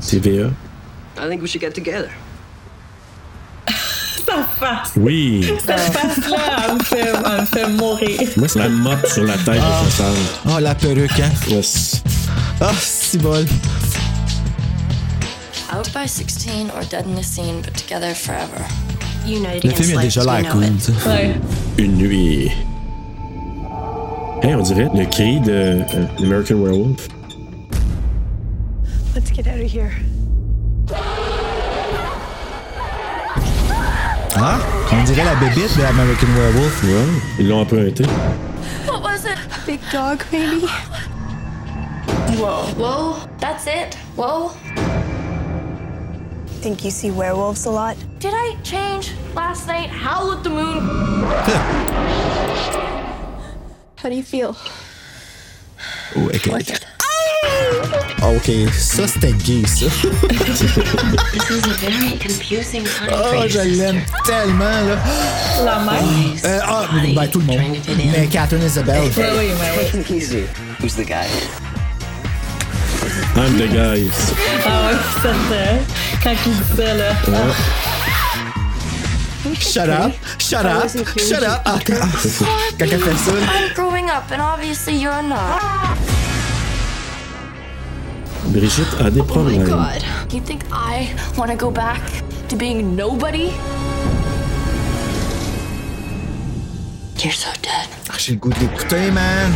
TVA. I think we should get together. Sa face. Oui. Cette face-là, elle me fait, elle me fait mourir. Moi, c'est la mop sur la tête de ça semble. Oh, la perruque, hein? Yes. Ah, si bol. Out by 16 or dead in the scene, but together forever. United Le film a déjà l'air cool. Ouais. Une nuit. Hey, on dirait le cri de euh, American Werewolf. Let's get out of here. Hein? On dirait la bébite de American Werewolf. Ouais, ils l'ont emprunté. What was it? A Big dog, maybe? Whoa. Whoa. That's it. Whoa. Think you see werewolves a lot? Did I change last night? Howl at the moon. How do you feel? Oh, ok. Ah, ok, ça c'était gay, ça. This is a very confusing time for Oh, je l'aime tellement, là. La mère. Euh, ah, ben, tout le monde. Mais Catherine Isabelle. Oui, oui, oui. Who's the guy? I'm the guys. Ah ouais, quand il dit ça, là. Shut up, shut up, shut up. Ah, quand elle fait ça. I'm growing up, and obviously you're not. Brigitte a des problèmes. Oh my God. You think I want to go back to being nobody? You're so dead. Ah, j'ai le goût de l'écouter, man.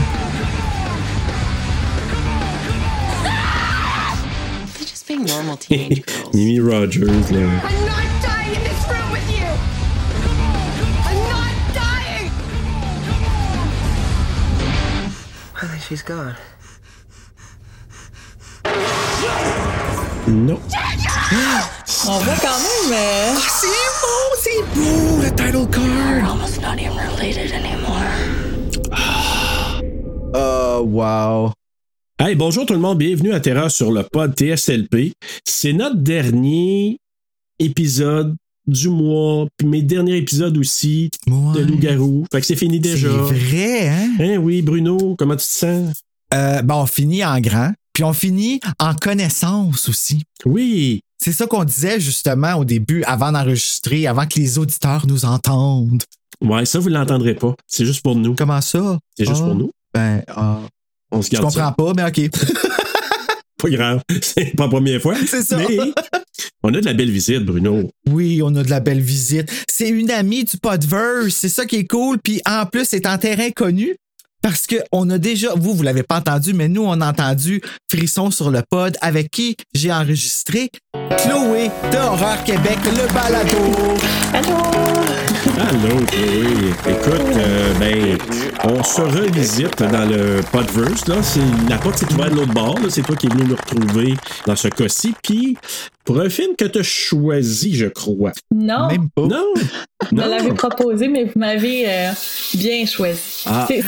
They're just being normal teenage girls. Mimi Rogers, là. I'm not dying in this room with you! I'm not dying! I think she's gone. Non. On voit quand même. euh, C'est beau, c'est beau, le title card. Almost not even related anymore. Oh, wow. Hey, bonjour tout le monde, bienvenue à Terreur sur le pod TSLP. C'est notre dernier épisode du mois, puis mes derniers épisodes aussi Ouais. de Loup-Garou. Fait que c'est fini déjà. C'est vrai, hein? Hein, oui, Bruno, comment tu te sens? Euh, ben, on finit en grand, puis on finit en connaissance aussi. Oui. C'est ça qu'on disait justement au début, avant d'enregistrer, avant que les auditeurs nous entendent. Ouais, ça, vous ne l'entendrez pas. C'est juste pour nous. Comment ça? C'est juste Ah, pour nous. Ben, ah, On se je garde comprends ça. pas, mais OK. Pas grave. C'est pas la première fois. C'est ça. Mais on a de la belle visite, Bruno. Oui, on a de la belle visite. C'est une amie du Podverse. C'est ça qui est cool. Puis en plus, c'est en terrain connu. Parce que on a déjà, vous, vous l'avez pas entendu, mais nous, on a entendu Frisson sur le pod avec qui j'ai enregistré Chloé de Horreur Québec, le balado. Allô, Chloé. Écoute, euh, ben, on se revisite dans le Podverse. Là. C'est, la porte s'est ouverte de l'autre bord. là. C'est toi qui es venu nous retrouver dans ce cas-ci. Puis, pour un film que tu as choisi, je crois. Non. Même pas. Non! Vous me l'avez proposé, mais vous m'avez euh, bien choisi. Ah, C'est-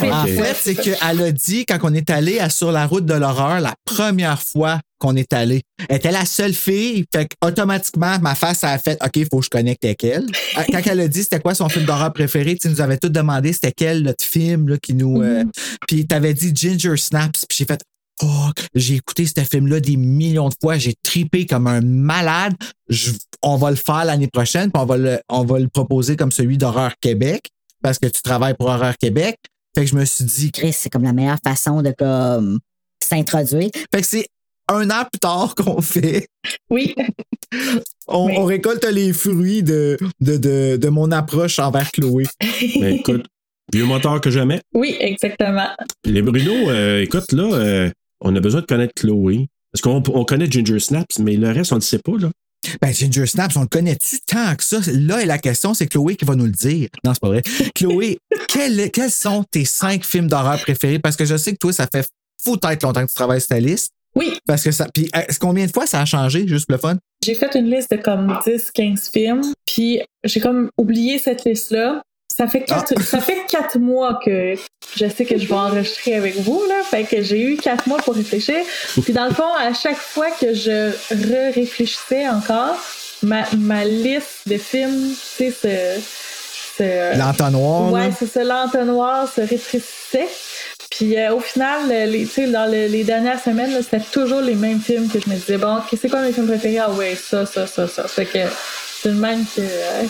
fait, c'est qu'elle a dit, quand on est allé à Sur la route de l'horreur, la première fois qu'on est allé, elle était la seule fille. Fait automatiquement, ma face a fait OK, il faut que je connecte avec elle. Euh, Quand elle a dit c'était quoi son film d'horreur préféré, tu nous avais tout demandé c'était quel notre film là, qui nous. euh, Puis t'avais dit Ginger Snaps. Puis j'ai fait Oh, j'ai écouté ce film-là des millions de fois. J'ai tripé comme un malade. Je- on va le faire l'année prochaine, puis on va le, on va le proposer comme celui d'Horreur Québec, parce que tu travailles pour Horreur Québec. Fait que je me suis dit, Chris, c'est comme la meilleure façon de comme s'introduire. fait que c'est un an plus tard qu'on fait. Oui. On, Oui. on récolte les fruits de, de, de, de mon approche envers Chloé. Ben, écoute, mieux moteur que jamais. Oui, exactement. Les Bruno, euh, écoute, là, euh, on a besoin de connaître Chloé. Parce qu'on on connaît Ginger Snaps, mais le reste, on ne le sait pas, là. Ben, Ginger Snaps, on le connaît-tu tant que ça? Là, et la question, c'est Chloé qui va nous le dire. Non, c'est pas vrai. Chloé, quel- quels sont tes cinq films d'horreur préférés? Parce que je sais que toi, ça fait fou tête longtemps que tu travailles sur ta liste. Oui, Parce que ça. Puis, combien de fois ça a changé, juste pour le fun? j'ai fait une liste de comme 10-15 films, puis j'ai comme oublié cette liste-là. Ça fait quatre, ça fait quatre mois que je sais que je vais enregistrer avec vous, là. Fait que j'ai eu quatre mois pour réfléchir. Puis dans le fond, à chaque fois que je re-réfléchissais encore, ma, ma liste de films, tu sais, se, L'entonnoir. Ouais, c'est ça, l'entonnoir se rétrécissait. Puis euh, au final, les, tu sais, dans le- les dernières semaines, c'était toujours les mêmes films que je me disais, bon, c'est quoi mes films préférés? Ah ouais, ça, ça, ça, ça. Fait que c'est le même que, euh,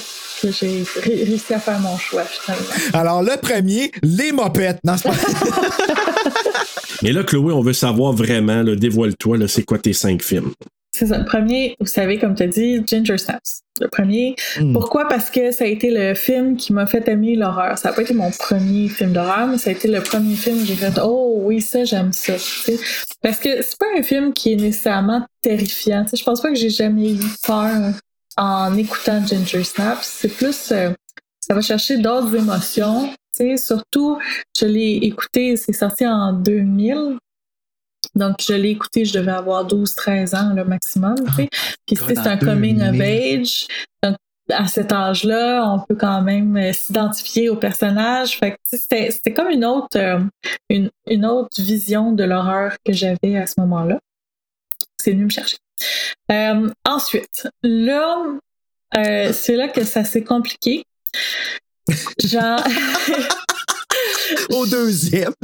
que j'ai ré- réussi à faire mon choix finalement. Alors, le premier, les mopettes. Non, pas. Mais là, Chloé, on veut savoir vraiment, dévoile-toi, c'est quoi tes cinq films? C'est ça. Le premier, vous savez, comme tu as dit, Ginger Snaps. Le premier. Hmm. Pourquoi? Parce que ça a été le film qui m'a fait aimer l'horreur. Ça n'a pas été mon premier film d'horreur, mais ça a été le premier film où j'ai fait Oh oui, ça, j'aime ça. Parce que c'est pas un film qui est nécessairement terrifiant. Je pense pas que j'ai jamais eu peur en écoutant Ginger Snaps. C'est plus. euh, ça va chercher d'autres émotions. Surtout, je l'ai écouté, c'est sorti en 2000. Donc, je l'ai écouté, je devais avoir 12-13 ans, le maximum. tu sais. Puis, c'est un coming of 2000. age. Donc, à cet âge-là, on peut quand même euh, s'identifier au personnage. Fait que, c'était comme une autre, euh, une, une autre vision de l'horreur que j'avais à ce moment-là. C'est venu me chercher. Euh, ensuite, là, euh, c'est là que ça s'est compliqué. Genre. Au deuxième.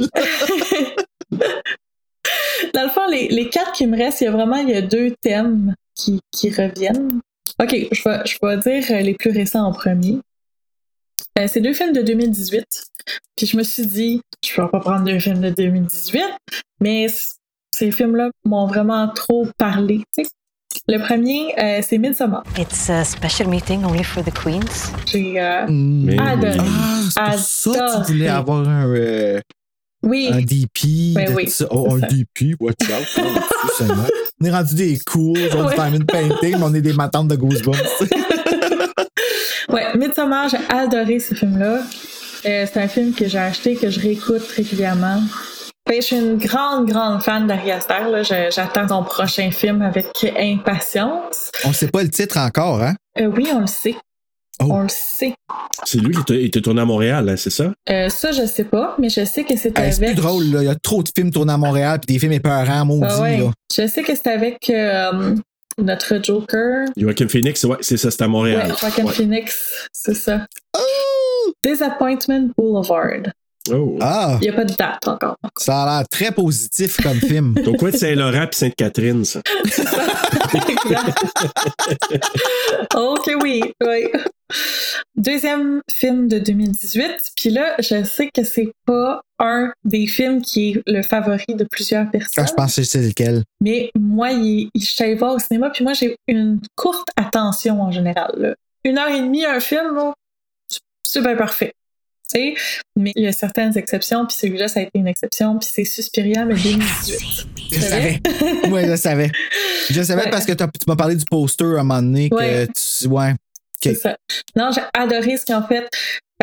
Dans le fond, les, les quatre qui me restent, il y a vraiment il y a deux thèmes qui, qui reviennent. OK, je vais, je vais dire les plus récents en premier. Euh, c'est deux films de 2018. Puis je me suis dit, je vais pas prendre deux films de 2018, mais ces films-là m'ont vraiment trop parlé. Le premier, euh, c'est Midsommar. It's a special meeting only for the queens. J'ai euh, Mais- adoré. Ah, c'est pour ça que tu voulais avoir un, euh, Oui, un DP. Ben oui, ça. Oh, un ça. DP, watch out. Oh, on est rendu des cours, du diamond painting, mais on est des matantes de Goosebumps. Ouais, Midsommar, j'ai adoré ce film-là. Euh, c'est un film que j'ai acheté, que je réécoute régulièrement. Que je suis une grande, grande fan d'Ari Aster. J'attends son prochain film avec impatience. on sait pas le titre encore, hein? Euh, oui, on le sait. Oh. On le sait. C'est lui qui était- tourné à Montréal, hein, c'est ça? Euh, ça, je sais pas, mais je sais que c'est Hey, c'est avec. plus drôle, là. Il y a trop de films tournés à Montréal puis des films épeurants, maudits, Ah ouais. là. Je sais que c'est avec euh, notre Joker. Joachim Phoenix, ouais, c'est ça, c'est à Ouais, Montréal. Joaquin Ouais. Phoenix, c'est ça. Disappointment Boulevard. Oh. Ah, Il n'y a pas de date encore. ça a l'air très positif comme film. Donc, quoi de Saint-Laurent puis Sainte-Catherine, ça? ok, oui, oui. Deuxième film de 2018. Puis là, je sais que c'est pas un des films qui est le favori de plusieurs Ah, personnes. je pense que c'est lequel. Mais moi, il, il- je suis allée voir au cinéma, puis moi, j'ai une courte attention en général. là. Une heure et demie, un film, c'est bien parfait. Sais, mais il y a certaines exceptions, puis celui-là, ça a été une exception, puis c'est Suspiria, mais 2018. Je savais. Oui, je savais. Je savais Ouais. parce que tu m'as parlé du poster à un moment donné que Ouais. tu. Ouais. C'est ça. Non, j'ai adoré ce ont fait.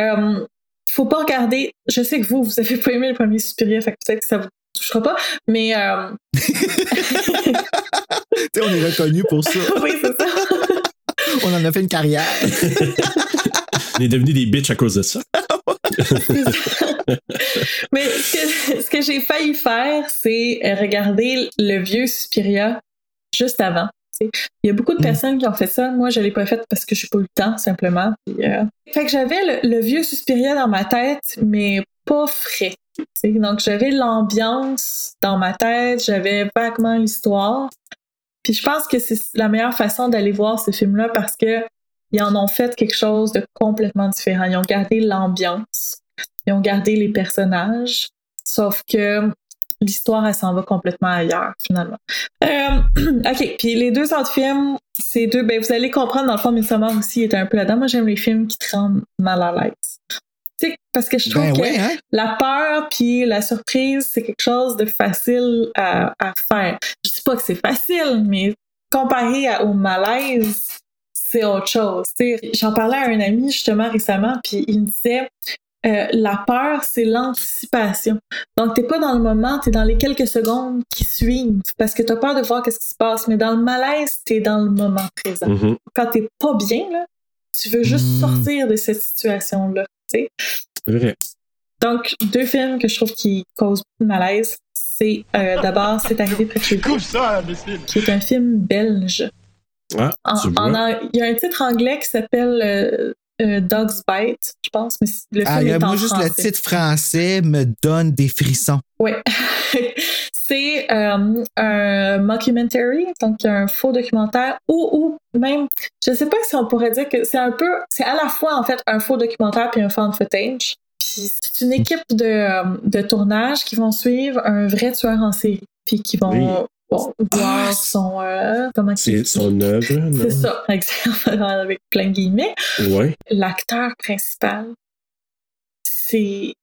Euh, faut pas regarder. Je sais que vous, vous avez pas aimé le premier Suspiria, fait que peut-être que ça vous touchera pas, mais euh, Tu sais, on est reconnu pour ça. oui, c'est ça. On en a fait une carrière. On est devenus des bitches à cause de ça. Mais ce que, ce que j'ai failli faire, c'est regarder le vieux Suspiria juste avant. Il y a beaucoup de Mm. personnes qui ont fait ça. Moi, je l'ai pas fait parce que j'ai pas eu le temps, simplement. Puis, euh, Fait que j'avais le, le vieux Suspiria dans ma tête, mais pas frais. Donc, j'avais l'ambiance dans ma tête, j'avais vaguement l'histoire. Puis je pense que c'est la meilleure façon d'aller voir ce film-là parce que ils en ont fait quelque chose de complètement différent. Ils ont gardé l'ambiance, ils ont gardé les personnages, sauf que l'histoire, elle s'en va complètement ailleurs, finalement. Euh, OK, puis les deux autres films, ces deux, ben vous allez comprendre, dans le fond, Midsommar aussi est un peu là-dedans. Moi, j'aime les films qui te rendent mal à l'aise. Tu sais, parce que je trouve Ben que ouais, hein? la peur puis la surprise, c'est quelque chose de facile à, à faire. Je dis pas que c'est facile, mais comparé à- au malaise, c'est autre chose. J'en parlais à un ami justement récemment, puis il me disait euh, la peur, c'est l'anticipation. Donc, t'es pas dans le moment, t'es dans les quelques secondes qui suivent parce que t'as peur de voir qu'est-ce qui se passe. Mais dans le malaise, t'es dans le moment présent. Mhm. Quand t'es pas bien, là, tu veux juste Mm. sortir de cette situation-là. C'est vrai. Donc, deux films que je trouve qui causent beaucoup de malaise. C'est euh, d'abord C'est arrivé près de chez vous, qui est un film belge. Ah, En- en il y a un titre anglais qui s'appelle euh, euh, Dog's Bite, je pense, mais le film Ah, est en moi, juste le titre français me donne des frissons. Oui. c'est euh, un mockumentary, donc un faux documentaire, ou, ou même, je sais pas si on pourrait dire que c'est un peu, c'est à la fois en fait un faux documentaire puis un found footage. Puis c'est une équipe de, de tournage qui vont suivre un vrai tueur en série, puis qui vont Oui. Bon, voir son, euh, comment C'est son œuvre, non? C'est ça, exactement, avec plein de guillemets Ouais. l'acteur principal, c'est.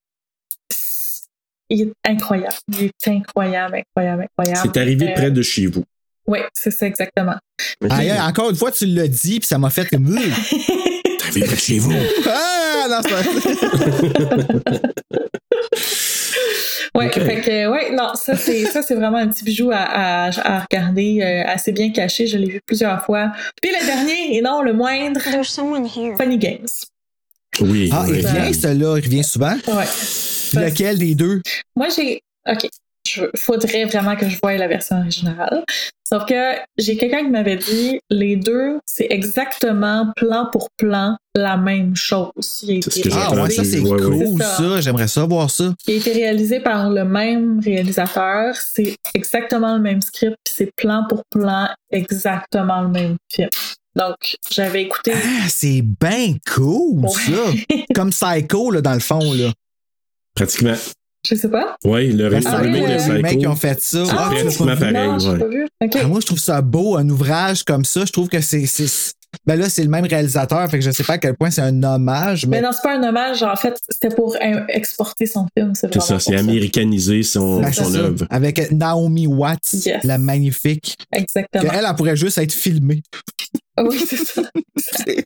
Il est incroyable. Il est incroyable, incroyable, incroyable. C'est arrivé Euh, près de chez vous. Oui, c'est ça, exactement. Aïe, encore une fois, tu l'as dit, puis ça m'a fait comme. Ugh. C'est arrivé près de chez vous. ah, non, c'est Ouais, Ok. fait que, ouais, non, ça, c'est, ça, c'est vraiment un petit bijou à, à, à regarder, euh, assez bien caché. Je l'ai vu plusieurs fois. Puis le dernier, et non le moindre, There's someone here. Funny Games. Oui. Ah, il revient, celui-là, il revient souvent? Ouais. Puis lequel des deux? Moi, j'ai. OK. Il faudrait vraiment que je voie la version originale. Sauf que j'ai quelqu'un qui m'avait dit les deux, c'est exactement plan pour plan la même chose. C'est ce que Ah, ouais, ça, c'est Ouais, cool, ça. J'aimerais ça voir ça. il a été réalisé par le même réalisateur. C'est exactement le même script, puis c'est plan pour plan exactement le même film. Donc, j'avais écouté. Ah, c'est bien cool, ça. Comme Psycho, là, dans le fond, là. Pratiquement. Je sais pas. Oui, le remake Ah oui, de Psycho, les mecs qui ont fait ça. C'est Ah, pratiquement pas vu? pareil, non, ouais. pas vu. Ah, moi, je trouve ça beau, un ouvrage comme ça. Je trouve que c'est. c'est- Ben là, c'est le même réalisateur, fait que je sais pas à quel point c'est un hommage, Mais mais. non, c'est pas un hommage. En fait, c'était pour exporter son film. C'est ça, c'est pour américanisé son, Ben, c'est son œuvre. Avec Naomi Watts, Yes. la magnifique. Exactement. Elle, elle pourrait juste être filmée. Oui, c'est ça.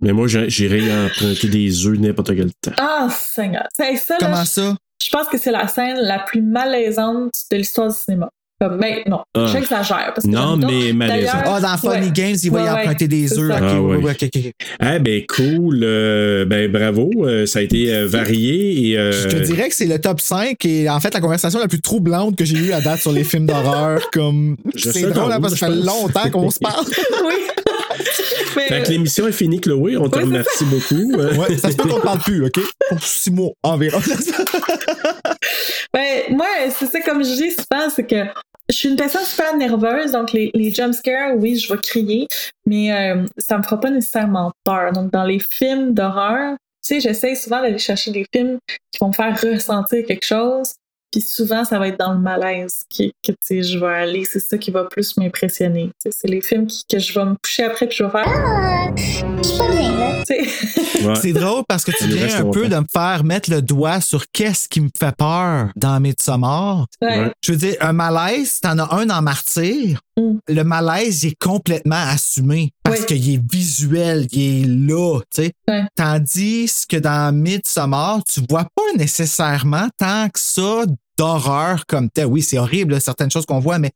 Mais moi, j'irais emprunter des œufs n'importe quel temps. Ah, Seigneur. C'est ça, Comment ça? Je pense que c'est la scène la plus malaisante de l'histoire du cinéma. Comme, ben, non, Ah. j'exagère. Parce que Non, mais malaisant. d'ailleurs, Ah, dans Funny ouais. Games, il va y Ouais, ouais, emprunter des œufs. Ah, ouais, oui. ouais, ok, ok. Ah, ben cool. euh, ben bravo. euh, ça a été euh, varié et. euh, Je te dirais que c'est le top 5 et en fait la conversation la plus troublante que j'ai eue à date sur les films d'horreur. Comme c'est drôle donc, hein, parce que ça fait longtemps qu'on se parle. oui. mais, Fait que l'émission est finie, Chloé. On te Oui, remercie beaucoup. Ouais, ça se peut qu'on ne parle plus, OK? Pour six mois environ. ben, moi, c'est ça, comme je dis souvent, c'est que je suis une personne super nerveuse, donc les, les jumpscares, oui, je vais crier, mais euh, ça me fera pas nécessairement peur. Donc, dans les films d'horreur, tu sais, j'essaie souvent d'aller chercher des films qui vont me faire ressentir quelque chose, puis souvent, ça va être dans le malaise qui, que, tu sais, je vais aller. C'est ça qui va plus m'impressionner. C'est les films qui- que je vais me coucher après, puis je vais faire... Ah, je suis pas bien, là. Tu sais. ouais. C'est drôle parce que tu viens un peu de me faire mettre le doigt sur qu'est-ce qui me fait peur dans Midsommar. Ouais. Je veux dire, un malaise, t'en as un dans Martyr. Mm. Le malaise, il est complètement assumé parce Oui. qu'il est visuel, il est là, tu sais. Ouais. Tandis que dans Midsommar, tu vois pas nécessairement tant que ça d'horreur comme tel. Oui, c'est horrible, certaines choses qu'on voit, mais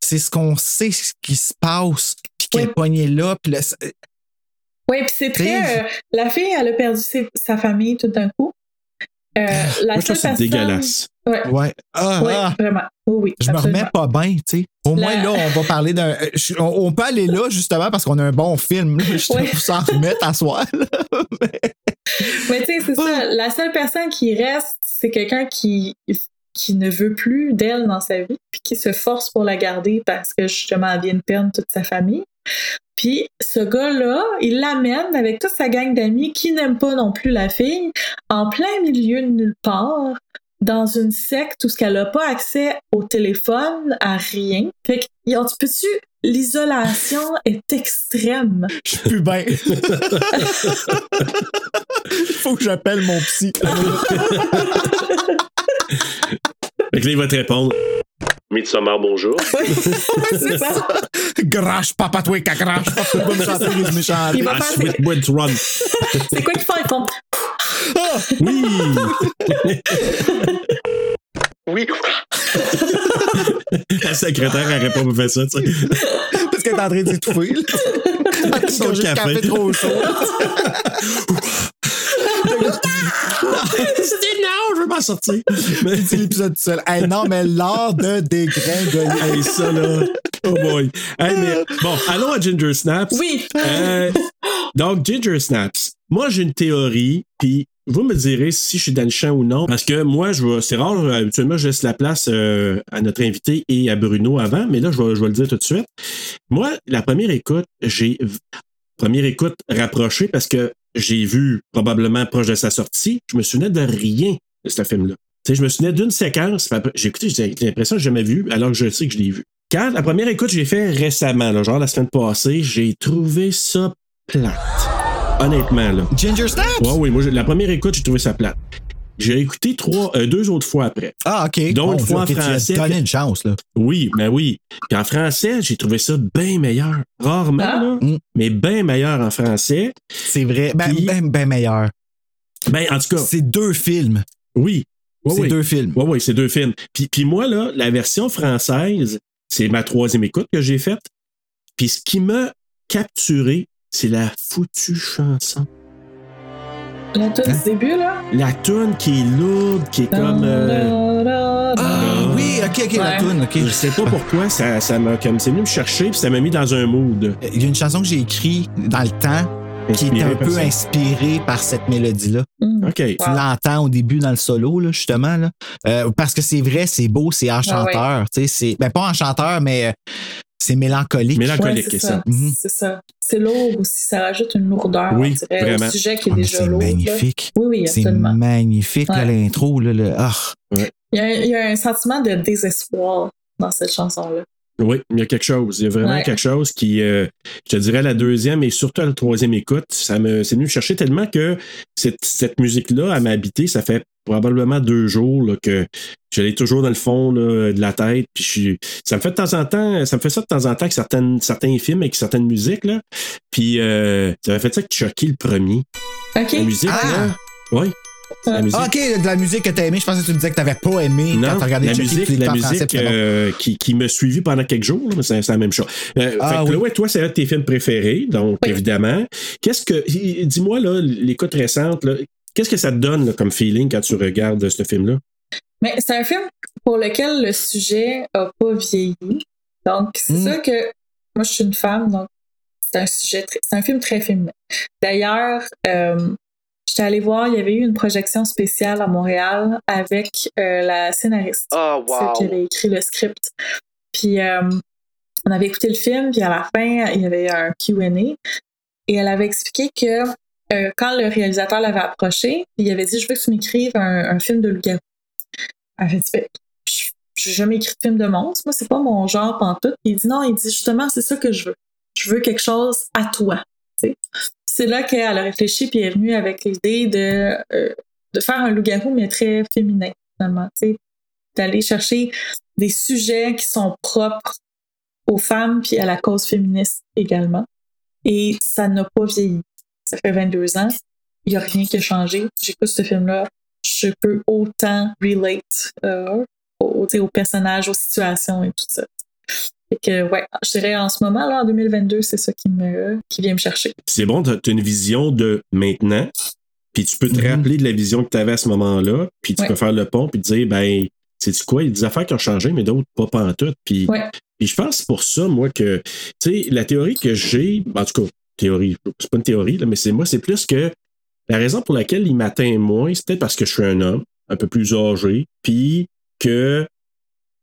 c'est ce qu'on sait, ce qui se passe, puis qu'elle Oui. poignée là, puis le- Oui, puis c'est très. euh, la fille, elle a perdu ses- sa famille tout d'un coup. Euh, la Moi, je trouve seule que c'est personne- dégueulasse. Ouais, Ouais. Ah, oui, ah. vraiment. Oui, oui. Je me remets pas bien, tu sais. Au moins, La- là, on va parler d'un. euh, On, on peut aller là, justement, parce qu'on a un bon film. là. Je Ouais. trouve s'en remettre à soi. là. Mais tu sais, c'est ça. La seule personne qui reste, c'est quelqu'un qui, qui ne veut plus d'elle dans sa vie, puis qui se force pour la garder parce que justement, elle vient de perdre toute sa famille. Puis ce gars-là, il l'amène avec toute sa gang d'amis qui n'aiment pas non plus la fille, en plein milieu de nulle part, dans une secte où ce qu'elle n'a pas accès au téléphone, à rien. Fait que, tu peux-tu... L'isolation est extrême. Je suis plus bien. Il faut que j'appelle mon psy. Fait que là, il va te répondre. Midsommar, bonjour. c'est ça. Grache, papa, toi, crache, papa, me chanter les méchants. Il va Ah, faire- Sweet Wet Run. C'est quoi qu'ils font? Ils font. Oui! Oui. La secrétaire n'aurait pas fait ça, tu sais. Parce qu'elle est en train d'étouffer. là. Son café. café trop chaud. C'était non, je veux m'en sortir. Mais C'est l'épisode tout seul. Hey, non, mais l'art de dégringoler. hey, ça, là. Oh boy. Hey, mais, bon, allons à Ginger Snaps. Oui. Euh, donc, Ginger Snaps. Moi, j'ai une théorie, puis vous me direz si je suis dans le champ ou non, parce que moi, je c'est rare, euh, habituellement, je laisse la place euh, à notre invité et à Bruno avant, mais là, je vais, je vais le dire tout de suite. Moi, la première écoute, j'ai première écoute rapprochée parce que j'ai vu probablement proche de sa sortie, je me souvenais de rien de ce film-là. Tu sais, je me souvenais d'une séquence, j'ai écouté, j'ai l'impression que j'ai jamais vu, alors que je sais que je l'ai vu. Quand la première écoute, j'ai fait récemment, là, genre la semaine passée, j'ai trouvé ça plate. Honnêtement, là. Ginger Snaps? Ouais, oui, moi, la première écoute, j'ai trouvé ça plate. J'ai écouté trois, euh, deux autres fois après. Ah, OK. Donc, Bon, une fois en tu français, donné puis- une chance, là. Oui, ben oui. Puis en français, j'ai trouvé ça bien meilleur. Rarement, Ah. là, Mm. mais bien meilleur en français. C'est vrai. Ben, Puis- ben, ben meilleur. Ben, en tout cas, C'est deux films. oui. Oui, c'est oui. deux films. Oui, oui, c'est deux films. Puis, puis moi, là, la version française, c'est ma troisième écoute que j'ai faite. Puis ce qui m'a capturé, c'est la foutue chanson. La toute Hein? du début, là? La tune qui est lourde, qui est comme. euh, Ah, oui, OK, OK, la Ouais. toune, OK. je sais pas pourquoi, ça, ça m'a comme c'est venu me chercher, puis ça m'a mis dans un mood. Il y a une chanson que j'ai écrite dans le temps qui est un peu ça. inspirée par cette mélodie-là. Mm. OK. Tu l'entends au début dans le solo, là, justement. Là. Euh, parce que c'est vrai, c'est beau, c'est enchanteur. tu sais, c'est Ben, pas enchanteur, mais euh, c'est mélancolique. Mélancolique, Ouais, c'est c'est ça. ça. Mhm. C'est ça. C'est lourd aussi. Ça rajoute une lourdeur, Oui, on dirait, vraiment. au sujet qui est Ah, déjà c'est lourd. là. magnifique. Oui, oui, C'est absolument. magnifique, là, Ouais. l'intro. Là, le- ah. Il y, a, il y a un sentiment de désespoir dans cette chanson-là. Oui, il y a quelque chose. Il y a vraiment Ouais. quelque chose qui, euh, je te dirais, la deuxième et surtout à la troisième écoute, ça me, c'est venu me chercher tellement que cette, cette musique-là, elle m'a habité, ça fait probablement deux jours là, que je l'ai toujours dans le fond là, de la tête. Puis je ça me fait de temps en temps, ça me fait ça de temps en temps avec certaines, certains films, avec certaines musiques. Là. Puis euh, ça m'a fait ça que Chucky le premier. OK? La musique, Ah! là. Oui. La musique. Ah, OK, de la musique que t'as aimée. Je pensais que tu me disais que t'avais pas aimé Non, quand t'as regardé la Chucky, musique, la français, musique euh, qui, qui m'a suivi pendant quelques jours, là, mais c'est c'est la même chose. Euh, Ah, fait que oui. Chloé, toi, c'est un de tes films préférés, donc Oui. évidemment. Qu'est-ce que. Dis-moi, là, l'écoute récente, là, qu'est-ce que ça te donne là, comme feeling quand tu regardes ce film-là? Mais c'est un film pour lequel le sujet a pas vieilli. Donc, c'est Mm. ça que moi, je suis une femme, donc c'est un sujet, très- c'est un film très féminin. D'ailleurs, euh, j'étais allée voir, il y avait eu une projection spéciale à Montréal avec euh, la scénariste. Oh, celle qui avait écrit le script. Puis euh, on avait écouté le film, puis à la fin, il y avait un QA. Et elle avait expliqué que euh, quand le réalisateur l'avait approché, il avait dit Je veux que tu m'écrives un, film de loup-garou. Elle avait dit Ben, Je n'ai jamais écrit de film de monstre, moi, c'est pas mon genre pantoute. Il dit Non, il dit justement, c'est ça que je veux. Je veux quelque chose à toi. C'est là qu'elle a réfléchi, puis est venue avec l'idée de, euh, de faire un loup-garou, mais très féminin, finalement. d'aller chercher des sujets qui sont propres aux femmes puis à la cause féministe également. Et ça n'a pas vieilli. Ça fait 22 ans. Il n'y a rien qui a changé. J'écoute ce film-là. Je peux autant relate euh, au- tu sais, aux personnages, aux situations et tout ça. Fait que, ouais, je dirais en ce moment, là, en 2022, c'est ça qui, me, qui vient me chercher. C'est bon, tu as une vision de maintenant, puis tu peux te Mhm. rappeler de la vision que tu avais à ce moment-là, puis tu Ouais. peux faire le pont, puis te dire, ben, c'est quoi, il y a des affaires qui ont changé, mais d'autres pas pantoute. Puis Ouais. Puis je pense que c'est pour ça, moi, que, tu sais, la théorie que j'ai, en tout cas, théorie, c'est pas une théorie, là, mais c'est moi, c'est plus que la raison pour laquelle il m'atteint moins, c'est peut-être parce que je suis un homme, un peu plus âgé, puis que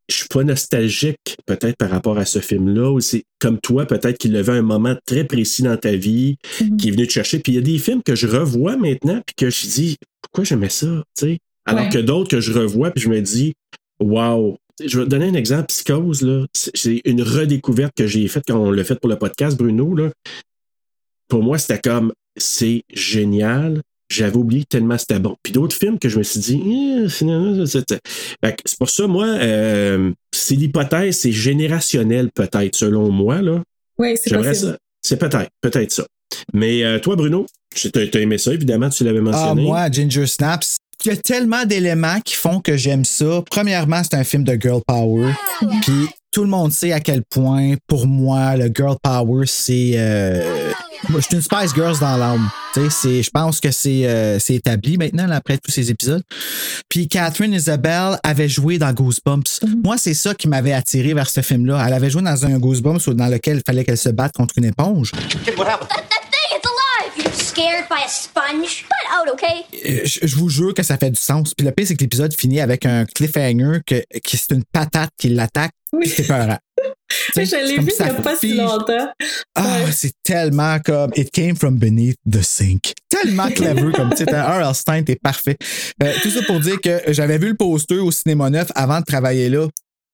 je suis pas nostalgique, peut-être, par rapport à ce film-là, ou c'est comme toi, peut-être qu'il avait un moment très précis dans ta vie, Mhm. qui est venu te chercher. Puis il y a des films que je revois maintenant, puis que je dis, pourquoi j'aimais ça, tu sais? Alors Ouais. que d'autres que je revois, puis je me dis, wow. Je vais te donner un exemple, Psychose, là. C'est- C'est une redécouverte que j'ai faite quand on l'a fait pour le podcast, Bruno, là. Pour moi, c'était comme, c'est génial. J'avais oublié tellement c'était bon. Puis d'autres films que je me suis dit, Eh, finalement, C'est pour ça, moi, euh, c'est l'hypothèse, c'est générationnel peut-être, selon moi. Là. Oui, c'est J'aimerais possible. ça. C'est peut-être, peut-être ça. Mais euh, toi, Bruno, tu as, aimé ça, évidemment, tu l'avais Ah, mentionné. moi, Ginger Snaps, il y a tellement d'éléments qui font que j'aime ça. Premièrement, c'est un film de girl power. Puis tout le monde sait à quel point, pour moi, le girl power, c'est. euh, je suis une Spice Girls dans l'âme. Je pense que c'est euh, établi maintenant, là, après tous ces épisodes. Puis Catherine Isabelle avait joué dans Goosebumps. Moi, c'est ça qui m'avait attiré vers ce film-là. Elle avait joué dans un Goosebumps dans lequel il fallait qu'elle se batte contre une éponge. Euh, je, vous jure que ça fait du sens. Puis le pire, c'est que l'épisode finit avec un cliffhanger que, c'est une patate qui l'attaque. Oui. C'est peurant. Je l'ai vu il ça n'y a pas si longtemps. Ah, Ouais. c'est tellement comme It came from beneath the sink. Tellement clever comme titre. R.L. Stein, t'es parfait. Euh, tout ça pour dire que j'avais vu le poster au cinéma neuf avant de travailler là.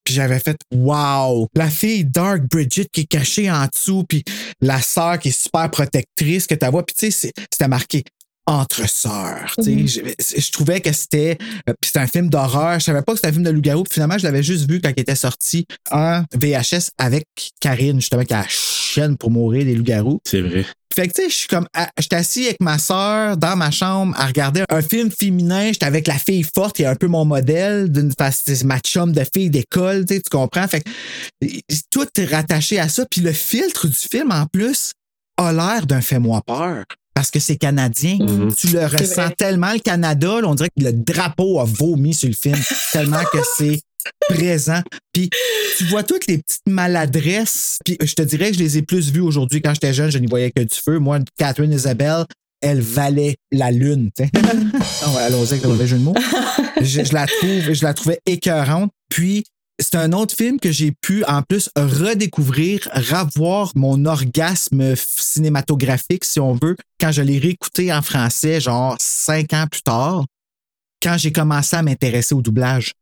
Puis j'avais fait Wow! La fille Dark Bridget qui est cachée en dessous, puis la sœur qui est super protectrice que tu vois. Puis tu sais, c'est- c'était marqué entre sœurs. tu sais. Mhm. je, je trouvais que c'était. euh, Puis c'était un film d'horreur. Je savais pas que c'était un film de loup-garou. Finalement, je l'avais juste vu quand il était sorti en VHS avec Karine, justement, qui a la chaîne pour mourir des loups-garous. C'est vrai. Fait que, tu sais, je suis comme, à- j'étais assis avec ma sœur dans ma chambre à regarder un film féminin. J'étais avec la fille forte qui est un peu mon modèle, d'une c'est ma chum de fille d'école, tu comprends? Fait que tout est rattaché à ça. Puis le filtre du film, en plus, a l'air d'un fais-moi peur. Parce que c'est canadien. Mhm. Tu le ressens tellement, le Canada, là, on dirait que le drapeau a vomi sur le film, tellement que c'est présent. Puis tu vois toutes les petites maladresses. Puis je te dirais que je les ai plus vues aujourd'hui. Quand j'étais jeune, je n'y voyais que du feu. Moi, Catherine Isabelle, elle valait la lune. Ah ouais, Allons-y avec le mauvais jeu de mots. Je, je la trouve, je la trouvais écœurante. Puis c'est un autre film que j'ai pu en plus redécouvrir, revoir mon orgasme cinématographique, si on veut, quand je l'ai réécouté en français, genre cinq ans plus tard, quand j'ai commencé à m'intéresser au doublage.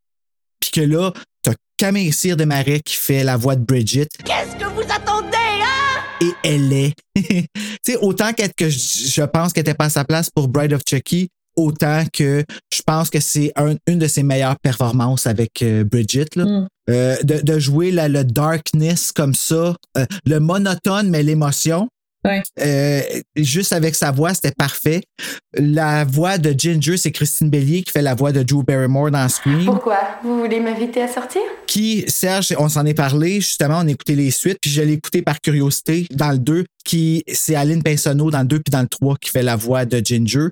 Puis que là, t'as Camille Cyr Desmarais qui fait la voix de Bridget. Qu'est-ce que vous attendez, hein? Et elle est. tu sais, autant qu'être que je, je pense qu'elle était pas à sa place pour Bride of Chucky, autant que je pense que c'est un- une de ses meilleures performances avec euh, Bridget. Là. Mm. Euh, de, de jouer la- le darkness comme ça, euh, le monotone, mais l'émotion. Ouais. Euh, juste avec sa voix, c'était parfait. La voix de Ginger, c'est Christine Bellier qui fait la voix de Drew Barrymore dans Scream. Pourquoi? Vous voulez m'inviter à sortir? Qui, Serge, on s'en est parlé, justement, on a écouté les suites, puis je l'ai écouté par curiosité dans le 2, qui c'est Aline Pinsonneau dans le 2 puis dans le 3 qui fait la voix de Ginger.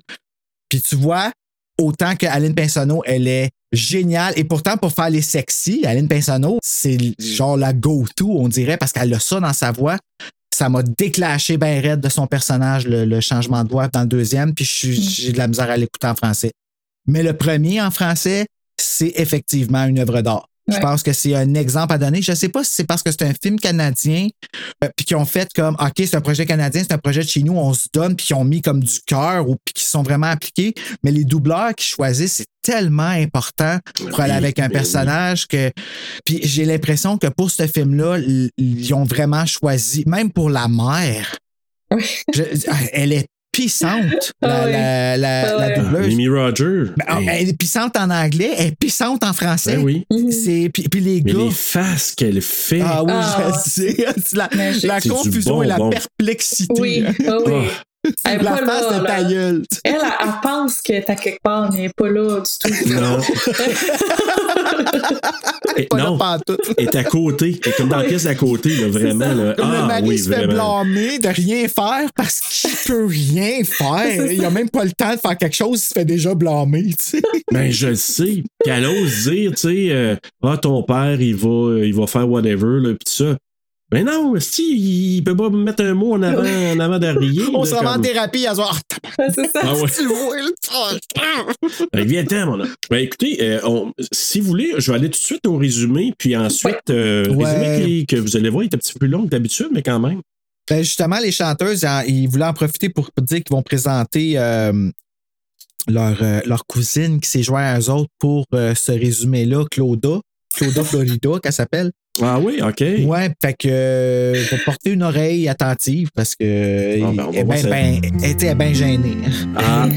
Puis tu vois, autant que Aline Pinsonneau, elle est géniale. Et pourtant, pour faire les sexy, Aline Pinsonneau, c'est genre la go-to, on dirait, parce qu'elle a ça dans sa voix. Ça m'a déclenché ben raide de son personnage, le, changement de voix dans le deuxième, puis j'ai de la misère à l'écouter en français. Mais le premier en français, c'est effectivement une œuvre d'art. Je Ouais. pense que c'est un exemple à donner. Je ne sais pas si c'est parce que c'est un film canadien, euh, puis qu'ils ont fait comme, OK, c'est un projet canadien, c'est un projet de chez nous, on se donne, puis qu'ils ont mis comme du cœur, ou puis qu'ils sont vraiment appliqués. Mais les doubleurs qu'ils choisissent, c'est tellement important pour aller avec un ben personnage que. Puis j'ai l'impression que pour ce film-là, ils ont vraiment choisi, même pour la mère. Oui. je- elle est puissante, la, Ah oui. la, la, Ah la ouais. doubleuse. Mimi Roger. Ben, Hey, Elle est puissante en anglais, elle est puissante en français. ben oui. Mhm. C'est puis, puis les Mais gars. les faces qu'elle fait. Ah oui, Ah. je sais. C'est la, la confusion et la bonbon. perplexité. Oui, ah oui. Oh. Elle est la pas face là, de là. ta gueule. Elle, elle, elle pense qu'elle est à quelque part, mais elle n'est pas là du tout. Non. Et- Pas là non, pantoute. elle est à côté. Elle est comme dans la pièce à côté, là, vraiment. Là. Comme le Ah mari oui, se fait blâmer de rien faire parce qu'il peut rien faire. Il a même pas le temps de faire quelque chose, il se fait déjà blâmer, tu sais. Ben, je le sais. Puis elle ose dire, tu sais, euh, ah, ton père, il va, il va faire whatever, là, pis tout ça. Ben non, si, il peut pas me mettre un mot en avant, en avant d'arrière. On là, se rend en thérapie à voir. Ah, c'est ça. Ah ouais. tu vois. Ben, viens-t'en, mon homme. Ben, écoutez, euh, on- si vous voulez, je vais aller tout de suite au résumé, puis ensuite, euh, le Ouais. résumé qui- que vous allez voir, il est un petit peu long que d'habitude, mais quand même. Ben justement, les chanteuses, ils voulaient en profiter pour dire qu'ils vont présenter euh, leur, euh, leur cousine qui s'est jointe à eux autres pour euh, ce résumé-là, Claudia. Claudia Florida, qu'elle s'appelle. Ah oui, OK. Ouais, fait que euh, faut porter une oreille attentive parce que Ah, ben, va elle est bien ben, elle était bien gênée. Ah.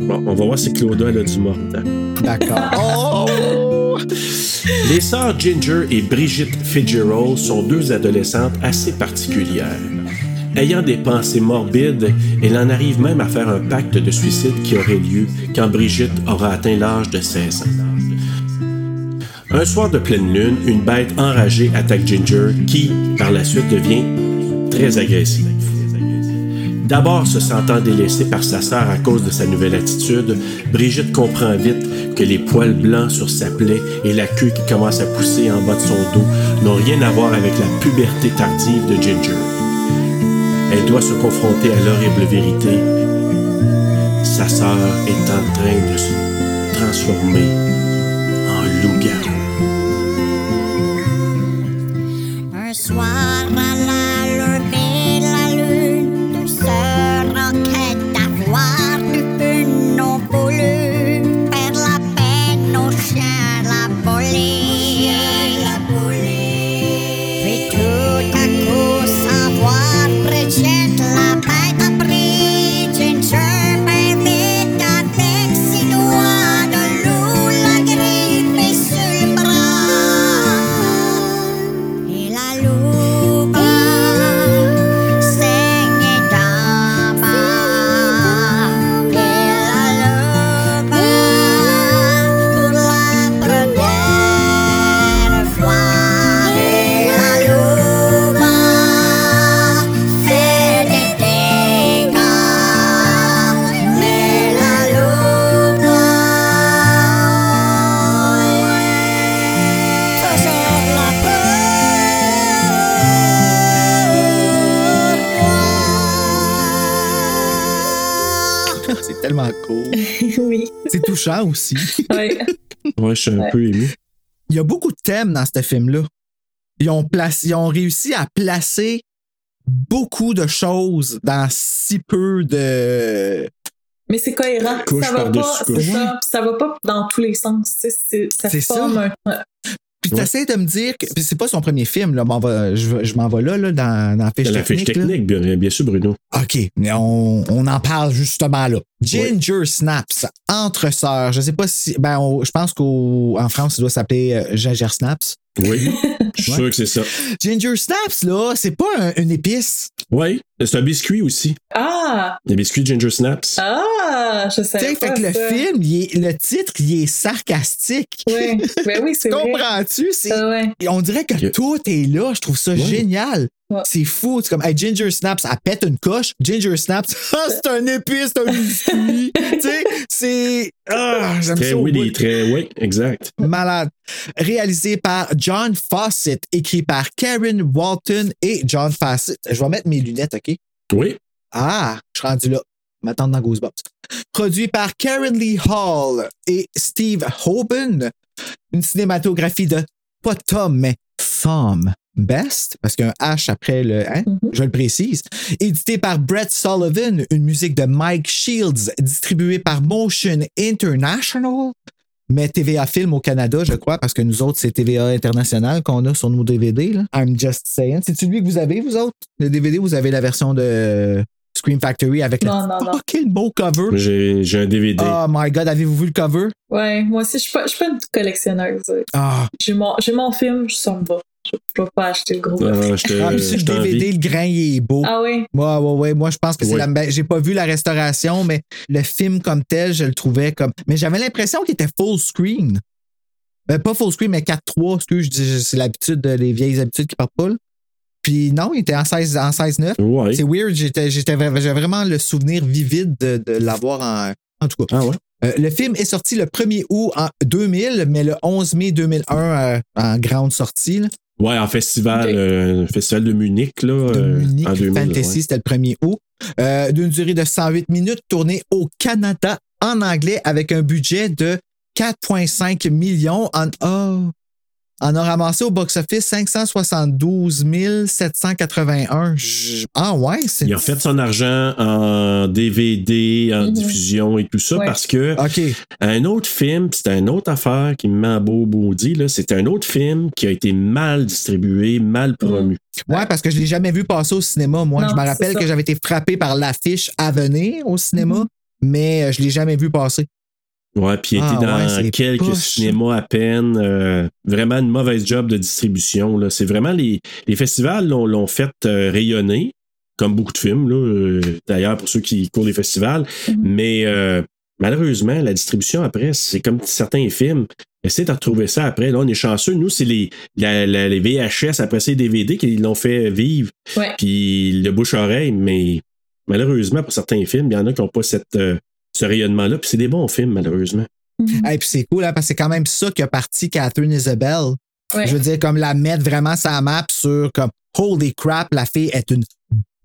bon, on va voir si Claudia, elle a du mort dedans. D'accord. Oh! Les sœurs Ginger et Brigitte Fitzgerald sont deux adolescentes assez particulières. Ayant des pensées morbides, elle en arrive même à faire un pacte de suicide qui aurait lieu quand Brigitte aura atteint l'âge de 16 ans. Un soir de pleine lune, une bête enragée attaque Ginger qui, par la suite, devient très agressive. D'abord se sentant délaissée par sa sœur à cause de sa nouvelle attitude, Brigitte comprend vite que les poils blancs sur sa plaie et la queue qui commence à pousser en bas de son dos n'ont rien à voir avec la puberté tardive de Ginger. Elle doit se confronter à l'horrible vérité. Sa sœur est en train de se transformer en loup-garou. Un touchant aussi. Ouais. Ouais, je suis un Ouais. peu ému. Il y a beaucoup de thèmes dans ce film-là. Ils ont, placé, ils ont réussi à placer beaucoup de choses dans si peu de. Mais c'est cohérent. Couche ça va pas, ça, va pas dans tous les sens. c'est- Ça C'est ça. forme un. Puis t'essaies de me dire que. puis c'est pas son premier film, là. M'en va- je je m'en vais là, là, dans, dans la fiche De la fiche technique. technique, bien, bien sûr, Bruno. OK, mais on, on en parle justement là. Ginger Snaps, entre sœurs. Je sais pas si. Ben, on- je pense qu'en France, ça doit s'appeler euh, Ginger Snaps. Oui, je suis sûr que c'est ça. Ginger Snaps, là, c'est pas un- une épice. Oui, c'est un biscuit aussi. Ah! Les biscuits Ginger Snaps. Ah! Je savais sais, pas fait que le film, il est- le titre, il est sarcastique. Oui, ben oui, c'est vrai. Comprends-tu? C'est- Ah ouais. On dirait que tout est là. Je trouve ça génial. Ouais. C'est fou. C'est comme hey, Ginger Snaps, elle pète une coche. Ginger Snaps, ah, c'est un épice, c'est un biscuit. tu sais, c'est. Ah, j'aime Très ça. oui, des très oui, exact. Malade. Réalisé par John Fawcett, écrit par Karen Walton et John Fawcett. Je vais mettre mes lunettes, OK? Oui, Ah, je suis rendu là. M'attendre dans Goosebumps. Produit par Karen Lee Hall et Steve Hoban. Une cinématographie de pas Tom, mais Thumb Best, parce qu'il y a un H après le hein, je le précise. Édité par Brett Sullivan, une musique de Mike Shields, distribuée par Motion International. Mais TVA Film au Canada, je crois, parce que nous autres, c'est TVA International qu'on a sur nos DVD. Là. I'm just saying. C'est celui que vous avez, vous autres? Le DVD, vous avez la version de Scream Factory avec Non, le non, non. fucking beau cover? j'ai j'ai un DVD. Oh my god, avez-vous vu le cover? Ouais, moi aussi, je suis pas, je suis pas une collectionneuse. Ah, J'ai mon, j'ai mon film, je s'en va. Je, je vais pas acheter le gros. Je ah, puis sur le je DVD, le grain, il est beau. Ah oui? Ouais, ouais, ouais. Moi, je pense que c'est Ouais. la. ben, j'ai pas vu la restauration, mais le film comme tel, je le trouvais comme. Mais j'avais l'impression qu'il était full screen. Ben, pas full screen, mais 4-3. Excuse, c'est l'habitude, de- les vieilles habitudes qui partent pas. là. Puis non, il était en 16 en 16-9. Ouais. C'est weird. J'étais, j'étais, vra- j'avais vraiment le souvenir vivide de, de l'avoir en. En tout cas. Ah ouais? Euh, le film est sorti le 1er août en 2000, mais le 11 mai 2001 euh, en grande sortie. là. Ouais, en festival, euh, festival de Munich, là. de euh, Munich en 2000, Fantasy, ouais. c'était le 1er août. Euh, D'une durée de 108 minutes, tournée au Canada en anglais avec un budget de 4,5 millions. En, oh, en a ramassé au box-office 572 781. Je- Ah ouais, c'est. Il a fait son argent en DVD, en Mhm. diffusion et tout ça Ouais. parce que OK. un autre film, c'était une autre affaire qui me met beau maudit, là. C'est un autre film qui a été mal distribué, mal promu. Ouais, parce que je l'ai jamais vu passer au cinéma, moi. Non, je me rappelle que j'avais été frappé par l'affiche à venir au cinéma, Mhm. mais euh, je l'ai jamais vu passer. Ouais, puis il Ah, était dans ouais, quelques cinémas à peine. euh, vraiment une mauvaise job de distribution. Là. C'est vraiment les, les festivals l'ont, l'ont fait euh, rayonner, comme beaucoup de films, là, euh, d'ailleurs, pour ceux qui courent les festivals. Mais euh, malheureusement, la distribution après, c'est comme certains films. Essayez de retrouver ça après. Là, on est chanceux. Nous, c'est les, la- la- les VHS, après c'est les DVD qui l'ont fait vivre. Puis le bouche-oreille, mais malheureusement, pour certains films, il y en a qui n'ont pas cette, ce rayonnement-là. Puis c'est des bons films, malheureusement. Et puis c'est cool, hein, parce que c'est quand même ça qui a parti Catherine Isabelle. Ouais. Je veux dire, comme la mettre vraiment sa map sur comme Holy crap, la fille est une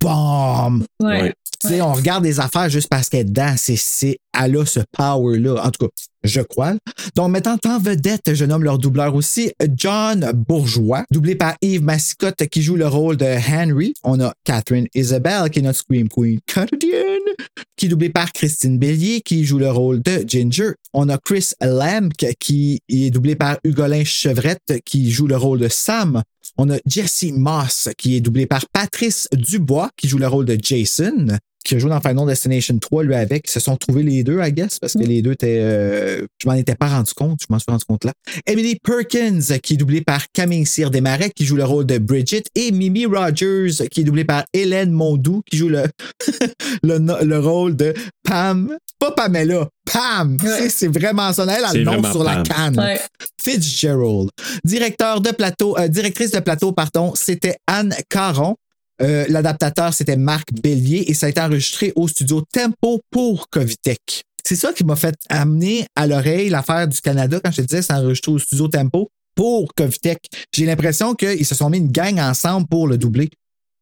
bombe. Ouais. Ouais. Tu sais, on regarde des affaires juste parce qu'elle est dedans. C'est, c'est, elle a ce power-là. En tout cas, je crois. Donc, mettant en vedette, je nomme leur doubleur aussi, John Bourgeois, doublé par Yves Massicotte, qui joue le rôle de Henry. On a Catherine Isabelle, qui est notre Scream Queen canadienne, qui est doublée par Christine Bélier, qui joue le rôle de Ginger. On a Chris Lamb, qui est doublé par Hugolin Chevrette, qui joue le rôle de Sam. On a Jesse Moss, qui est doublé par Patrice Dubois, qui joue le rôle de Jason, qui a joué dans Final Destination 3, lui avec. Ils se sont trouvés les deux, I guess, parce que les deux étaient. euh, je m'en étais pas rendu compte, je m'en suis rendu compte là. Emily Perkins, qui est doublée par Camille Cyr Desmarais, qui joue le rôle de Bridget, et Mimi Rogers, qui est doublée par Hélène Mondou, qui joue le, le, le rôle de Pam. Pas Pamela, Pam! C'est- C'est vraiment ça. Elle a le nom sur la canne. Ouais. Fitzgerald. Directeur de plateau, euh, directrice de plateau, pardon, c'était Anne Caron. Euh, L'adaptateur, c'était Marc Bélier et ça a été enregistré au studio Tempo pour Covitech. C'est ça qui m'a fait amener à l'oreille l'affaire du Canada quand je te disais c'est enregistré au studio Tempo pour Covitech. J'ai l'impression qu'ils se sont mis une gang ensemble pour le doubler.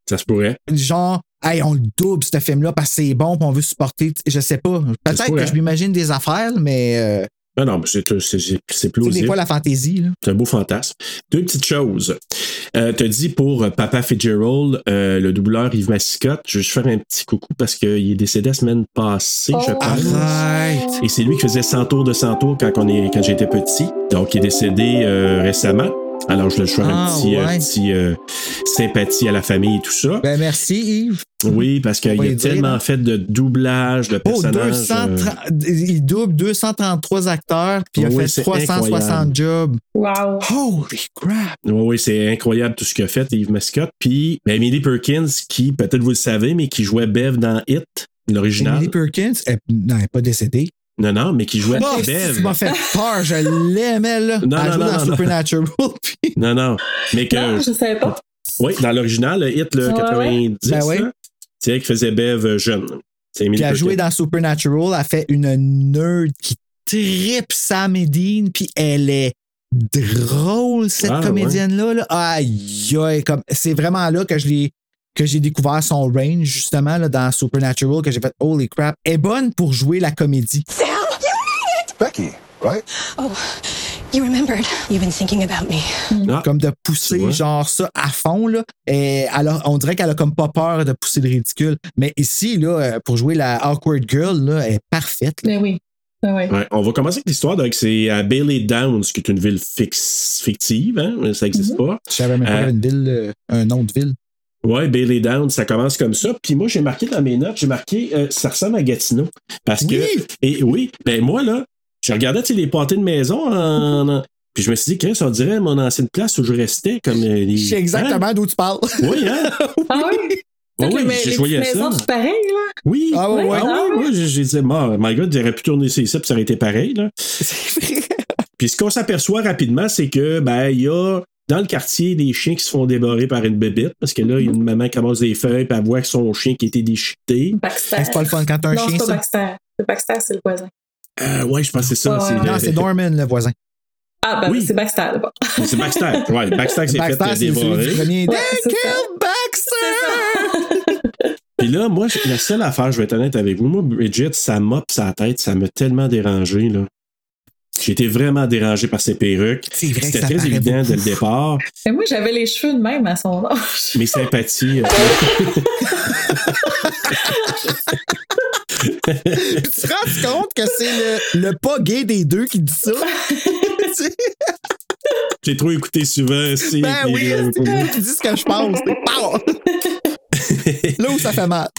Ça se pourrait. Genre, hey, on le double, ce film-là, parce que c'est bon, puis on veut supporter. Je sais pas. Peut-être que je m'imagine des affaires, mais euh, Non, non, mais c'est, c'est, c'est, des plausible. fois la fantaisie. Là. C'est un beau fantasme. Deux petites choses. Euh, T'as dit pour euh, Papa Fitzgerald, euh, le doubleur Yves Massicotte, je vais juste faire un petit coucou parce qu'il est décédé la semaine passée, je Oh. pense. Arrête! Et c'est lui qui faisait 100 tours de 100 tours quand, on est, quand j'étais petit. Donc, il est décédé euh, récemment. Alors, je le faire Ah, un petit, euh, petit euh, sympathie à la famille et tout ça. Ben merci Yves. oui, parce qu'il a dire, tellement fait de doublage, de Oh, personnages. 230 euh, il double 233 acteurs, puis il a Oui, fait c'est 360 incroyable. jobs. Wow. Holy crap! Oui, oui, c'est incroyable tout ce qu'il a fait, Yves Mascotte. Puis, ben, Emily Perkins, qui, peut-être vous le savez, mais qui jouait Bev dans Hit, l'original. Emily Perkins, elle n'est pas décédée. Non, non, mais qui jouait Oh, Bev. tu m'as fait peur, je l'aimais là. Non, elle non, jouait non, dans non, non. Supernatural. puis- Non, non. Mais que, Non, je savais pas. oui, dans l'original, le Hit, le Ouais, 90, Ben oui. là, c'est elle qui faisait Bev euh, jeune. Puis elle a joué dans Supernatural, elle a fait une nerd qui tripe Sam et Dean, puis elle est drôle, cette Ah, comédienne-là. Là. Aïe, aïe, comme, c'est vraiment là que je l'ai que j'ai découvert son range, justement, là, dans Supernatural, que j'ai fait Holy crap. Est bonne pour jouer la comédie. Becky, right? Oh, you remembered. You've been thinking about me. Ah, Comme de pousser, genre ça, à fond, là. Et alors, on dirait qu'elle a comme pas peur de pousser le ridicule. Mais ici, là, euh, pour jouer la awkward girl, là, elle est parfaite. là. Mais oui. Ah ouais. ouais. On va commencer avec l'histoire. Donc, c'est à Bailey Downs, qui est une ville fixe, fictive. Hein? Ça n'existe pas. Je savais même pas Euh, une ville, euh, un nom de ville. Ouais, Bailey Downs, ça commence comme ça. Puis moi, j'ai marqué dans mes notes, j'ai marqué, euh, ça ressemble à Gatineau. Parce que, Oui! et oui, ben moi, là, je regardais, les pâtés de maison en- en- Puis je me suis dit, Chris, on dirait mon ancienne place où je restais comme euh, les. Je sais exactement d'où tu parles. Hein? Oui, hein? Ah oui? Oui, Toutes oui, les, ma- je voyais ça. pareil, là. Oui. Ah ouais, ouais. Ah oui, oui, j'ai- dit, oh, my God, j'aurais pu tourner ça ici, puis ça aurait été pareil, là. C'est vrai. Puis ce qu'on s'aperçoit rapidement, c'est que, ben, il y a dans le quartier des chiens qui se font dévorer par une bébête, parce que là, il y a une maman qui ramasse des feuilles, puis elle voit que son chien qui a été déchiqueté. Baxter. C'est pas le fun quand t'as un non, chien, c'est pas. Baxter. C'est Baxter, c'est le voisin. Euh, ouais, je pense que c'est ça. Ouais, c'est ouais, le- Non, c'est Norman, le voisin. Ah, ben, Oui. c'est Baxter, là-bas. C'est Baxter. Ouais, Baxter qui s'est fait Baxter, euh, c'est dévorer. premier. Ouais, They killed Baxter! Puis là, moi, la seule affaire, je vais être honnête avec vous, moi, Bridget, ça m'a pis sa tête, ça m'a tellement dérangé, là. J'ai été vraiment dérangé par ses perruques. C'est vrai que C'était très évident beaucoup. dès le départ. Mais moi, j'avais les cheveux de même à son âge. Mes sympathies. euh, tu te rends compte que c'est le, le pas gay des deux qui dit ça? Tu sais? J'ai trop écouté souvent. Si, ben oui, euh, qui dit ce que je pense. Là où ça fait mal.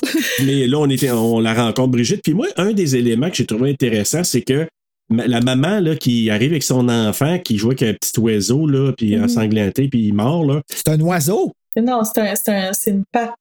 Mais là, on, était, on la rencontre, Brigitte. Puis moi, un des éléments que j'ai trouvé intéressant, c'est que la maman là, qui arrive avec son enfant, qui joue avec un petit oiseau, là, puis Mhm. ensanglanté, puis il mord, là. C'est un oiseau? Non, c'est un, c'est un- c'est une patte.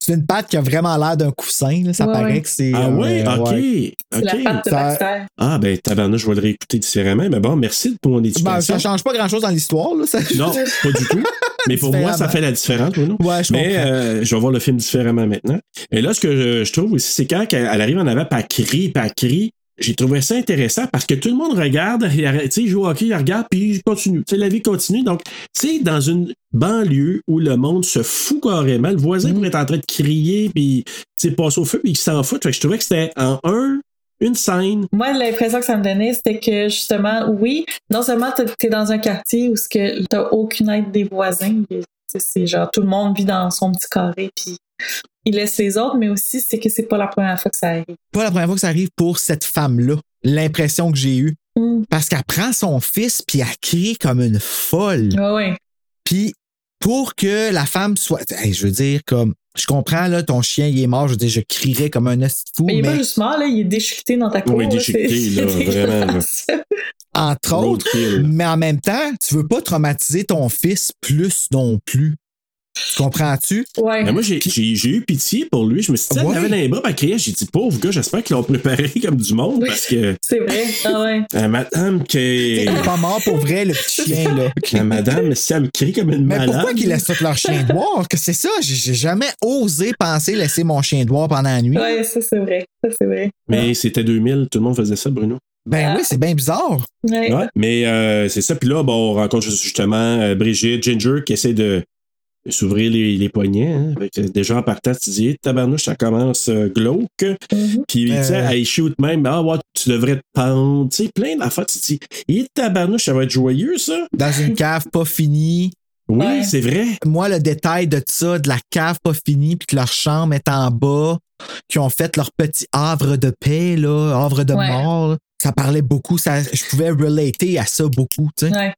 C'est une patte qui a vraiment l'air d'un coussin. là. Ça Ouais, paraît ouais. que c'est. Ah euh, ouais, ok. ouais. C'est la ok. patte de Ça- Baxter. Ah, ben, tabarnak, je vais le réécouter différemment. Mais bon, merci pour mon Ben, éducation. ça change pas grand chose dans l'histoire. là. Ça- non, pas du tout. Mais pour moi, ça fait la différence. Ouais, je Mais euh, je vais voir le film différemment maintenant. Et là, ce que je, je trouve aussi, c'est quand elle elle arrive en avant, elle crie, puis elle crie. J'ai trouvé ça intéressant parce que tout le monde regarde, il arrête- tu sais, il joue au hockey, il regarde, puis il continue. Tu la vie continue. Donc, tu sais, dans une banlieue où le monde se fout carrément, le voisin Mm. pourrait être en train de crier, puis, tu sais, passe au feu, puis il s'en fout. Fait que je trouvais que c'était en un, une scène. Moi, l'impression que ça me donnait, c'était que justement, oui, non seulement t'es t'es dans un quartier où que t'as aucune aide des voisins, tu c'est genre tout le monde vit dans son petit carré, puis il laisse les autres, mais aussi c'est que c'est pas la première fois que ça arrive. Pas la première fois que ça arrive pour cette femme-là. L'impression que j'ai eue. Mm. Parce qu'elle prend son fils puis elle crie comme une folle. Ouais, ouais. Puis pour que la femme soit. Hey, je veux dire, comme. Je comprends, là, ton chien, il est mort. Je veux dire, je crierais comme un hostie de fou. Mais il est mais pas juste mort, là, il est déchiqueté dans ta cour. Oui, là, déchiqueté, là, vraiment, entre autres. Mais en même temps, tu veux pas traumatiser ton fils plus non plus. Tu comprends-tu? Ouais. Mais moi, j'ai j'ai- j'ai eu pitié pour lui. Je me suis dit, elle Ouais. avait dans les bras, puis elle criait. J'ai dit, pauvre gars, j'espère qu'ils l'ont préparé comme du monde Oui. parce que C'est vrai. Ah ouais. la madame qui Il est pas mort pour vrai, le petit chien, là. La madame, si elle me crie comme une Mais malade. pourquoi qu'ils laissent tout leur chien de boire? Que c'est ça? J'ai j'ai jamais osé penser laisser mon chien de boire pendant la nuit. Ouais, ça c'est vrai. Ça c'est vrai. Mais c'était 2000, tout le monde faisait ça, Bruno. Ben oui, c'est bien bizarre. Ouais. Ouais, mais euh, c'est ça. Puis là, bon, on rencontre justement euh, Brigitte, Ginger, qui essaie de s'ouvrir les, les poignets. Hein. Fait que déjà en partant, tu dis, tabarnouche, ça commence euh, glauque. Mhm. Puis, tu sais, Euh. elle shoot même, ah, ouais, tu devrais te pendre. Tu sais, plein d'affaires. Tu te dis, et tabarnouche, ça va être joyeux, ça. Dans une cave pas finie. Oui, Ouais. c'est vrai. Moi, le détail de ça, de la cave pas finie, puis que leur chambre est en bas, qui ont fait leur petit havre de paix, là, havre de Ouais. mort, là, ça parlait beaucoup. Ça, je pouvais relater à ça beaucoup, tu sais. Ouais.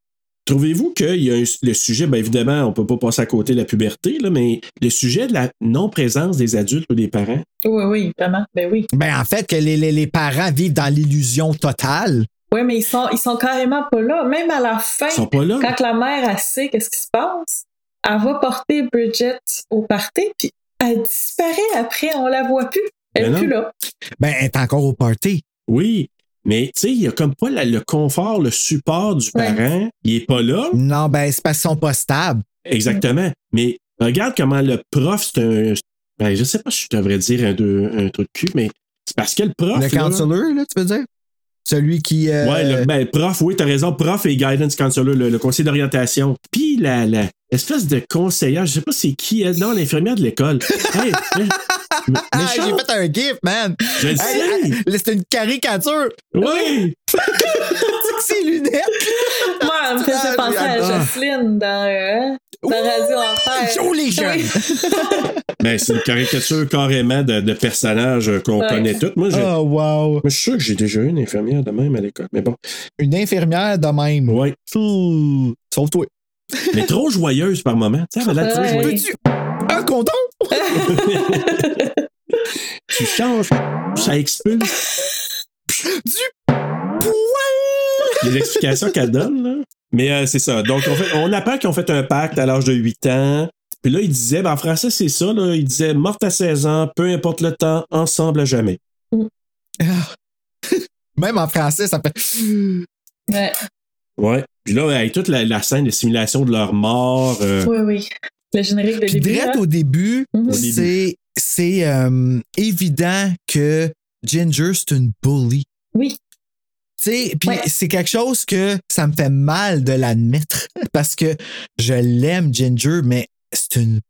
Trouvez-vous qu'il y a un- le sujet, bien évidemment, on peut pas passer à côté de la puberté, là, mais le sujet de la non-présence des adultes ou des parents? Oui, oui, vraiment. Ben oui. Ben, en fait, que les, les- les parents vivent dans l'illusion totale. Ouais, mais ils sont, ils sont carrément pas là. Même à la fin, Ils sont pas là. quand la mère elle sait qu'est-ce qui se passe, elle va porter Bridget au party, puis elle disparaît après, on la voit plus. Elle Mais est non. plus là. Ben, elle est encore au party. Oui, mais tu sais, il y a comme pas la- le confort, le support du Ouais. parent. Il est pas là. Non, ben, c'est parce qu'ils sont pas stables. Exactement. Mais regarde comment le prof, c'est un. Ben, je sais pas si je devrais dire un, deux- un truc de cul, mais c'est parce que le prof. Le là- counselor, là, tu veux dire? Celui qui. euh, Ouais, le, ben, prof, oui, t'as raison, prof et guidance counselor, le, le conseiller d'orientation. Puis la, la espèce de conseillère, je sais pas c'est qui, elle, non, l'infirmière de l'école. Hey, mais- mais- Ah, j'ai fait un gif, man! Je le Hey, sais. hey, C'est une caricature! Oui! C'est lunettes! Moi, elle me faisait Ah, penser à ah. Jocelyne dans, euh, dans Radio Enfer. Joe les jeunes! Oui. Ben, c'est une caricature carrément de, de personnages qu'on Ouais. connaît tous. Moi, je, Oh, wow! moi, je suis sûr que j'ai déjà eu une infirmière de même à l'école. Mais bon. Une infirmière de même. Ouais. Ouh, Sauve-toi. Mais trop joyeuse par moment. Tu sais, elle a Peux-tu. Un condom? Tu changes, ça expulse. Du poil! Les explications qu'elle donne, là. Mais euh, c'est ça. Donc, on, fait, on apprend qu'ils ont fait un pacte à l'âge de 8 ans. Puis là, il disait, ben, en français, c'est ça, là. Il disait, morte à 16 ans, peu importe le temps, ensemble à jamais. Même en français, ça fait. Ouais. Ouais. Puis là, avec toute la, la scène de simulation de leur mort. euh, oui, oui. Le générique de Puis début. direct hein? au début, Mhm. c'est, c'est euh, évident que Ginger, c'est une bully. Oui. Tu sais, puis Ouais. c'est quelque chose que ça me fait mal de l'admettre parce que je l'aime, Ginger, mais c'est une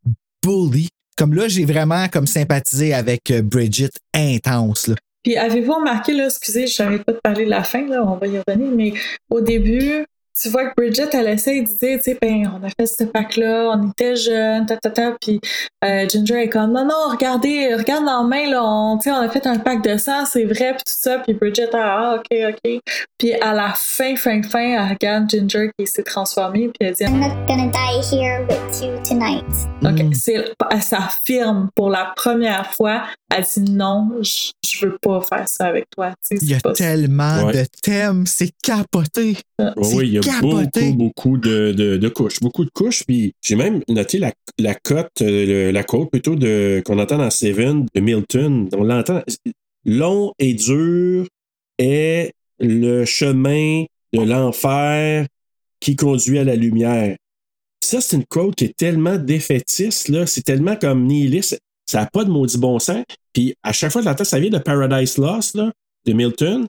bully. Comme là, j'ai vraiment comme sympathisé avec euh, Bridget intense. Là. Puis avez-vous remarqué, là, excusez, je n'arrête pas de parler de la fin, là, on va y revenir, mais au début, tu vois que Bridget, elle essaie de dire, tu sais, ben, on a fait ce pack-là, on était jeunes, ta, ta, ta, puis euh, Ginger est comme, non, non, regardez, regarde dans la main, là, on, tu sais, on a fait un pack de sang, c'est vrai, puis tout ça, puis Bridget, ah, ok, ok. Puis à la fin, fin, fin, elle regarde Ginger qui s'est transformée, puis elle dit, I'm not gonna die here with you tonight. Ok, Mm. c'est, elle s'affirme pour la première fois. Elle dit non, je, je veux pas faire ça avec toi. Tu sais, Il y a tellement Ouais. de thèmes, c'est capoté. Oui, C'est oui, il y a capoté. beaucoup, beaucoup de, de, de couches. Beaucoup de couches. Puis j'ai même noté la, la cote, euh, le- la côte plutôt de qu'on entend dans Seven de Milton. On l'entend. Long et dur est le chemin de l'enfer qui conduit à la lumière. Ça, c'est une quote qui est tellement défaitiste, là. C'est tellement comme nihiliste. Ça n'a pas de maudit bon sens. Puis à chaque fois que j'entends, ça vient de Paradise Lost, là, de Milton.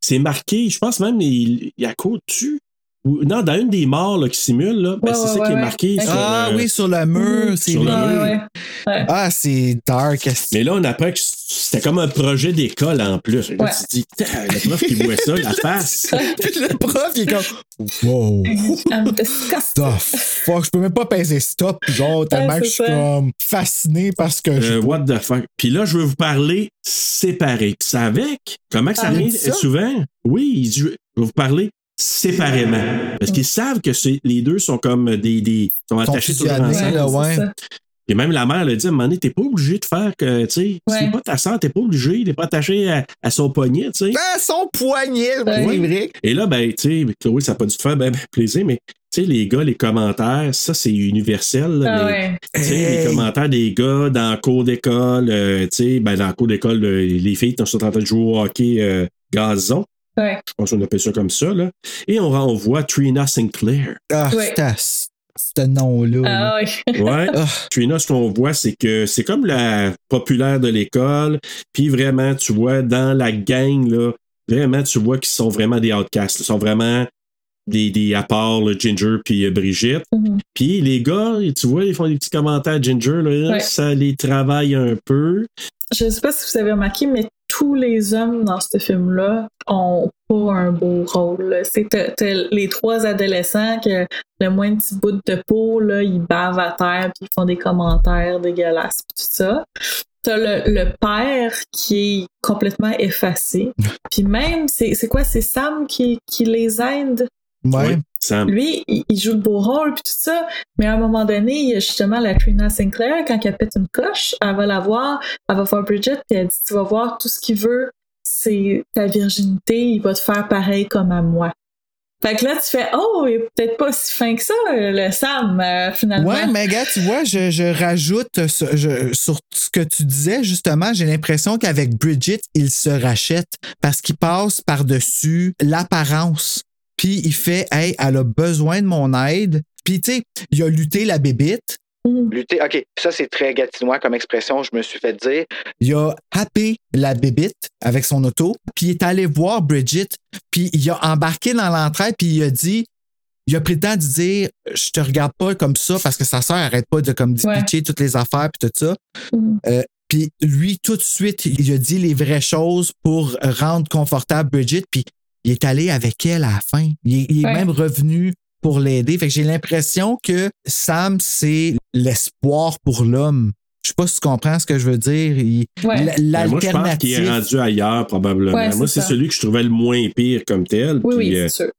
C'est marqué, je pense même, il, il y a dessus. Non, dans une des morts là, qui simule, là, ben, Ouais, c'est ouais, ça ouais, qui est marqué. Ok. sur Ah le- oui, sur le mur, c'est Sur le vrai. mur. Ouais, ouais. Ouais. Ah, c'est dark. Mais là, on apprend que c'était comme un projet d'école en plus. Là, tu te dis, le prof qui voit ça, la face. Puis le prof, il est comme, wow. The fuck, je peux même pas peser stop, genre, tellement Ouais, que je suis comme fasciné parce que je. Euh, what the fuck. Puis là, je veux vous parler séparé. Puis c'est avec. Comment que ça Ah, dit ça? souvent? Oui, il dit, je vais vous parler séparément. Parce qu'ils savent que c'est- les deux sont comme des. des sont attachés toujours fusionnés, ensemble. là, ouais. Et même la mère a dit à un moment donné, t'es pas obligé de faire que, tu sais, Ouais. c'est pas ta soeur, t'es pas obligé, t'es pas attaché à, à son poignet, tu sais. Ah, son poignet, Ouais. vrai. Et là, ben, tu sais, Chloé, ça n'a pas dû te faire ben, ben plaisir, mais tu sais, les gars, les commentaires, ça, c'est universel. là, Ah mais, ouais. tu sais, Hey. les commentaires des gars dans le cours d'école, euh, tu sais, ben, dans le cours d'école, euh, les filles sont en train de jouer au hockey euh, gazon. Ouais. Je pense qu'on appelle ça comme ça, là. Et on renvoie Trina Sinclair. Ah, Ouais. c'est à ce nom-là. là. Ah ouais. Ouais. Ah. Trina, ce qu'on voit, c'est que c'est comme la populaire de l'école. Puis vraiment, tu vois, dans la gang, là, vraiment, tu vois qu'ils sont vraiment des outcasts. Ils sont vraiment des, des à part là, Ginger puis euh, Brigitte. Mhm. Puis les gars, tu vois, ils font des petits commentaires Ginger, là, Ouais. ça les travaille un peu. Je sais pas si vous avez remarqué, mais tous les hommes dans ce film-là ont pas un beau rôle. C'est les trois adolescents que le moins de petits bouts de peau, là, ils bavent à terre puis ils font des commentaires dégueulasses pis tout ça. T'as le, le père qui est complètement effacé. Puis même, c'est c'est quoi? C'est Sam qui, qui les aide? Ouais. Oui, Sam. lui, il, joue le beau rôle puis tout ça, mais à un moment donné, il y a justement la Trina Sinclair, quand elle pète une coche, elle va la voir, elle va voir Bridget, puis elle dit Tu vas voir, tout ce qu'il veut, c'est ta virginité, il va te faire pareil comme à moi. Fait que là, tu fais Oh, il est peut-être pas si fin que ça, le Sam, euh, finalement. Ouais, mais gars, tu vois, je, je rajoute ce- je- sur ce que tu disais, justement, j'ai l'impression qu'avec Bridget, il se rachète parce qu'il passe par-dessus l'apparence. Puis il fait, hey, elle a besoin de mon aide. Puis, tu sais, il a lutté la bébite. Lutter, OK, ça c'est très gatinois comme expression, je me suis fait dire. Il a happé la bébite avec son auto. Puis il est allé voir Bridget. Puis il a embarqué dans l'entraide. Puis il a dit, il a pris le temps de dire, je te regarde pas comme ça parce que sa sœur arrête pas de comme Ouais. pitcher toutes les affaires puis tout ça. Mhm. Euh, puis lui, tout de suite, il a dit les vraies choses pour rendre confortable Bridget. Puis il est allé avec elle à la fin. Il est, même revenu pour l'aider. Fait que j'ai l'impression que Sam, c'est l'espoir pour l'homme. Je sais pas si tu comprends ce que je veux dire. Il- Ouais. l- Ben, moi, je pense qu'il est L'alternative. rendu ailleurs, probablement. Ouais, moi, c'est celui que je trouvais le moins pire comme tel. Oui, puis, oui, euh, c'est sûr.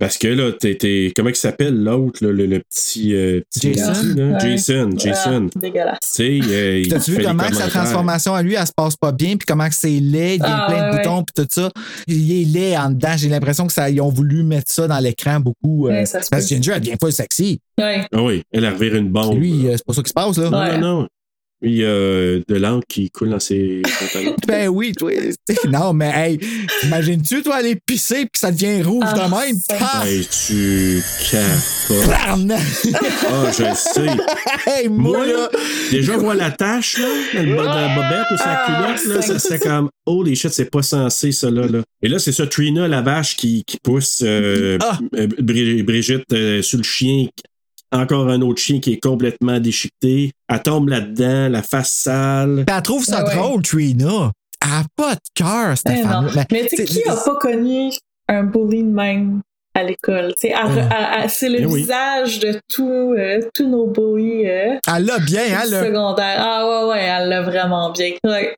Parce que là, t'es, t'es- comment il s'appelle l'autre, là, le, le petit, euh, petit Jason. maudit, là? Ouais. Jason, Jason. Ah, dégueulasse. Euh, T'as-tu vu comment sa transformation à lui, elle se passe pas bien, puis comment que c'est laid, il y a Ah, plein de ouais, boutons, puis tout ça. Il est laid en dedans. J'ai l'impression que ça, ils ont voulu mettre ça dans l'écran beaucoup. euh, Ouais, ça se parce que. Ginger, elle devient pas sexy. Ouais. Ah oui, elle a reviré une bombe. Lui, euh, c'est pas ça qui se passe, là. non, Ouais. non, non. Y a de l'encre qui coule dans ses pantalons. Ben oui, toi. Non, mais hey, imagines-tu, toi, aller pisser puis que ça devient rouge Ah, de même? Ah! hey, tu capotes. Ah, je le sais. hey, Moi, moi, là, déjà, voir la tache, là, le bas de la bobette ou sa Ah, culotte, là, ça c'est- serait comme, holy shit, c'est pas censé, ça, là. là. Et là, c'est ça, Trina, la vache, qui, qui pousse euh, Ah. euh, Bri- Brigitte euh, sur le chien. Encore un autre chien qui est complètement déchiqueté. Elle tombe là-dedans, la face sale. elle trouve ça Ah ouais. drôle, Trina. Elle a pas de cœur, cette femme-là. Mais tu sais, qui a pas connu un bully de même à l'école? Elle elle- elle- c'est le Eh oui. visage de tout, euh, tous nos boys euh, Elle l'a bien, là. secondaire. Ah ouais, ouais, elle l'a vraiment bien. Ouais.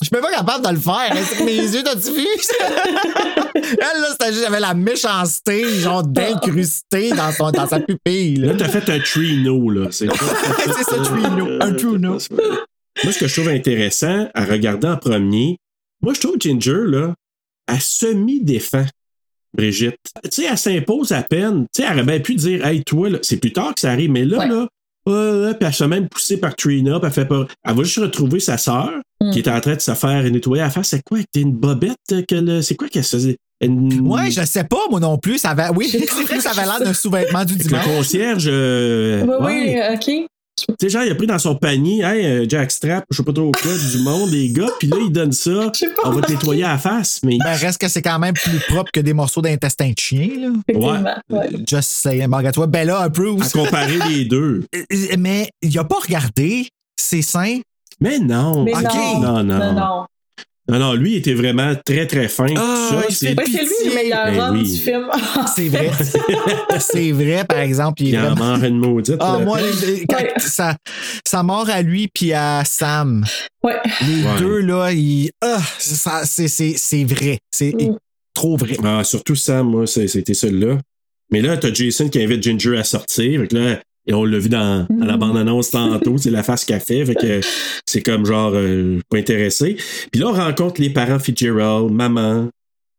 Je suis même pas capable de le faire. hein, Mes yeux, t'as-tu vu? Elle, là, c'était juste, elle avait la méchanceté, genre, d'incrustée dans, son, dans sa pupille. Là, Là. t'as fait un tree-no, là. C'est C'est ça, Trino. Un Trino. Moi, ce que je trouve intéressant à regarder en premier, moi, je trouve Ginger, là, elle semi-défend Brigitte. Tu sais, elle s'impose à peine. Tu sais, elle aurait bien pu dire, hey, toi, là, c'est plus tard que ça arrive, mais là, Ouais. là, euh, puis elle se fait même poussée par Trina, puis elle fait pas. Elle va juste retrouver sa sœur, Mm. qui est en train de se faire nettoyer à la face. C'est quoi? T'es une bobette? Que le- C'est quoi qu'elle se faisait? Une- Ouais, je sais pas, moi non plus. Ça avait, oui, c'est vrai que ça avait l'air d'un sous-vêtement du Avec le dimanche. concierge. euh, Ouais, ouais. ouais, ok. Tu sais, genre, il a pris dans son panier, hey, euh, Jack Strap, je sais pas trop quoi, du monde, les gars, puis là, il donne ça. On va te nettoyer à la face, mais. Ben, reste que c'est quand même plus propre que des morceaux d'intestin de chien, là. Ouais. Just saying. Ben, regarde-toi, Bella à comparer les deux. Euh, Mais il a pas regardé ses seins. Mais non. Mais non. Non, non. Non, non. Non, non, lui, il était vraiment très, très fin. Ah, tout ça, il c'est- Ouais, c'est lui le meilleur Ben homme oui. du film. C'est vrai. c'est vrai, par exemple. Il Il est en vraiment... une maudite. Ah, là. moi, les- quand Ouais. ça, ça mort à lui puis à Sam. Ouais. Les Ouais. deux, là, ils. Ah, ça, c'est, c'est, c'est vrai. C'est Mm. trop vrai. Ah, surtout Sam, moi, c'était celui-là. Mais là, t'as Jason qui invite Ginger à sortir. Fait que là, et on l'a vu dans, dans la bande-annonce tantôt, c'est la face qu'elle fait. Fait que c'est comme genre euh, pas intéressé. Puis là, on rencontre les parents Fitzgerald, maman,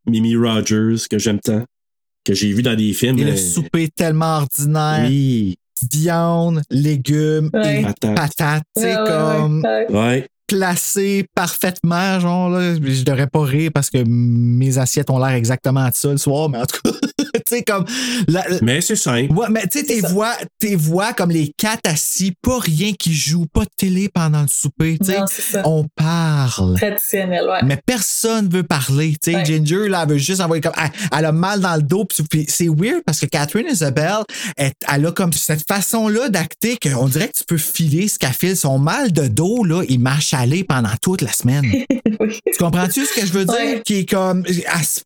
Mimi Rogers, que j'aime tant, que j'ai vu dans des films. Et le euh, souper tellement ordinaire. Oui, Viande, légumes Ouais. et patate. patates. Ouais, ouais, comme ouais, ouais. Ouais. Placé parfaitement. Genre, là, je devrais pas rire parce que mes assiettes ont l'air exactement de ça le soir, mais en tout cas, tu sais, comme. la- Mais c'est simple. Ouais, mais tu sais, tes voix, tes voix comme les quatre assis, pas rien qui joue, pas de télé pendant le souper. tu sais. On parle. Traditionnel, ouais. Mais personne veut parler. tu sais. Ouais. Ginger, là, elle veut juste envoyer comme. Elle, elle a mal dans le dos. puis- c'est weird parce que Catherine Isabelle, elle, elle a comme cette façon-là d'acter qu'on dirait que tu peux filer ce qu'elle file. Son mal de dos, là, il m'a chalé pendant toute la semaine. Oui. tu comprends-tu ce que je veux dire? Ouais. Qui est comme.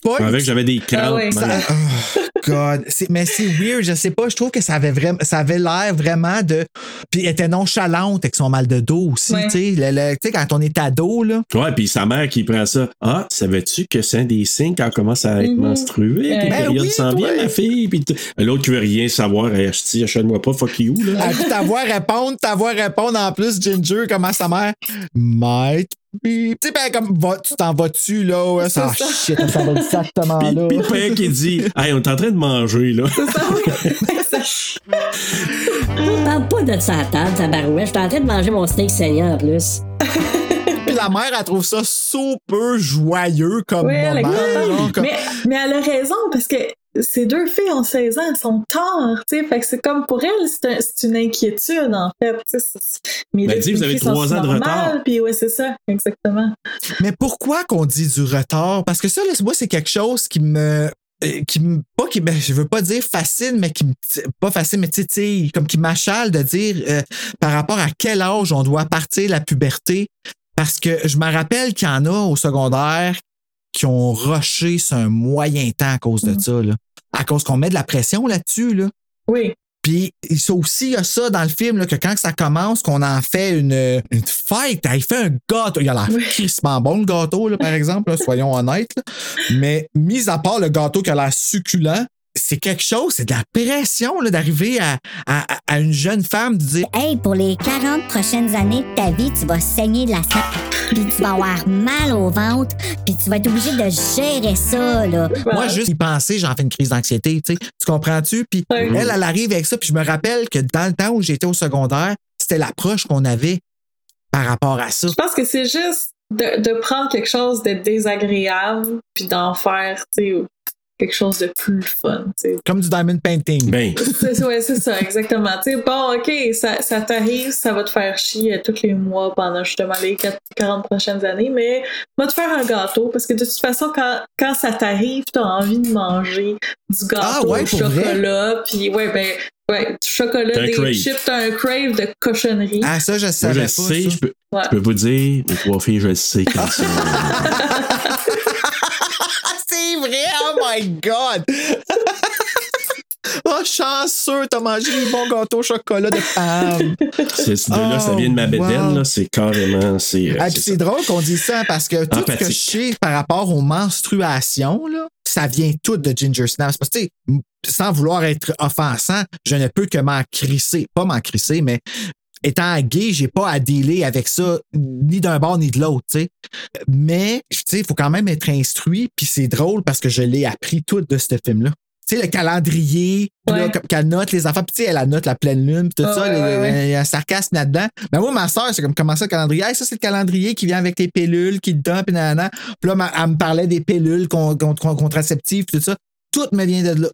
Pogne, Avec, j'avais des crampes. Ah ouais, ça- oh, God. C'est- mais c'est weird, je sais pas. Je trouve que ça avait vraiment, ça avait l'air vraiment de. Puis elle était nonchalante avec son mal de dos aussi. Ouais. Tu sais, quand on est ado, là. Ouais, puis sa mère qui prend ça. Ah, savais-tu que c'est un des signes quand on commence à être Mhm. menstrué? Ben Tes périodes oui, s'en toi. viennent, ma fille. Puis t- l'autre qui veut rien savoir, elle dit, achète-moi pas, fuck you, là. À ta voix répondre, ta voix répondre en plus, Ginger, comment sa mère? Might be. Tu sais, ben, comme, va, tu t'en vas-tu, là? Ouais, ça, ça. shit, on s'en va exactement là. puis le père qui dit, hey, on est en train de manger, là. C'est ça, oui. Ça- Parle pas de ça à table, tabarouette. Je suis en train de manger mon steak saignant en plus. Puis la mère, elle trouve ça super joyeux comme Oui, moment. genre, comme- mais, mais elle a raison parce que ces deux filles ont 16 ans, elles sont tard, tu sais. Fait que c'est comme pour elle, c'est un- c'est une inquiétude, en fait. tu sais, c'est- Mais Ben, vous avez trois ans de normales, retard. Puis ouais, c'est ça, exactement. Mais pourquoi qu'on dit du retard? Parce que ça, là, moi, c'est quelque chose qui me. euh, qui me pas qui me- je veux pas dire facile mais qui me pas facile mais tu sais, tu sais comme qui m'achale de dire euh, par rapport à quel âge on doit partir la puberté parce que je me rappelle qu'il y en a au secondaire qui ont rushé sur un moyen temps à cause de ça là à cause qu'on met de la pression là-dessus là Oui. puis ça aussi, il y a ça dans le film, là, que quand ça commence, qu'on en fait une, une fête, il fait un gâteau. Il a l'air Oui. crissement bon, le gâteau, là, par exemple, là, soyons honnêtes. Mais mis à part le gâteau qui a l'air succulent, c'est quelque chose, c'est de la pression là, d'arriver à, à, à une jeune femme de dire Hey, pour les 40 prochaines années de ta vie, tu vas saigner de la sang, puis tu vas avoir mal au ventre, puis tu vas être obligé de gérer ça, là. Moi, juste y penser, j'en fais une crise d'anxiété, tu comprends-tu? Puis elle, elle arrive avec ça. Puis je me rappelle que dans le temps où j'étais au secondaire, c'était l'approche qu'on avait par rapport à ça. Je pense que c'est juste de, de prendre quelque chose de désagréable puis d'en faire, tu sais, quelque chose de plus fun, tu sais. Comme du diamond painting. Ben, C'est ouais, c'est ça, exactement. Bon, OK, ça, ça t'arrive, ça va te faire chier euh, tous les mois pendant justement les 4 40 prochaines années, mais va te faire un gâteau parce que de toute façon, quand, quand ça t'arrive, t'as envie de manger du gâteau Ah ouais, au chocolat, puis ouais, ben, ouais, du chocolat, T'as des crave. chips, t'as un crave de cochonnerie. Ah, ça, je moi, je pas. sais, ça. je peux, Ouais. je peux vous dire, les trois filles, je sais quand ça. Vrai! Oh my God! Oh, chanceux, t'as mangé les bons gâteaux au chocolat de Pam. C'est ce là Oh, ça vient de ma bédaine, wow. là, c'est carrément. C'est, euh, Ah, c'est puis ça. c'est drôle qu'on dise ça parce que tout ce que je sais par rapport aux menstruations, là, ça vient tout de Ginger Snaps. Parce que, tu sais, m- sans vouloir être offensant, je ne peux que m'en crisser. Pas m'en crisser, mais étant gay, j'ai pas à dealer avec ça ni d'un bord ni de l'autre, tu sais. Mais, tu sais, il faut quand même être instruit, puis c'est drôle parce que je l'ai appris tout de ce film-là. Tu sais, le calendrier, puis là, Ouais. comme- qu'elle note les enfants, puis tu sais, elle la note la pleine lune, puis tout ça, ouais, les- ouais, ouais. il y a un sarcasme là-dedans. Mais moi, ma soeur, c'est comme comment ça, le calendrier? Hey, ça, c'est le calendrier qui vient avec tes pilules, qui te donne, puis nanana. Puis là, ma- elle me parlait des pilules con- con- con- contraceptives, puis tout ça. Tout me vient de là.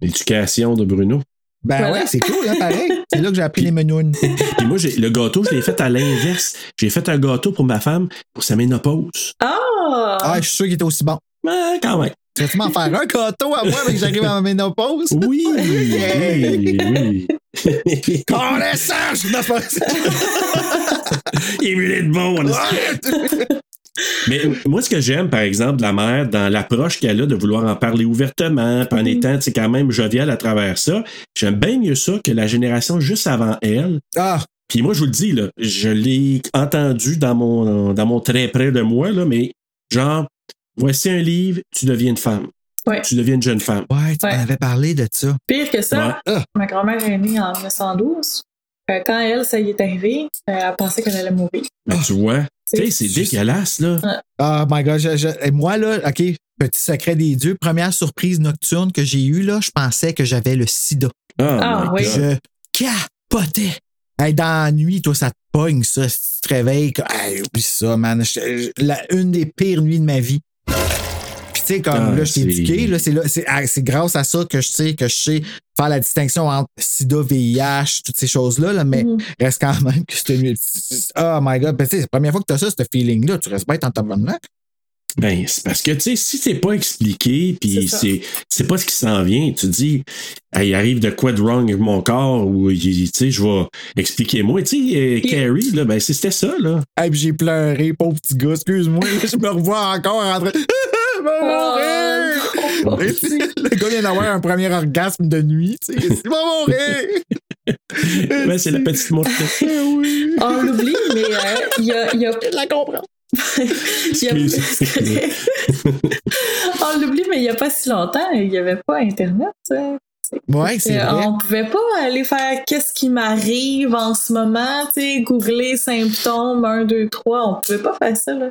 L'éducation de Bruno. Ben Voilà. ouais, c'est cool, hein, pareil. c'est là que j'ai appris les menounes. Puis moi, j'ai, le gâteau, je l'ai fait à l'inverse. J'ai fait un gâteau pour ma femme pour sa ménopause. Ah! Ah, je suis sûr qu'il était aussi bon. Ben, quand même. Tu vas-tu m'en faire un gâteau à moi, mais que j'arrive à ma ménopause? Oui, oui, oui. Pas- Il est mieux d'être bon. on est- Mais moi, ce que j'aime, par exemple, de la mère, dans l'approche qu'elle a de vouloir en parler ouvertement, puis en étant tu sais, quand même joviale à travers ça, j'aime bien mieux ça que la génération juste avant elle. Ah, Puis moi, je vous le dis, là, je l'ai entendu dans mon, dans mon très près de moi, là, mais genre, voici un livre, tu deviens une femme. Ouais. Tu deviens une jeune femme. ouais, tu Ouais. m'avais parlé de ça. Pire que ça, Ouais. Ah. ma grand-mère est née en 1912. Euh, quand elle, ça y est arrivé, euh, elle pensait qu'elle allait mourir. Ben, tu vois, tu sais, c'est dégueulasse, là. Oh my god, je- je- et moi là, OK, petit secret des dieux, première surprise nocturne que j'ai eue là, je pensais que j'avais le sida. Oh Ah, oui. Je capotais. Hey, dans la nuit, toi, ça te pogne, ça. Si tu te réveilles, que- hey, oublie ça, man. Je- je- la, une des pires nuits de ma vie. Puis, tu sais, comme Ah, là, je t'ai c'est- éduqué, là, c'est, là, c'est, ah, c'est grâce à ça que je sais que je sais faire la distinction entre sida, VIH, toutes ces choses-là, là, mais Mhm. reste quand même que c'était mieux. Oh my god, Ben, c'est la première fois que tu as ça, ce feeling-là, tu restes bête en tabarnak. Ben, c'est parce que, tu sais, si c'est pas expliqué, puis C'est c'est, c'est pas ce qui s'en vient, tu dis, il arrive de quoi de wrong avec mon corps, ou, tu sais, je vais expliquer. Moi, tu sais, euh, Carrie, là, ben, c'était ça, là. Hey, puis j'ai pleuré, pauvre petit gars, excuse-moi, je me revois encore en train. Vais Oh, mourir! Et puis, le gars vient d'avoir un premier orgasme de nuit, tu sais. Il va mourir! Ben, c'est la petite oui. On l'oublie, mais euh, il y a. il y a- Je la comprends. il y a- Excuse. On l'oublie, mais il n'y a pas si longtemps, il n'y avait pas Internet. tu sais. Ouais, c'est Euh, vrai. On pouvait pas aller faire qu'est-ce qui m'arrive en ce moment, tu sais, googler symptômes 1, 2, 3. On pouvait pas faire ça, là.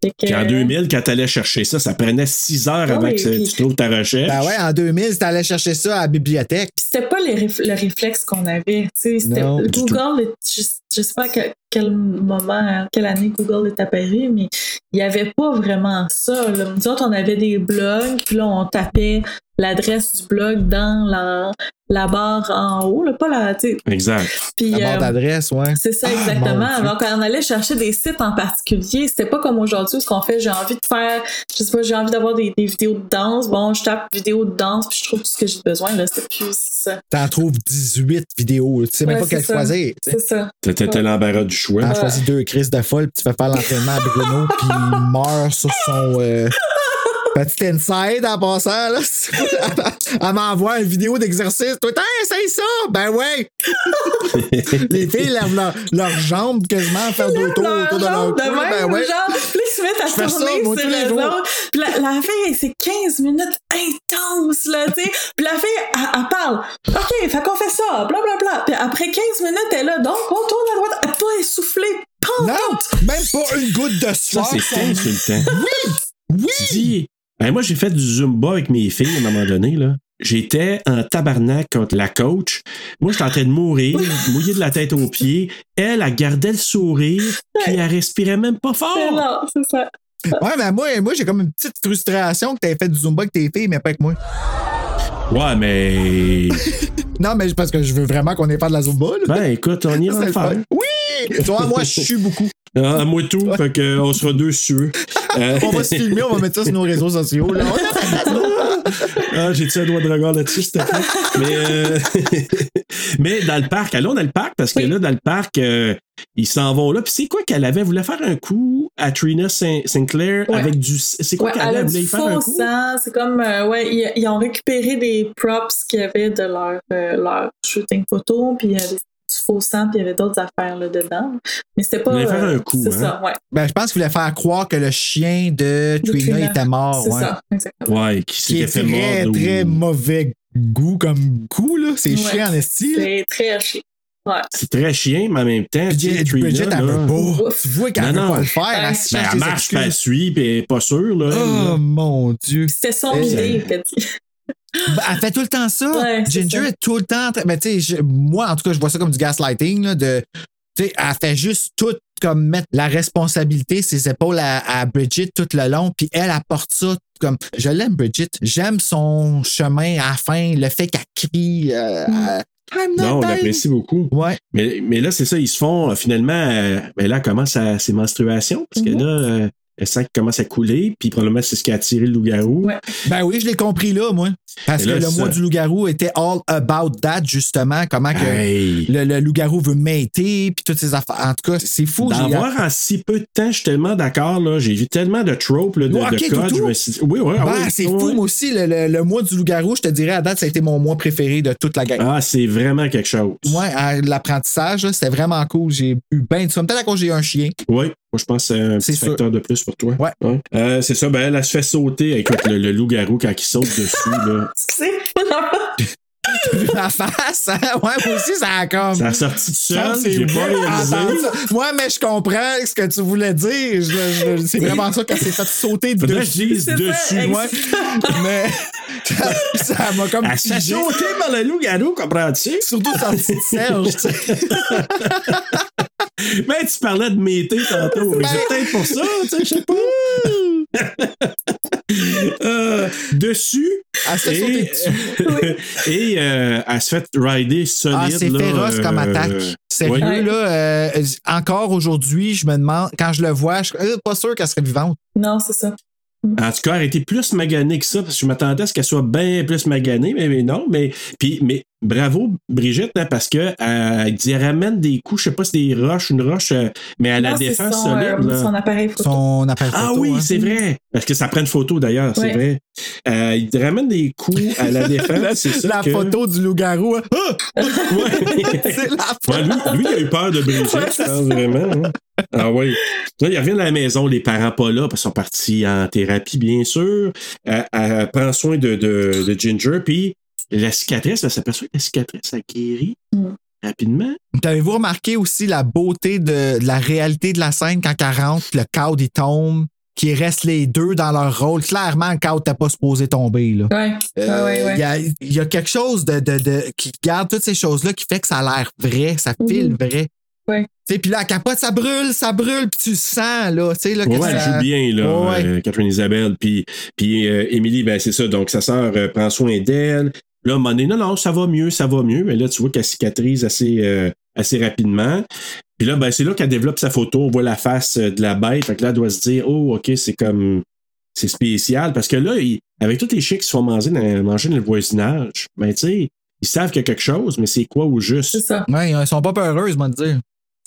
Puis en 2000, quand t'allais chercher ça, ça prenait six heures avant Oui, que puis- tu trouves ta recherche. Ben ouais, en 2000, si t'allais chercher ça à la bibliothèque. Puis c'était pas réf- le réflexe qu'on avait. Non, Google, est- je, je sais pas à quel, quel moment, quelle année Google est apparu, mais il n'y avait pas vraiment ça. Là. Nous autres, on avait des blogs, puis là, on tapait l'adresse du blog dans la, la barre en haut, là, pas la. tu sais, Exact. Puis, La barre euh, d'adresse, ouais. c'est ça, Ah, exactement. Alors, quand on allait chercher des sites en particulier, c'était pas comme aujourd'hui où ce qu'on fait, j'ai envie de faire, je sais pas, j'ai envie d'avoir des, des vidéos de danse. Bon, je tape vidéo de danse, puis je trouve tout ce que j'ai besoin, là. C'était plus ça. T'en trouves 18 vidéos. Tu sais même Ouais, pas c'est quelle choisir. C'est ça. T'étais t'as l'embarras du choix. T'en choisis deux crises de folle, puis tu fais faire l'entraînement à Bruno, puis il meurt sur son euh, petit inside en passant. Là. Elle m'envoie une vidéo d'exercice. Toi, hey, essaye ça! Ben ouais! Les filles lèvent leur- leurs jambes quasiment à faire deux tours autour de leur jambe cou. Ben ouais. genre, puis ils se mettent à ça, tourner sur les autres. Puis la, la fille, c'est 15 minutes intenses, là, tu sais. Puis la fille, elle, elle parle. OK, fait qu'on fait ça, blablabla. Puis après 15 minutes, elle est là, donc on tourne à droite. Elle pas essoufflée. Non, même pas une goutte de Ça, sueur. c'est sur- insultant. Oui! Oui! Dis, ben moi, j'ai fait du Zumba avec mes filles à un moment donné, là. J'étais en tabarnak contre la coach. Moi, j'étais en train de mourir, mouillé de la tête aux pieds. Elle, elle gardait le sourire, puis elle respirait même pas fort. Non, c'est ça. Ouais, mais moi, moi j'ai comme une petite frustration que t'avais fait du Zumba avec tes filles, mais pas avec moi. Ouais, mais. Non, mais parce que je veux vraiment qu'on ait fait de la Zumba. Là. Ben, écoute, on ira le faire. Oui! Toi, moi, je suis beaucoup. Ah, moi tout, fait que, on sera deux sur eux. Euh, On va se filmer, on va mettre ça sur nos réseaux sociaux. Là. ah, j'ai-tu un doigt de regard là-dessus, s'il te plaît? Mais, euh, mais dans le parc, allons dans le parc, parce que là, dans le parc, euh, ils s'en vont là. Puis c'est quoi qu'elle avait? Elle voulait faire un coup à Trina Sin- Sinclair Ouais. avec du. C'est quoi Ouais, qu'elle elle avait? voulait faire un coup? C'est comme, euh, ouais, ils, ils ont récupéré des props qu'il y avait de leur, euh, leur shooting photo, puis il y avait du faux sang, puis il y avait d'autres affaires là dedans. Mais c'était pas. Ils voulaient faire euh, un coup, C'est hein? ça, ouais. Ben, je pense qu'il voulait faire croire que le chien de De Trina, Trina. était mort. C'est ouais. ça, exactement. Ouais, qui Qui s'était est fait très, mordre. très ou- mauvais goût comme goût, là. C'est Ouais. chiant en esti. là? C'est très haché. Ouais. C'est très chien, mais en même temps. Bridget, Trina, Bridget, elle veut pas. Tu vois qu'elle Non, veut pas le faire. Ouais. Elle, se Ben, elle marche, elle excuses. suit, puis elle est pas sûre, là. elle, Oh là. mon Dieu. C'était son idée. Ben, elle fait tout le temps ça. Ouais, Ginger ça. est tout le temps. en train- Ben, tu sais, je- moi, en tout cas, je vois ça comme du gaslighting. Là, de, tu sais, elle fait juste tout comme mettre la responsabilité, ses épaules à, à Bridget tout le long. Puis elle apporte ça comme. Je l'aime, Bridget. J'aime son chemin à la fin, le fait qu'elle crie. euh, not Non, on l'apprécie beaucoup. Ouais. Mais, mais là, c'est ça, ils se font euh, finalement. euh, ben là, elle commence à ses menstruations, parce que Mhm. là, euh, elle sent qu'il commence à couler, puis probablement c'est ce qui a attiré le loup-garou. Ouais. Ben oui, je l'ai compris là, moi. Parce que le ça- mois du loup-garou était all about that, justement. Comment que Hey. le, le loup-garou veut m'aider, puis toutes ces affaires. En tout cas, c'est fou. D'en j'ai- voir en si peu de temps, je suis tellement d'accord. là. J'ai vu tellement de tropes, là, de, de codes. toutou. Je me suis dit, oui, oui, ah oui, c'est oui, fou, moi aussi. Le, le- le mois du loup-garou, je te dirais, à date, ça a été mon mois préféré de toute la gang. Ah, c'est vraiment quelque chose. Ouais, l'apprentissage, c'était vraiment cool. J'ai eu bien du fun. Peut-être à cause j'ai eu un chien. Oui, moi je pense que c'est un petit sûr. facteur de plus pour toi. Ouais. Euh, c'est ça, ben elle, elle se fait sauter. Écoute, le, le loup-garou, quand il saute dessus, là, Excusez. T'as vu ma face? hein? Ouais, moi aussi, ça a comme. ça a sorti de Ça, seul, c'est j'ai pas réalisé. Ouais, mais je comprends ce que tu voulais dire. Je- je- c'est vraiment ça qu'elle s'est fait sauter Faudrait que je dessus. C'est dessus. Ouais. mais ça m'a comme. Elle se fait figé. sauter par le loup-garou, comprends-tu? Surtout sorti de Serge, tu sais. Mais tu parlais de mété tantôt. Ben- C'est peut-être pour ça, tu sais, je sais pas. Euh, dessus. Elle se fait sauter Et, et euh, elle se fait rider solide. Ah, c'est là, féroce comme euh, attaque. Sérieux, ouais. là, euh, encore aujourd'hui, je me demande, quand je le vois, je suis euh, pas sûr qu'elle serait vivante. Non, c'est ça. En tout cas, elle était plus maganée que ça, parce que je m'attendais à ce qu'elle soit bien plus maganée, mais, mais non. Mais, puis, mais bravo, Brigitte, hein, parce que euh, elle dit, elle ramène des coups, je sais pas si c'est des roches, une roche, euh, mais à la Non, c'est défense son, solide. euh, là. son appareil photo. Son appareil Ah oui, hein. c'est vrai. Parce que ça prend une photo d'ailleurs, c'est Ouais. vrai. Euh, il ramène des coups à la défense. c'est ça la que- photo du loup-garou. hein. Ah! Ouais. c'est la Ouais, lui, lui, il a eu peur de Brigitte, je pense vraiment. Ah oui. Là, il revient à la maison, les parents pas là, parce qu'ils sont partis en thérapie, bien sûr. Elle, elle prend soin de, de, de Ginger, puis la cicatrice, elle s'aperçoit que la cicatrice a guéri Mm. rapidement. T'avez-vous remarqué aussi la beauté de, de la réalité de la scène quand elle rentre, le cadre il tombe, qui reste les deux dans leur rôle? Clairement, le cadre t'as pas supposé tomber. Là. Ouais. Euh, ouais, ouais, ouais. Il y, a, il y a quelque chose de, de, de- qui garde toutes ces choses-là qui fait que ça a l'air vrai, ça file Mhm. vrai. Puis là, la capote, ça brûle, ça brûle, puis tu le sens, là. Tu là, que Ouais, elle ça- joue bien, là, Ouais. euh, Catherine Isabelle. Puis, puis euh, Émilie, ben, c'est ça. Donc, sa sœur euh, prend soin d'elle. Là, à un moment donné, non, non, ça va mieux, ça va mieux. Mais là, tu vois qu'elle cicatrise assez, euh, assez rapidement. Puis là, ben, c'est là qu'elle développe sa photo. On voit la face de la bête. Fait que là, elle doit se dire, oh, OK, c'est comme. C'est spécial. Parce que là, il- avec tous les chiens qui se font manger dans, manger dans le voisinage, ben, tu sais, ils savent qu'il y a quelque chose, mais c'est quoi au juste? C'est ça. Ouais, ils sont pas peureuses, moi, de dire.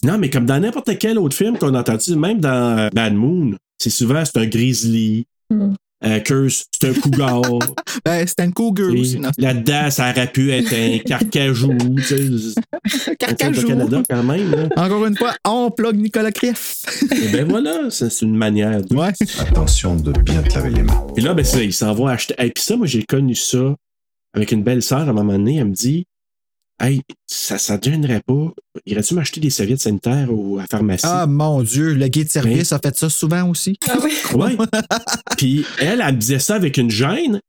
Non, mais comme dans n'importe quel autre film qu'on a entendu, même dans euh, Bad Moon, c'est souvent c'est un grizzly. Mm. Euh, Curse, c'est un cougar. Ben, c'était une cougar Et aussi. Là-dedans, ça aurait pu être un carcajou. tu sais. On Carcajou. au Canada quand même. là. Encore une fois, on plug Nicolas Criff. Et ben voilà, ça, c'est une manière. De... Ouais. Attention de bien te laver les mains. Puis là, ben, c'est ça, il s'en va acheter. Et puis ça, moi, j'ai connu ça avec une belle sœur à un moment donné. Elle me dit Hey, ça ne te gênerait pas. Irais-tu m'acheter des serviettes sanitaires au, à la pharmacie? Ah, mon Dieu, le guide de service a fait ça souvent aussi. Ah oui. Ouais. Puis elle, elle me disait ça avec une gêne.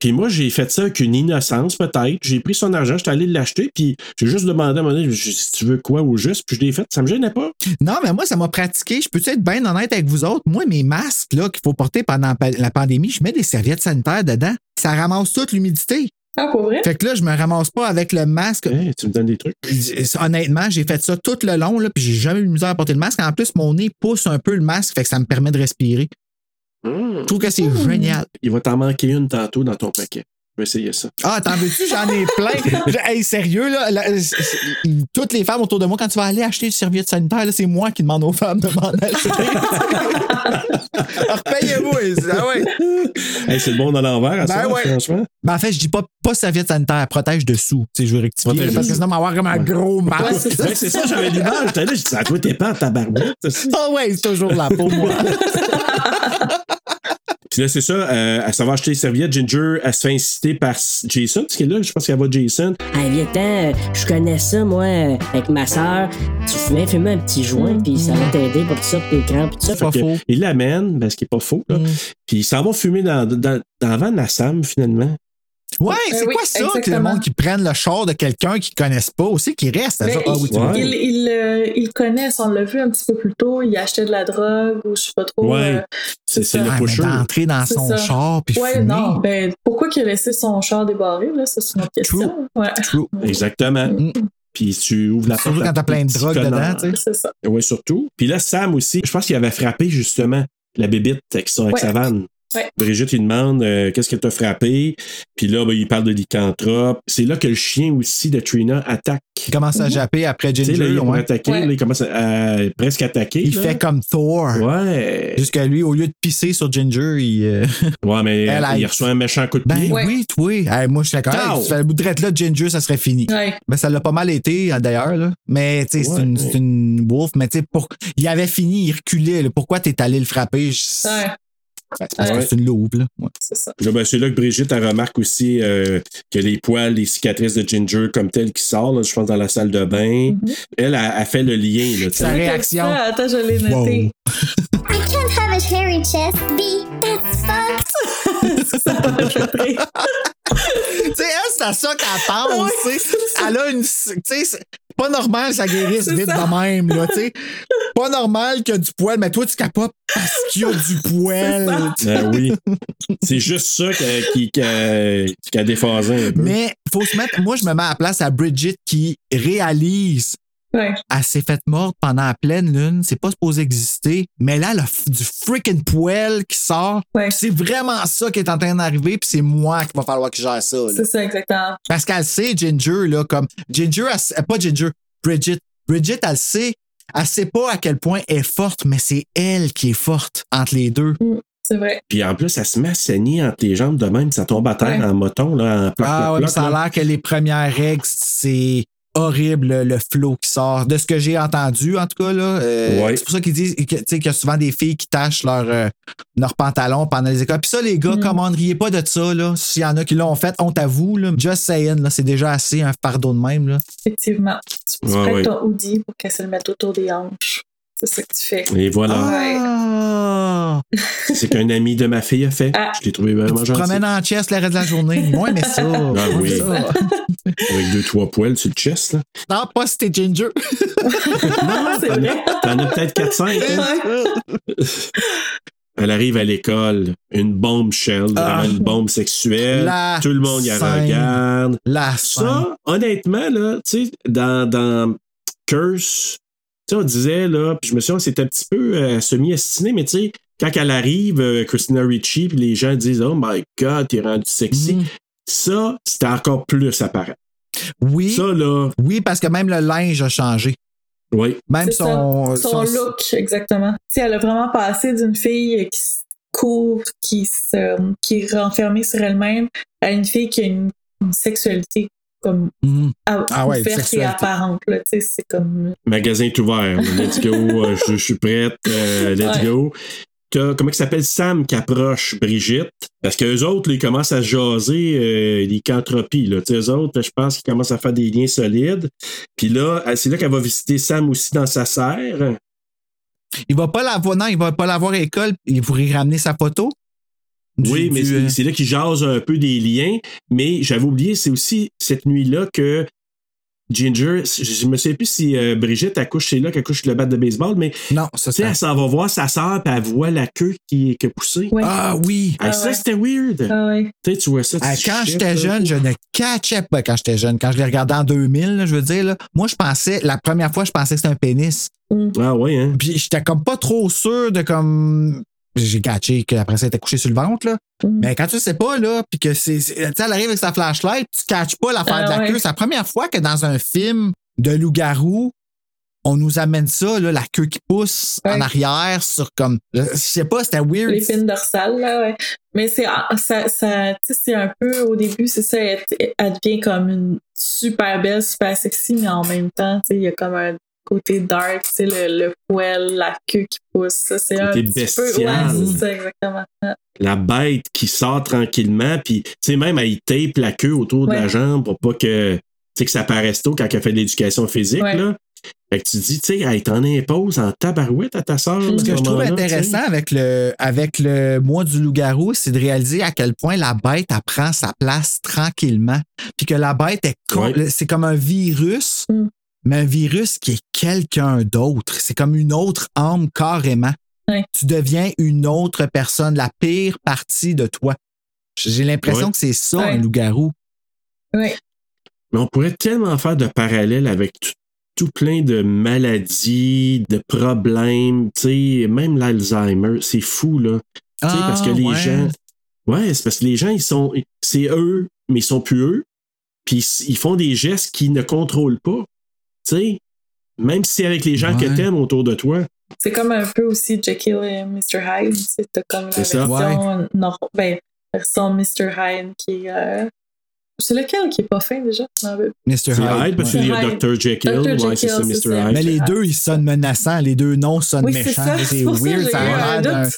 Puis moi, j'ai fait ça avec une innocence, peut-être. J'ai pris son argent, j'étais allé l'acheter, puis j'ai juste demandé à j'ai dit, si tu veux quoi au juste, puis je l'ai fait. Ça me gênait pas. Non, mais moi, ça m'a pratiqué. Je peux être bien honnête avec vous autres? Moi, mes masques là, qu'il faut porter pendant la pandémie, je mets des serviettes sanitaires dedans. Ça ramasse toute l'humidité. Ah, pour vrai? Fait que là, je me ramasse pas avec le masque. Hey, tu me donnes des trucs. Honnêtement, j'ai fait ça tout le long, là, puis j'ai jamais eu de misère à porter le masque. En plus, mon nez pousse un peu le masque, fait que ça me permet de respirer. Je trouve que c'est génial. Il va t'en manquer une tantôt dans ton paquet. Je vais essayer ça. Ah, t'en veux-tu? J'en ai plein. Je- hey, sérieux, là, la- toutes les femmes autour de moi, quand tu vas aller acheter du serviette sanitaire, là, c'est moi qui demande aux femmes de m'en acheter. Alors, payez-vous. Ah ouais. Hey, c'est le bon dans l'envers, à ça, Ben ouais. franchement. Ben, en fait, je dis pas, pas serviette sanitaire, protège dessous. Tu sais, je veux rectifier, Protège parce que sinon, on va avoir comme un gros Ouais, masque. c'est ça, Ouais, c'est ça, j'avais l'image. J'étais là, j'ai dit, à toi, t'es pas en tabarouette. Ah ouais, c'est toujours là pour moi. Puis là, c'est ça, euh, elle s'en va acheter des serviettes. Ginger, elle se fait inciter par Jason, parce qu'elle est là, je pense qu'elle va Jason. Hey, viens euh, je connais ça, moi, euh, avec ma soeur. Tu fumais, fumais un petit joint, puis ça va t'aider pour tout ça, pour tes crampes, puis tout ça. Fait que Il l'amène, ben, ce qui est pas faux. Là. Puis ils s'en vont fumer dans, dans, dans la van à Sam, finalement. Ouais, Euh, c'est oui, quoi ça que le exactement. monde qui prenne le char de quelqu'un qu'ils connaissent pas aussi, qui reste? Mais? Ah oui, tu il, veux dire. il, il, euh, il connaissent, on l'a vu un petit peu plus tôt, il achetait de la drogue ou je sais pas trop. Ouais. euh, C'est ça. le Ah, pusher. d'entrer dans c'est son ça. char puis Ouais, fumer. non, ben pourquoi qu'il a laissé son char débarré, là, ça c'est une autre question. Ouais. True. Exactement. Puis tu ouvres la Surtout porte. quand t'as plein de drogue dedans, tu sais. C'est ça. Oui, surtout. Puis là, Sam aussi, je pense qu'il avait frappé justement la bébite avec, son, avec Ouais. sa vanne. Ouais. Brigitte, il demande euh, qu'est-ce que t'as frappé? Puis là, ben, il parle de lycanthrope. C'est là que le chien aussi de Trina attaque. Il commence à japper après Tu sais, Ginger. là, il ouais. attaquer, Ouais. là, il commence à, à presque attaquer. Il là. fait comme Thor. Ouais. Jusqu'à lui, au lieu de pisser sur Ginger, il. euh, Ouais, mais Elle il reçoit un méchant coup de Ben pied. Ouais. oui, toi. Hey, moi, je suis d'accord. Hey, tu là de Ginger, ça serait fini. Ben, ça l'a pas mal été, hein, d'ailleurs. là. Mais, tu sais, c'est une, ouais. c'est une wolf. Mais, tu sais, pour... il avait fini, il reculait. là. Pourquoi t'es allé le frapper? Je- Ouais, Ben, c'est parce que Ouais. c'est une loupe, là. Ouais. c'est ça. Là, ben, c'est là que Brigitte elle remarque aussi euh, que les poils, les cicatrices de Ginger comme telles qui sortent, là, je pense, dans la salle de bain. Elle a, a fait le lien. Là, tu sais. Sa réaction. Attends, je l'ai Wow. noté. I can't have a hairy chest. B, that's fucked. tu sais, elle, c'est à ça qu'elle pense. Elle a une. Tu sais, pas normal que ça guérisse vite ça. de même, là, tu sais. Pas normal qu'il y a du poil, mais toi, tu capotes parce qu'il y a du poil. Ben oui. C'est juste ça qui, qui a, qui a déphasé un peu. Mais faut se mettre. Moi, je me mets à la place à Bridget qui réalise. Ouais. Elle s'est faite morte pendant la pleine lune. C'est pas supposé exister. Mais là, elle a f- du freaking poil qui sort. Ouais. C'est vraiment ça qui est en train d'arriver. Puis c'est moi qui va falloir que je gère ça. C'est ça, exactement. Parce qu'elle sait, Ginger, là, comme. Ginger, elle pas Ginger, Bridget. Bridget, elle sait. Elle sait pas à quel point elle est forte, mais c'est elle qui est forte entre les deux. C'est vrai. Puis en plus, elle se met à saigner entre les jambes de même, ça tombe à terre Ouais. en moton, là, en plaque, Ah plaque, ça a là. l'air que les premières règles, c'est horrible le, flow qui sort. De ce que j'ai entendu, en tout cas, là. euh, Ouais. C'est pour ça qu'ils disent que, tu sais, qu'il y a souvent des filles qui tachent leur, euh, leur pantalon pendant les écoles. Puis ça, les gars, Mm. comment ne riez pas de ça, là. S'il y en a qui l'ont fait, honte à vous, là. Just saying, là, c'est déjà assez un fardeau de même, là. Effectivement. Tu, tu Ouais, prêtes ouais. ton hoodie pour qu'elle se le mette autour des hanches. C'est ça que tu fais. Et voilà. Ah! C'est qu'un ami de ma fille a fait. Ah. Je l'ai trouvé vraiment Tu te gentil. promènes en chest le reste de la journée. Moi, mais ça. Ah oui. ça. Avec deux, trois poils sur le chest, là. Non, pas si t'es Ginger. Ah, c'est vrai. T'en as peut-être 4-5. hein? Elle arrive à l'école, une bombe shell, Ah. une bombe sexuelle. La Tout le monde y regarde. La scène. Ça, honnêtement, là, tu sais, dans, dans Curse, tu sais, on disait, là, puis je me souviens, c'était un petit peu euh, semi-estiné, mais tu sais, quand elle arrive, euh, Christina Ricci, puis les gens disent, oh my god, t'es rendu sexy. Mhm. Ça, c'était encore plus apparent. Oui. Ça, là, Oui, parce que même le linge a changé. oui. Même son. Son look, exactement. Tu sais, elle a vraiment passé d'une fille qui se couvre, qui, se, qui est renfermée sur elle-même, à une fille qui a une, une sexualité comme à- Ah ouais, et apparente. là. Tu sais, C'est comme. Magasin est ouvert. Let's go. euh, je, je suis prête. euh, let's Ouais. go. T'as, comment il s'appelle? Sam qui approche Brigitte. Parce qu'eux autres, là, ils commencent à jaser euh, lycanthropie. Là. Tu sais, Eux autres, je pense qu'ils commencent à faire des liens solides. Puis là, c'est là qu'elle va visiter Sam aussi dans sa serre. Il va pas l'avoir, non, il va pas l'avoir à l'école. Il pourrait ramener sa photo. Du- Oui, mais du, c'est, euh, c'est là qu'ils jasent un peu des liens. Mais j'avais oublié, c'est aussi cette nuit-là que Ginger, je, me souviens plus si euh, Brigitte accouche, c'est là qu'elle couche le bat de baseball, mais Non, ça elle s'en va voir sa sœur, puis elle voit la queue qui, qui a poussé. Ouais. Ah oui. Hey, Ah ça, ouais. c'était weird. Ah ouais. Tu vois ça. tu Ah, quand j'étais jeune, je ne catchais pas quand j'étais jeune. Quand je l'ai regardé en 2000, là, je veux dire, là, moi, je pensais, la première fois, je pensais que c'était un pénis. Ah ouais, hein? Puis j'étais comme pas trop sûr de comme. J'ai catché qu'après ça, elle était couchée sur le ventre, là. Mm. Mais quand tu sais pas, là, puis que c'est. c'est- Tu sais, elle arrive avec sa flashlight, tu catches pas l'affaire Ah de la ouais. queue. C'est la première fois que dans un film de loup-garou, on nous amène ça, là, la queue qui pousse en arrière sur comme. Je sais pas, c'était weird. L'épine dorsale, là, ouais. Mais c'est, ah, ça, ça, tu sais, c'est un peu, au début, c'est ça, elle, elle devient comme une super belle, super sexy, mais en même temps, tu sais, il y a comme un côté dark, sais, le, le poil, la queue qui pousse, ça, c'est un petit peu, bestial. ouais, c'est ça, exactement. Ouais. La bête qui sort tranquillement, puis tu sais, même elle tape la queue autour de Ouais. la jambe pour pas que, tu sais, que ça paraisse tôt quand elle fait de l'éducation physique, Ouais. là. Fait que tu dis, tu sais, elle t'en impose en tabarouette à ta soeur. Ce que je trouve intéressant avec le, avec le mois du loup-garou, c'est de réaliser à quel point la bête elle prend sa place tranquillement. Puis que la bête est Ouais. c'est comme un virus, mais un virus qui est quelqu'un d'autre. C'est comme une autre âme carrément. Ouais. Tu deviens une autre personne, la pire partie de toi. J'ai l'impression Ouais. que c'est ça, Ouais. un loup-garou. Ouais. Mais on pourrait tellement faire de parallèles avec tout, tout plein de maladies, de problèmes, tu sais, même l'Alzheimer, c'est fou, là. Tu sais, parce que Ah, les ouais. gens. Ouais, c'est parce que les gens, ils sont. C'est eux, mais ils sont plus eux. Puis ils- ils font des gestes qu'ils ne contrôlent pas. Tu sais, même si c'est avec les gens Ouais. que t'aimes autour de toi. C'est comme un peu aussi Jekyll et Mr. Hyde, tu sais, t'as comme la C'est ça. version, non, ben, version Mr. Hyde qui est, euh, c'est lequel qui est pas fin déjà? Mr. Hyde. Hyde, parce qu'il y a. Dr. Jekyll. Dr. Ouais, c'est ça, c'est Mr. Hyde. Mais les deux, ils sonnent menaçants. Les deux noms sonnent Oui, méchants. C'est weird. Ça a l'air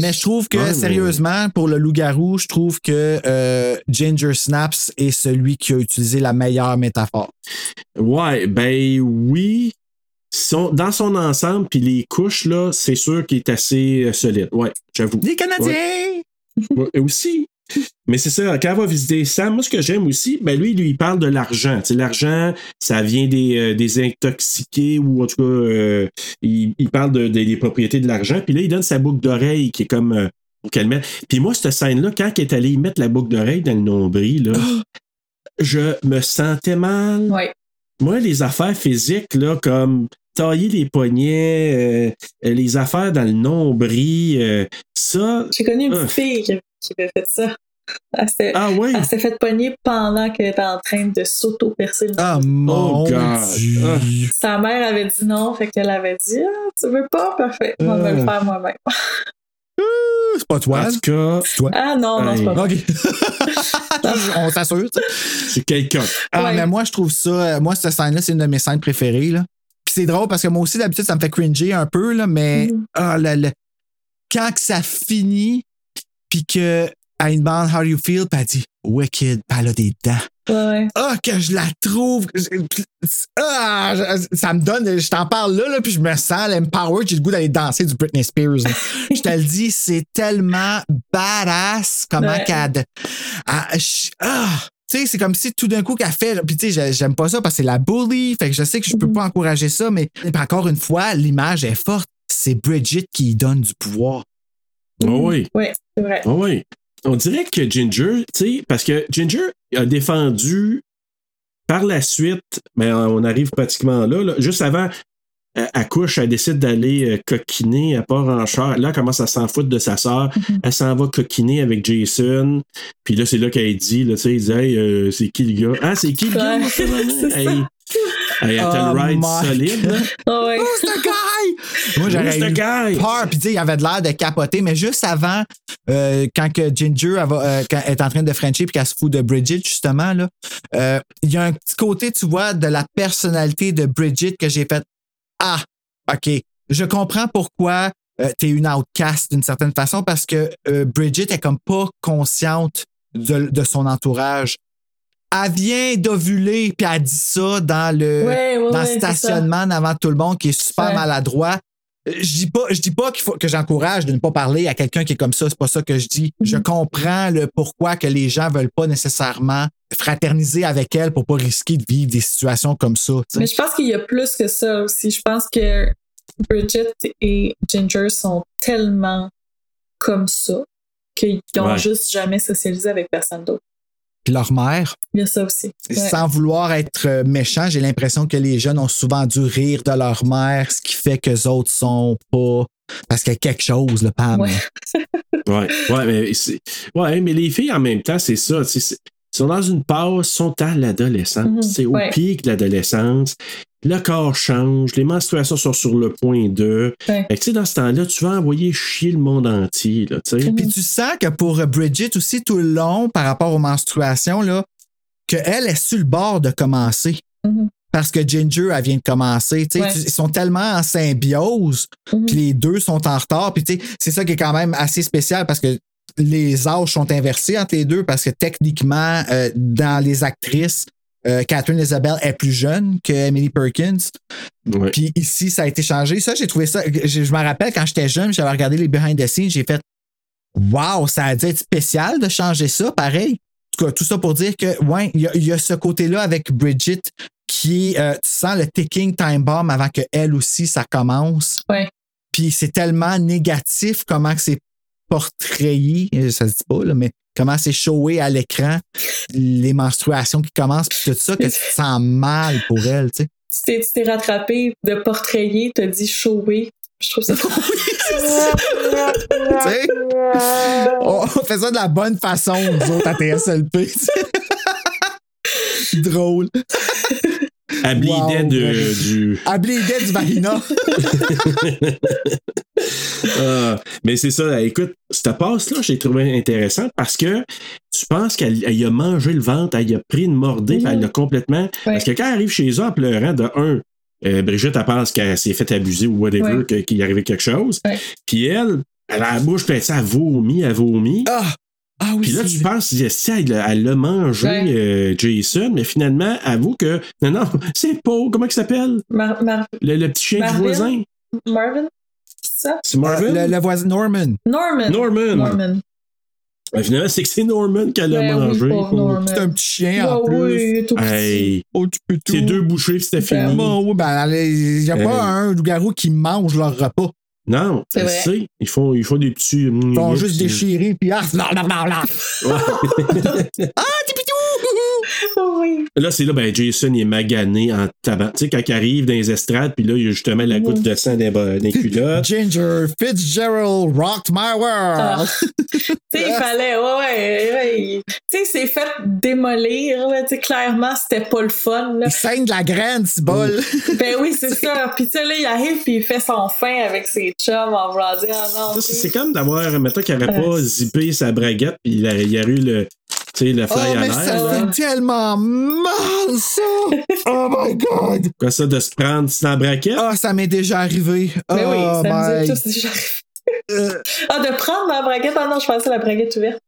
Mais je trouve que, sérieusement, pour le loup-garou, je trouve que euh, Ginger Snaps est celui qui a utilisé la meilleure métaphore. Ouais, ben oui. Son- dans son ensemble, puis les couches, là, c'est sûr qu'il est assez euh, solide. Ouais, j'avoue. Les Canadiens! Ouais, et aussi. Mais c'est ça, quand elle va visiter Sam, moi, ce que j'aime aussi, ben lui, lui, il parle de l'argent. L'argent, ça vient des, euh, des intoxiqués ou en tout cas, euh, il, il parle de, de- des propriétés de l'argent. Puis là, il donne sa boucle d'oreille qui est comme euh, pour qu'elle mette. Puis moi, cette scène-là, quand elle est allée y mettre la boucle d'oreille dans le nombril, là, je me sentais mal. Ouais. Moi, les affaires physiques, là, comme tailler les poignets, euh, les affaires dans le nombril, euh, ça. J'ai connu une petite fille qui, qui avait fait ça. Elle s'est, Ah oui? elle s'est fait pogner pendant qu'elle était en train de s'auto-percer le Ah, mon Oh, God. Dieu! Ah. Sa mère avait dit non, fait qu'elle avait dit Ah, tu veux pas? Parfait, on va le Euh. faire moi-même. C'est pas toi, En tout cas, c'est toi. Ah non, non, c'est pas vrai. OK. On s'assure. c'est quelqu'un. Ah, Ouais. mais moi, je trouve ça. euh, Moi, cette scène-là, c'est une de mes scènes préférées. Là. Puis c'est drôle parce que moi aussi, d'habitude, ça me fait cringer un peu, là, mais Mhm. ah, le- le- quand que ça finit, puis que elle demande How do you feel, puis elle dit Wicked, puis elle a des dents. Ouais. Ah, que je la trouve. Ah, ça me donne. Je t'en parle là, là puis je me sens empowered. J'ai le goût d'aller danser du Britney Spears. je te le dis, c'est tellement badass comment Ouais. qu'elle. Ah, ah, tu sais, c'est comme si tout d'un coup qu'elle fait. Puis tu sais, j'ai- j'aime pas ça parce que c'est la bully. Fait que je sais que je peux pas encourager ça, mais encore une fois, l'image est forte. C'est Bridget qui donne du pouvoir. Oh oui. Ouais, c'est vrai. Oh oui. On dirait que Ginger, tu sais, parce que Ginger a défendu par la suite, mais on arrive pratiquement là, là, juste avant. Elle elle couche, elle décide d'aller euh, coquiner, elle part en char. Là, elle commence à s'en foutre de sa sœur. Elle s'en va coquiner avec Jason. Puis là, c'est là qu'elle dit, là, tu sais, il dit, hey, euh, c'est qui le gars? Ah, c'est qui le gars? Hey, hey, elle Oh le ride my solide. Ah ouais. Who's the guy? Moi, j'aurais eu guy? peur. Puis, tu sais, il avait de l'air de capoter. Mais juste avant, euh, quand que Ginger elle va, euh, quand elle est en train de Frencher puis qu'elle se fout de Bridget, justement, là, euh, il y a un petit côté, tu vois, de la personnalité de Bridget que j'ai fait Ah, OK. Je comprends pourquoi euh, t'es une outcast d'une certaine façon parce que euh, Bridget est comme pas consciente de, de son entourage. Elle vient d'ovuler puis elle dit ça dans le Ouais, ouais, dans le ouais, c'est ça. stationnement devant tout le monde qui est super maladroit. Je dis pas, je dis pas qu'il faut que j'encourage de ne pas parler à quelqu'un qui est comme ça. C'est pas ça que je dis. Mhm. Je comprends le pourquoi que les gens veulent pas nécessairement fraterniser avec elle pour pas risquer de vivre des situations comme ça. Mais je pense qu'il y a plus que ça aussi. Je pense que Bridget et Ginger sont tellement comme ça qu'ils n'ont Ouais. juste jamais socialisé avec personne d'autre. Puis leur mère, Il y a ça aussi. Ouais. sans vouloir être euh, méchant, j'ai l'impression que les jeunes ont souvent dû rire de leur mère, ce qui fait que les autres sont pas Parce qu'il y a quelque chose, là, Pam. Ouais. Ouais, ouais, mais, ouais, mais les filles, en même temps, c'est ça. Ils sont dans une passe, sont à l'adolescence. Mhm, C'est au ouais. pic de l'adolescence. Le corps change, les menstruations sont sur le point de. Ouais. Fait que, dans ce temps-là, tu vas envoyer chier le monde entier, là. Puis tu sens que pour Bridget aussi, tout le long, par rapport aux menstruations, là, qu'elle est sur le bord de commencer. Mhm. Parce que Ginger, elle vient de commencer. Ouais. tu- Ils sont tellement en symbiose, Mhm. puis les deux sont en retard. Puis tu sais, c'est ça qui est quand même assez spécial parce que les âges sont inversés entre les deux parce que techniquement, euh, dans les actrices, euh, Catherine Isabelle est plus jeune que Emily Perkins. Ouais. Puis ici, ça a été changé. Ça, j'ai trouvé ça. Je, je me rappelle quand j'étais jeune, j'avais regardé les behind the scenes, j'ai fait Wow, ça a dû être spécial de changer ça, pareil. En tout cas, tout ça pour dire que, ouais, il y, a- il y a ce côté-là avec Bridget qui, euh, tu sens le ticking time bomb avant que elle aussi, ça commence. Ouais. Puis c'est tellement négatif comment que c'est portrayé, euh, ça se dit pas, là, mais comment c'est showé à l'écran, les menstruations qui commencent, puis tout ça, que tu te sens mal pour elle, tu sais. Tu t'es- tu t'es rattrapé de portrayer, t'as dit shower. Je trouve ça sais? On fait ça de la bonne façon, nous autres, à TSLP. Drôle. Habillé Wow, de, du. Habillé du vagina. Ah, mais c'est ça, écoute, cette passe-là, j'ai trouvé intéressante parce que tu penses qu'elle a mangé le ventre, elle a pris une mordée, puis elle l'a complètement. Parce que quand elle arrive chez eux en pleurant, de un, euh, Brigitte, elle pense qu'elle s'est fait abuser ou whatever, Ouais. qu'il y arrivait quelque chose. Puis elle, elle a la bouche pleine, elle vomit, elle vomit. Ah! Ah oui, Puis là, tu penses, si elle, elle l'a mangé, Ouais. euh, Jason, mais finalement, avoue que, non, non, c'est Paul, comment il s'appelle? Mar- Mar- Le, le petit chien Marvin? du voisin. Marvin? C'est ça? C'est Marvin? Le, le voisin Norman. Norman. Norman. Norman. Ben, finalement, c'est que c'est Norman qu'elle a Ben mangé. Norman. C'est un petit chien en plus. oui, il est tout petit. Hey, Oh, tu peux tout. c'est deux bouchées puis c'était Ben, fini. bon, oui, ben, il n'y a Euh. pas un loup-garou qui mange leur repas. Non, C'est je vrai. sais. Ils font, ils font des petits. Ils vont juste déchirer, puis ah, là, là, là, là. Ah, petit pitou! Oh oui. Là, c'est là, ben, Jason il est magané en tabac. Tu sais, quand il arrive dans les estrades, puis là, il y a justement la goutte de sang des, des culottes. Ginger Fitzgerald rocked my Ah. world. Tu sais, il fallait, ouais, ouais, ouais. Tu sais, il s'est fait démolir, là. Tu sais, clairement, c'était pas le fun, là. Il saigne de la graine, ce bol. Ben oui, c'est ça. Puis tu sais, là, il arrive puis il fait son fin avec ses chums en dire, ah C'est sais. c'est comme d'avoir, mettons qu'il n'aurait pas Ouais. zippé sa braguette, puis il, a- il y a eu le, tu sais, le Oh, fly à mais ça là. fait tellement mal, ça! Oh my God! Quoi, ça, de se prendre dans la braquette? Ah, ça m'est déjà arrivé. Ben oui, oh ça nous est tous déjà arrivé. Euh, Ah, de prendre ma braguette. Ah non, je pensais à la braguette ouverte.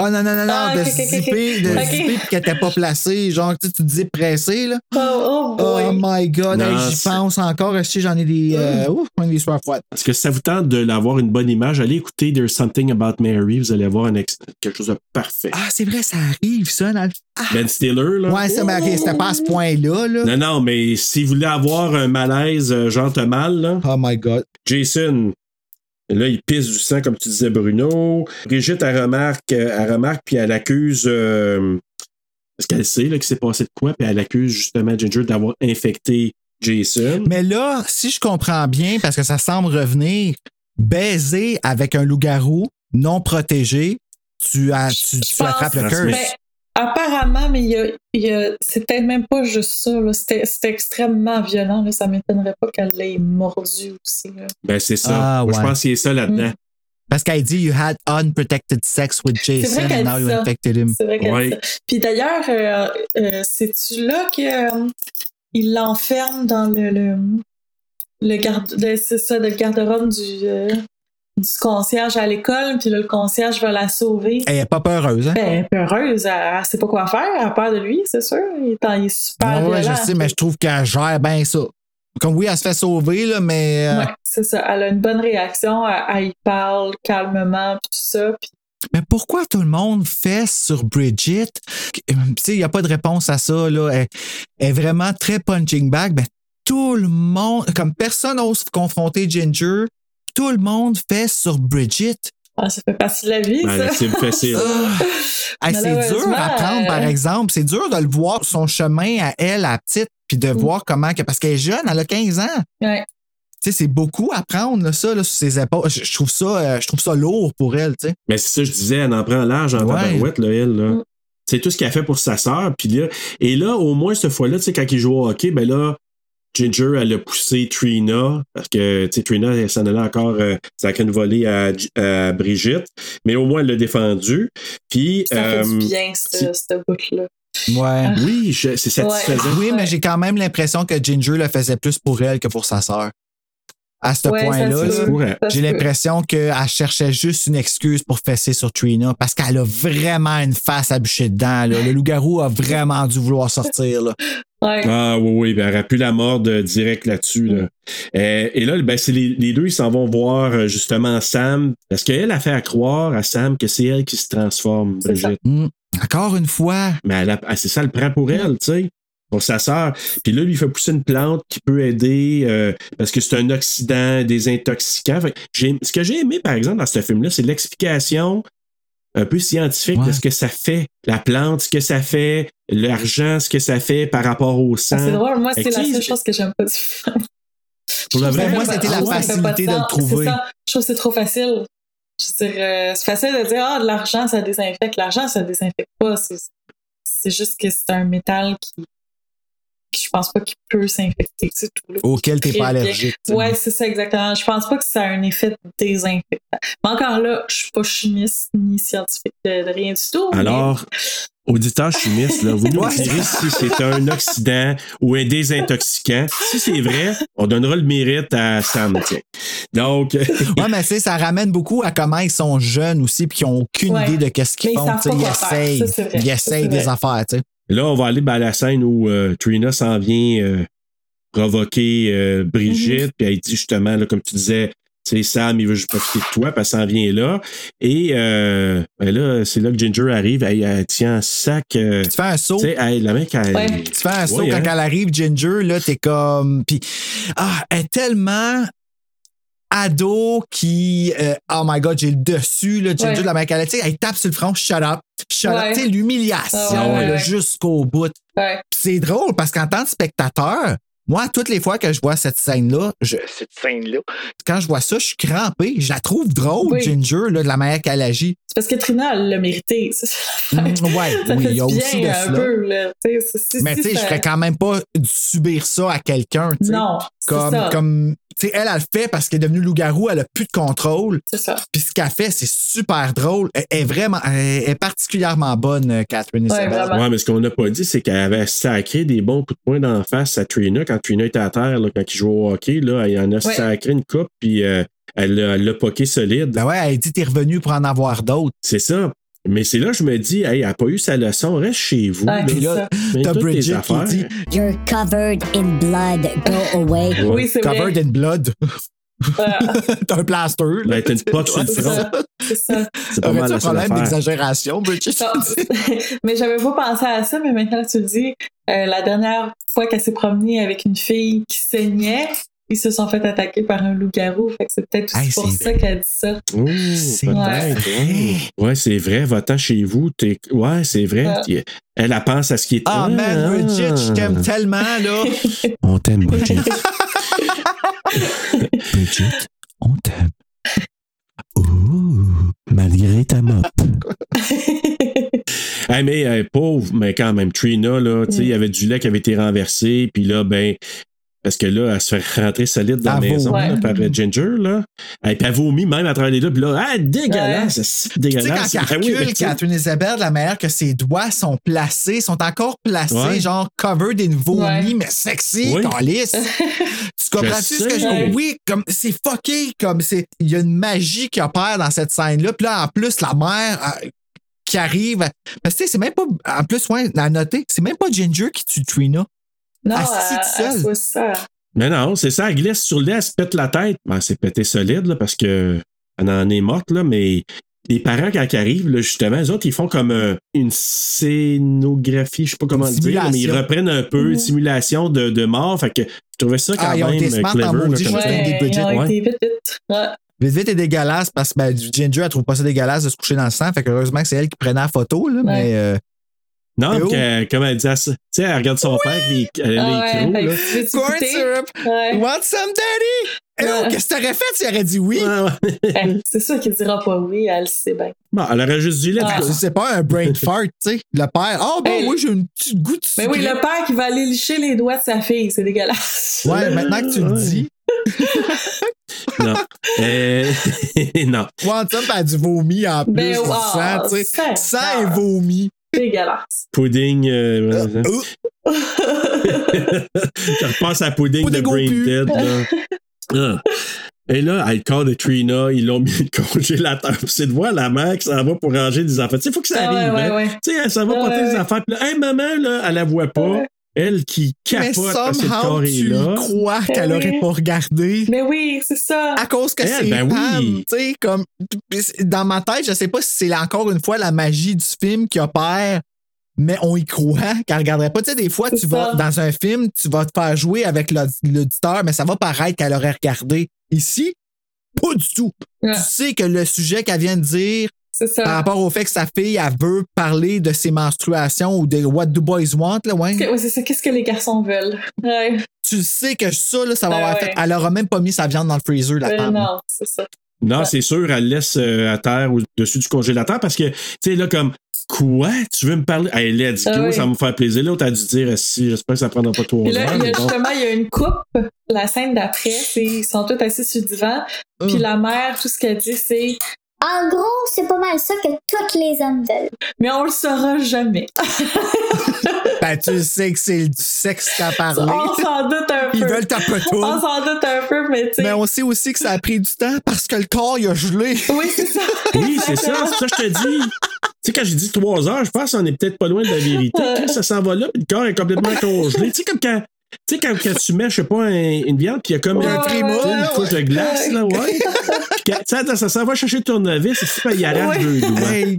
Oh non, non, non, non, Ah, de ok, ok, ok, zipper, de ok. zipper puis qu'elle n'était pas placée. Genre, tu sais, tu te dis pressé, là. Oh, oh boy. Oh my God, hey, j'y pense encore. Je sais, j'en ai des. Euh, ouf, j'en ai des soirs froides. Parce que si ça vous tente de l'avoir une bonne image, allez écouter There's Something About Mary, vous allez avoir un ex- quelque chose de parfait. Ah, c'est vrai, ça arrive, ça. Dans le... ah. Ben Stiller, là. Ouais, ça, mais ok, c'était pas à ce point-là, là. Non, non, mais si vous voulez avoir un malaise euh, genre mal, là, Oh my God. Jason, là, il pisse du sang, comme tu disais, Bruno. Brigitte, elle remarque, euh, elle remarque puis elle accuse. euh, parce qu'elle sait là, qu'il s'est passé de quoi, puis elle accuse justement Ginger d'avoir infecté Jason. Mais là, si je comprends bien, parce que ça semble revenir, baiser avec un loup-garou non protégé, tu, as, tu, attrapes le curse. mais- apparemment, mais il y a, il y a- c'est peut-être même pas juste ça. là. C'était, c'était extrêmement violent. Là. Ça m'étonnerait pas qu'elle l'ait mordu aussi. là. Ben, c'est ça. Ah, Moi, je pense qu'il y a ça là-dedans. Mm. Parce qu'elle dit You had unprotected sex with Jason and now you ça. infected him. C'est vrai qu'elle Ouais. dit ça. Puis d'ailleurs, euh, euh, c'est-tu là que euh, il l'enferme dans le, le, le garde, le- c'est ça, le garde-robe du, euh, du concierge à l'école, puis là, le concierge va la sauver. Elle est pas peureuse, hein? Ben, elle est peureuse, elle, elle sait pas quoi faire, elle a peur de lui, c'est sûr. Il est, il est super Ouais, ouais, je sais, mais je trouve qu'elle gère bien ça. Comme oui, elle se fait sauver, là, mais. euh, Ouais, c'est ça. Elle a une bonne réaction, elle, elle y parle calmement, puis tout ça. Puis Mais pourquoi tout le monde fait sur Bridget? Il n'y a pas de réponse à ça. Là. Elle, elle est vraiment très punching bag. Ben, tout le monde, comme personne n'ose confronter Ginger, tout le monde fait sur Bridget. ah, ça fait partie de la vie, ça. c'est facile. Ah, Hey, c'est dur à prendre, par euh, exemple. C'est dur de le voir, son chemin à elle, à petite, puis de voir comment. que- Parce qu'elle est jeune, elle a 15 ans. Ouais. Tu sais, c'est beaucoup à prendre, là, ça, là, sur ses épaules. Je, je trouve ça, euh, je trouve ça lourd pour elle, tu sais. Mais c'est ça, je disais, elle en prend large en Ouais. tabarouette, là, elle. Là. Mm. C'est tout ce qu'elle a fait pour sa sœur. Puis là, et là, au moins, cette fois-là, tu sais, quand il joue au hockey, ben là, Ginger, elle a poussé Trina, parce que, tu sais, Trina, elle s'en allait encore, euh, sacrer une volée à, à Brigitte, mais au moins, elle l'a défendu. Puis, Ça fait euh, du bien, ce, ce bout-là. Ouais. oui, je- c'est satisfaisant. Oui, mais j'ai quand même l'impression que Ginger le faisait plus pour elle que pour sa sœur. À ce Ouais, point-là, j'ai l'impression qu'elle cherchait juste une excuse pour fesser sur Trina parce qu'elle a vraiment une face à bûcher dedans. là. Le loup-garou a vraiment dû vouloir sortir. Là. Ouais. Ah oui, oui, ben, elle aurait pu la mordre euh, direct là-dessus. Là. Euh, et là, ben, c'est les, les deux, ils s'en vont voir euh, justement Sam. Parce qu'elle a fait à croire à Sam que c'est elle qui se transforme. Brigitte. Hmm. Encore une fois. Mais elle a- ah, c'est ça, elle le prend pour elle, tu sais. Pour sa sœur. Puis là, lui, il fait pousser une plante qui peut aider euh, parce que c'est un oxydant désintoxicant. Fait ce que j'ai aimé, par exemple, dans ce film-là, c'est l'explication un peu scientifique de ce que ça fait. La plante, ce que ça fait, l'argent, ce que ça fait par rapport au sang. Ah, c'est drôle, moi, c'est que, la seule chose que j'aime pas du film. Pour le vrai, moi, c'était la facilité de le trouver. Ça. Je trouve que c'est trop facile. Je veux dire, euh, c'est facile de dire, ah, de l'argent, ça désinfecte. L'argent, ça désinfecte pas. C'est, c'est juste que c'est un métal qui, je pense pas qu'il peut s'infecter. C'est tout. là. Auquel t'es pas allergique. Ouais, c'est ça, exactement. Je pense pas que ça a un effet désinfectant. Mais encore là, je suis pas chimiste ni scientifique de, de rien du tout. mais- Alors, auditeurs chimistes, là, vous nous direz si c'est un oxydant ou un désintoxicant. Si c'est vrai, on donnera le mérite à Sam. tiens. Donc, Ouais, mais sais, ça ramène beaucoup à comment ils sont jeunes aussi, puis qu'ils n'ont aucune Ouais. idée de qu'est-ce qu'ils font. Ils essayent, c'est ils essayent c'est des affaires. tu sais. Là, on va aller ben, à la scène où euh, Trina s'en vient euh, provoquer euh, Brigitte, Mhm. puis elle dit justement, là, comme tu disais, sais, Sam, il veut juste profiter de toi, puis elle s'en vient là. Et euh, ben là, c'est là que Ginger arrive, elle, elle tient un sac. euh, Tu fais un saut. tu sais, elle, la mec, elle. Ouais. Tu fais un saut quand hein. elle arrive, Ginger, là, t'es comme. Puis, ah, elle est tellement ado qui. euh, oh my god, j'ai le dessus, là, Ginger, Ouais. la mec, elle, tape sur le front, shut up, shut up. Ouais. L'humiliation, Ah ouais, jusqu'au bout. C'est drôle parce qu'en tant que spectateur, moi, toutes les fois que je vois cette scène-là, je- Cette scène-là. quand je vois ça, je suis crampé. Je la trouve drôle, Oui. Ginger, là, de la manière qu'elle agit. C'est parce que Trina, elle l'a mérité. C'est ça l'affaire. Mm, ouais, ça oui, il y a aussi de cela. peu. Là. Mais tu sais, je ferais quand même pas subir ça à quelqu'un. Non, c'est Comme, ça. comme tu sais, elle, elle le fait parce qu'elle est devenue loup-garou, elle a plus de contrôle. C'est ça. Puis ce qu'elle fait, c'est super drôle. Elle est vraiment, elle est particulièrement bonne, euh, Catherine Ouais, Isabelle. Ouais, mais ce qu'on n'a pas dit, c'est qu'elle avait sacré des bons coups de poing d'en face à Trina quand Trina était à terre, là, quand il jouait au hockey. Là, elle en a Ouais. sacré une coupe, puis euh, elle l'a elle l'a poqué solide. Ben ouais, elle dit t'es revenu pour en avoir d'autres. C'est ça. Mais c'est là que je me dis, hey, elle n'a pas eu sa leçon, reste chez vous. Là. c'est là, T'as Bridget qui dit You're covered in blood. Go away. Oui, c'est vrai. covered in blood. T'as un plaster. là. Ben, t'as une pote sur le C'est front. ça. C'est ça. C'est pas mal un problème d'exagération, Bridget? Mais j'avais pas pensé à ça, mais maintenant que tu le dis, euh, la dernière fois qu'elle s'est promenée avec une fille qui saignait, ils se sont fait attaquer par un loup-garou. Fait que c'est peut-être aussi Hey, pour ça qu'elle dit ça. Oh, vrai. ouais. Ouais, c'est vrai, va-t'en chez vous. t'es- Ouais, c'est vrai. Ouais. Puis, Elle, elle pense à ce qui est. Ah, man, Bridget, je t'aime tellement, là. On t'aime, Bridget. Bridget, on t'aime. Ouh, malgré ta mop. Hey, mais euh, pauvre, mais quand même, Trina, là, tu sais, il y avait du lait qui avait été renversé, puis là, ben, parce que là, elle se fait rentrer solide dans la Elle maison là, par euh, Ginger, là. Et puis elle vomit même à travers les deux, puis là, ah, dégueulasse, c'est Tu sais, quand dégueulasse. elle Ben recule, Catherine Isabelle, la manière que ses doigts sont placés, sont encore placés, Ouais. genre covered in vomi, Ouais. mais sexy, Oui. calice. tu comprends-tu ce que je veux? Oui, comme c'est fucké, comme c'est. Il y a une magie qui opère dans cette scène-là. Puis là, en plus, la mère euh, qui arrive. Parce que tu sais, c'est même pas. En plus, ouais, à noter, c'est même pas Ginger qui tue Trina. Non, Assis elle, elle ça. Mais non, c'est ça, elle glisse sur le lait, elle se pète la tête. Ben, c'est pété solide, là, parce que elle en est morte, là, mais les parents, quand ils arrivent, là, justement, les autres, ils font comme euh, une scénographie, je sais pas comment le dire, mais ils reprennent un peu une simulation de, de mort. Fait que je trouvais ça quand Ah, ils ont même été smart clever. en là, maudit, des ils ont ouais. été vite, vite. Ouais. Vite, vite est dégueulasse parce que ben, du Ginger, elle trouve pas ça dégueulasse de se coucher dans le sang. Fait que heureusement que c'est elle qui prenait la photo, là, mais. euh, Non, oh. que- comme elle dit, à ça- tu sais, elle regarde son père avec les, les Ah ouais, crocs, fait là. Corn syrup. Ouais. Want some daddy? Eh oh, qu'est-ce que t'aurais fait s'il aurait dit oui? Ben, c'est sûr qu'il dira pas oui, elle le sait bien. Bon, elle aurait juste dit, let's Ah. C'est pas un brain fart, tu sais. Le père, oh, bon, Hey. oui, j'ai une petite goutte Ben oui, le père qui va aller licher les doigts de sa fille, c'est dégueulasse. Ouais, maintenant que tu le dis, Non. Euh, non. Want some, elle a du vomi en plus. Ben, wow, sang, tu sais. Sang et vomi. Dégueulasse. Pudding. Euh, Euh, Je repasse à pudding, Pudding de Brain. Dead. Là. Ah. Et là, elle call Trina, ils l'ont mis le congélateur. Puis c'est de voir la mère qui s'en va pour ranger des affaires. Tu sais, il faut que ça Ah, arrive. ouais, hein. ouais. Tu sais, elle s'en va Ouais, porter ouais, des ouais. affaires. Puis là, hey, maman, là, elle la voit pas. Elle qui Mais capote parce que le somehow, corps est tu là. crois Ben qu'elle oui. aurait pas regardé. Mais oui, c'est ça. À cause que Elle, c'est ben oui. tu sais, comme dans ma tête, je sais pas si c'est encore une fois la magie du film qui opère, mais on y croit qu'elle regarderait pas. Tu sais, des fois, tu vas dans un film, tu vas te faire jouer avec l'audi- l'auditeur, mais ça va paraître qu'elle aurait regardé. Ici, pas du tout. Ouais. Tu sais que le sujet qu'elle vient de dire ça. par rapport au fait que sa fille, elle veut parler de ses menstruations ou de What do boys want, là, ouais. Ouais, c'est ça. Qu'est-ce que les garçons veulent? Ouais. Tu sais que ça, là, ça va Ben avoir ouais. fait. Elle aura même pas mis sa viande dans le freezer, la Ben femme. non, c'est ça. Non, c'est sûr, elle laisse euh, à terre au-dessus du congélateur parce que, tu sais, là, comme, quoi? Tu veux me parler? Hey, let's go, Ah oui. ça va me faire plaisir. L'autre a dû dire, si, j'espère que ça prendra pas trop Puis là, heures. il y mais a bon. justement, il y a une coupe. La scène d'après, c'est ils sont tous assis sur le divan. Puis Hum. la mère, tout ce qu'elle dit, c'est En gros, c'est pas mal ça que tous les hommes veulent. Mais on le saura jamais. Ben, tu sais que c'est du sexe qu'à parler. on s'en doute un peu. Ils veulent ta petoune. On s'en doute un peu, mais tu sais. Mais on sait aussi que ça a pris du temps parce que le corps, il a gelé. Oui, c'est ça. Oui, c'est ça, c'est ça que je te dis. Tu sais, quand j'ai dit trois heures, je pense qu'on est peut-être pas loin de la vérité. Quand ça s'en va là, puis le corps est complètement congelé. Tu sais, comme quand. Tu sais, quand, quand tu mets, je sais pas, un- une viande, puis il y a comme Ouais, un tréma, ouais, une ouais. couche de glace, là, ouais. Puis sais, ça s'en va chercher le tournevis, et si il Ouais. deux doigts. Hey,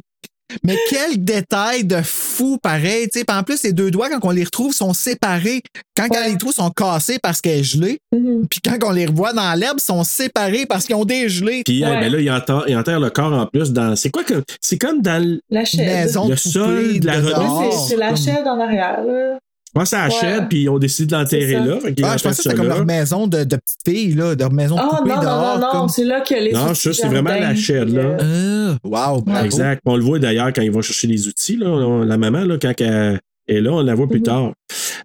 Mais quel détail de fou pareil. tu sais. Puis en plus, les deux doigts, quand on les retrouve, sont séparés. Quand on Ouais. les trouve, sont cassés parce qu'elle est gelée. Mhm. Puis quand on les revoit dans l'herbe, ils sont séparés parce qu'ils ont dégelé. Puis, Ouais. ben là, il enterre, il enterre le corps en plus dans. C'est quoi que. C'est comme dans le. La. Maison Le de sol de la c'est- c'est la chaîne en arrière, là. Je pense à la Ouais. chaîne, puis ils ont décidé de l'enterrer ça. là. Ah, je pensais que ça c'était comme leur maison de, de petite fille, là, leur maison de Ah poupée non, non, dehors. non, non, comme- c'est là que les Non, ça, c'est vraiment la chaîne, là. euh, Ah, wow, bravo. Exact. On le voit d'ailleurs quand ils vont chercher les outils. Là, On- la maman, là, quand elle est là, on la voit plus Mhm. tard.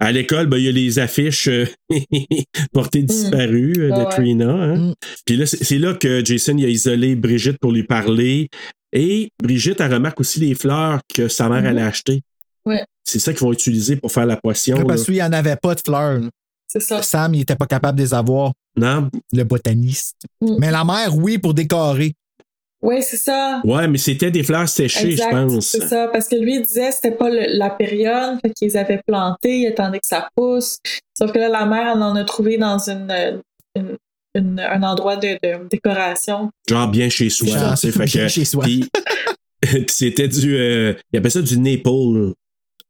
À l'école, ben, il y a les affiches euh, portées disparues euh, de Mhm. Ouais, ouais. Trina. hein. Mhm. Puis là, c'est là que Jason il a isolé Brigitte pour lui parler. Et Brigitte, elle remarque aussi les fleurs que sa mère Mhm. allait acheter. Ouais. C'est ça qu'ils vont utiliser pour faire la potion. Ouais, parce qu'il n'y en avait pas de fleurs. C'est ça. Sam, il n'était pas capable de les avoir, Non? le botaniste. Mm. Mais la mère, oui, pour décorer. Oui, c'est ça. Ouais, mais c'était des fleurs séchées, Exact, je pense. c'est ça. Parce que lui, il disait que c'était pas le- la période, qu'ils avaient planté, il attendait que ça pousse. Sauf que là, la mère, elle en a trouvé dans une, euh, une- une- un endroit de, de décoration. Genre bien chez soi. Genre, fait bien que- chez soi. Puis, puis c'était du. Euh, il appelle ça du Naples.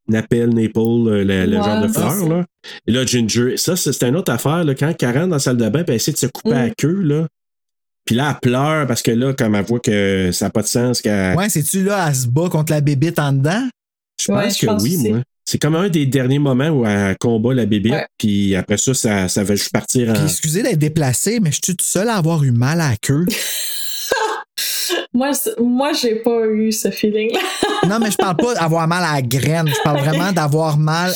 Napel, Naples, euh, le, le Ouais, genre de ça. Là. Et là, Ginger, ça, c'est une autre affaire. Là, quand Karen dans la salle de bain, puis elle essaie de se couper Mm. la queue, là. Puis là, elle pleure parce que là, comme elle voit que ça n'a pas de sens, qu'elle. Ouais, c'est-tu là, elle se bat contre la bébite en dedans? je pense que pense oui, aussi. moi. C'est comme un des derniers moments où elle combat la bébé, Ouais. puis après ça, ça, ça va juste partir en. Puis excusez d'être déplacé, mais je suis tout seul à avoir eu mal à la queue. Moi, moi j'ai pas eu ce feeling-là. non, mais je parle pas d'avoir mal à la graine. Je parle vraiment d'avoir mal.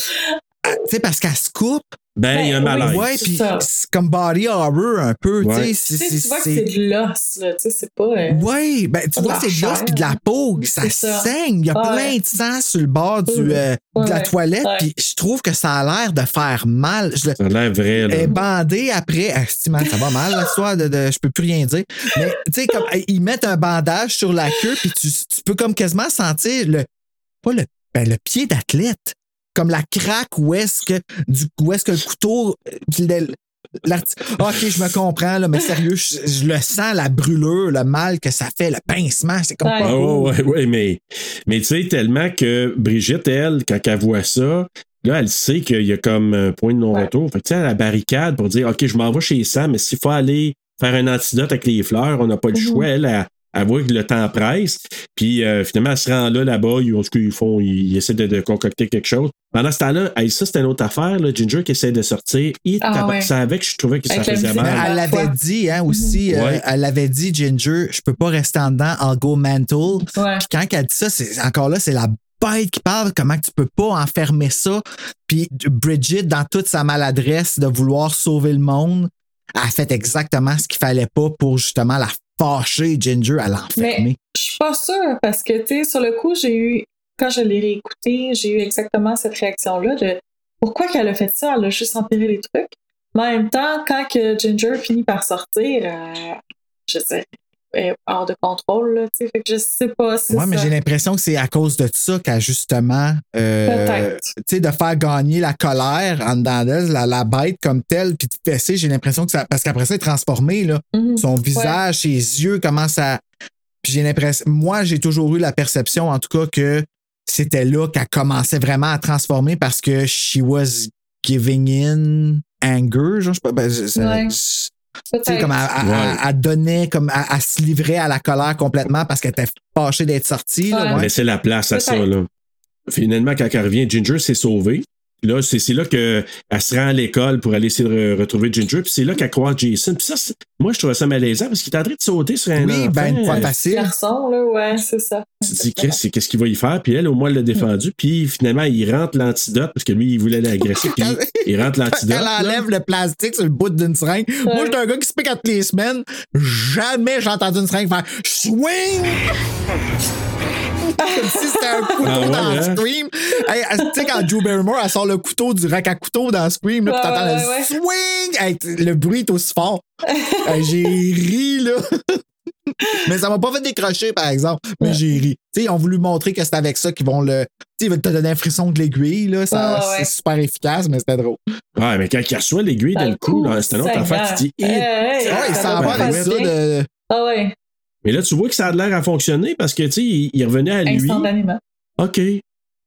Tu sais, parce qu'elle se coupe. Ben, il y a un Ben, oui. malaise. Ouais, puis c'est comme body horror un peu. Ouais. Tu sais, Tu vois que c'est- de l'os, là. Tu sais, c'est pas. euh, Oui, ben, tu vois, la c'est de l'os puis de la peau. Ça, saigne. Il y a Ouais. plein de sang sur le bord du, Ouais. euh, de la Ouais. toilette. Ouais. Puis je trouve que ça a l'air de faire mal. Je le- Ça a l'air vrai, là. Bandée après. Man, ça va mal, l'histoire de, de- Je peux plus rien dire. Mais, tu sais, comme, ils mettent un bandage sur la queue, puis tu, tu peux comme quasiment sentir le. Pas le. Ben, le pied d'athlète. Comme la craque où est-ce que, du, où est-ce que le couteau. euh, ok, je me comprends, là, mais sérieux, je, je le sens, la brûlure, le mal que ça fait, le pincement, c'est comme Ouais. pas beau. ouais, ouais, ouais, mais, mais tu sais, tellement que Brigitte, elle, quand elle voit ça, là, elle sait qu'il y a comme un point de non-retour. Fait que tu sais, la barricade pour dire, OK, je m'en vais chez Sam, mais s'il faut aller faire un antidote avec les fleurs, on n'a pas le Mhm. choix. Elle, elle, Elle voit que le temps presse. Puis euh, finalement, elle se rend là, là-bas. Ils, en tout cas, ils font, ils essaient de, de concocter quelque chose. Pendant ce temps-là, hey, ça, c'était une autre affaire. Là, Ginger qui essaie de sortir. Il Ah, ouais. ça avec, je trouvais que ça faisait mal. Elle l'avait dit hein, aussi, euh, Ouais. elle l'avait dit, Ginger, je peux pas rester en dedans, I'll go mental. Ouais. Puis quand elle dit ça, c'est encore là, c'est la bête qui parle, comment que tu peux pas enfermer ça. Puis Bridget, dans toute sa maladresse de vouloir sauver le monde, a fait exactement ce qu'il fallait pas pour justement la fâcher, Ginger, à l'enfermer. Mais je suis pas sûre parce que, tu sais, sur le coup, j'ai eu, quand je l'ai réécouté, j'ai eu exactement cette réaction-là de pourquoi qu'elle a fait ça? Elle a juste empiré les trucs. Mais en même temps, quand que Ginger finit par sortir, euh, je sais, hors de contrôle, là, tu sais, fait que je sais pas si Ouais, mais j'ai l'impression que c'est à cause de ça qu'elle, justement, euh, Peut-être. tu sais, de faire gagner la colère en dedans la, la bête comme telle, puis de fesser, j'ai l'impression que ça. Parce qu'après ça, elle est transformée, là. Mhm. Son visage, ses yeux commencent à. Puis j'ai l'impression. Moi, j'ai toujours eu la perception, en tout cas, que c'était là qu'elle commençait vraiment à transformer parce que she was giving in anger, genre, je sais pas. ben, je- ça- Ouais. Tu sais, comme elle, elle- Ouais. elle- elle donnait, comme elle, elle se livrait à la colère complètement parce qu'elle était fâchée d'être sortie. là, Ouais. ouais. laisser la place à ça. Là. Finalement, quand elle revient, Ginger s'est sauvée. Là, c'est c'est là qu'elle se rend à l'école pour aller essayer de re- retrouver Ginger. Puis c'est là qu'elle croise Jason. Puis ça, c'est- moi, je trouvais ça malaisant parce qu'il est en train de sauter sur un Oui, enfant. ben, fois Euh, facile. Garçon, là, ouais, c'est ça. Tu te dis, qu'est-ce qu'est-ce qu'il va y faire? Puis elle, au moins, elle l'a défendu. Puis finalement, il rentre l'antidote parce que lui, il voulait l'agresser. Puis il rentre l'antidote. Elle là. enlève le plastique sur le bout d'une seringue. Moi, j'étais un gars qui se pique à toutes les semaines. Jamais j'ai entendu une seringue faire swing! Comme si c'était un couteau Ah ouais, dans hein? Scream. Hey, tu sais, quand Drew Barrymore, elle sort le couteau du rack à couteau dans Scream, là, puis Ouais, t'entends ouais, le ouais. swing! Hey, le bruit est aussi fort. Hey, j'ai ri, là. Mais ça m'a pas fait décrocher, par exemple. Mais j'ai ri. Tu sais, ils ont voulu montrer que c'est avec ça qu'ils vont le. Tu sais, ils veulent te donner un frisson de l'aiguille, là. Ça, Ouais, ouais, ouais. C'est super efficace, mais c'était drôle. Ouais, mais quand il reçoit l'aiguille dans le cou, là, c'est une autre Seigneur. affaire. Tu dis, Hey, hey, Ouais, il ça s'en va va ça de. Ah ouais, Mais là, tu vois que ça a l'air à fonctionner parce que, tu sais, il, il revenait à lui. instantanément. OK,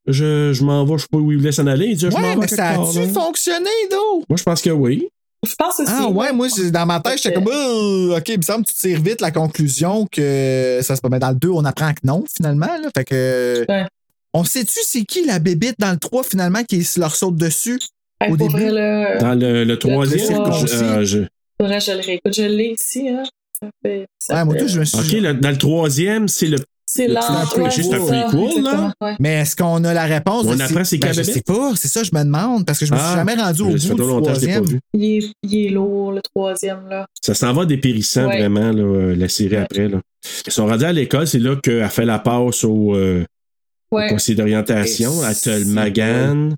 je, je m'en vais, je sais pas où il voulait s'en aller. Il dit, je m'en Ouais, vais quelque ça a-tu fonctionné, d'eau? Moi, je pense que oui. Je pense aussi. Ah ouais, moi, dans ma tête, j'étais comme, Euh, OK, il me semble que tu tires vite la conclusion que ça se passe. Mais dans le 2, on apprend que non, finalement. Là. Fait que. Ouais. On sait-tu c'est qui la bébite dans le 3, finalement, qui leur saute dessus Hey, au début? Dans le, le troisième, trois. je- euh, je- vrai, je le réécoute. Je l'ai ici, hein. Ça fait. ça Ouais, moi, tout, je me suis OK, le- dans le troisième, c'est le. C'est ouais, juste un prequel, là. ouais. Mais est-ce qu'on a la réponse? On apprend c'est ben, Je sais pas, c'est ça, je me demande, parce que je me suis Ah, jamais rendu au bout ça fait du trop longtemps que je l'ai pas troisième. vu. Il est, il est lourd, le troisième, là. Ça s'en va dépérissant, Ouais. vraiment, là, euh, la série après. Là. Ils sont rendus à l'école, c'est là qu'elle fait la passe au, euh, au conseiller d'orientation. Elle te le c'est magane.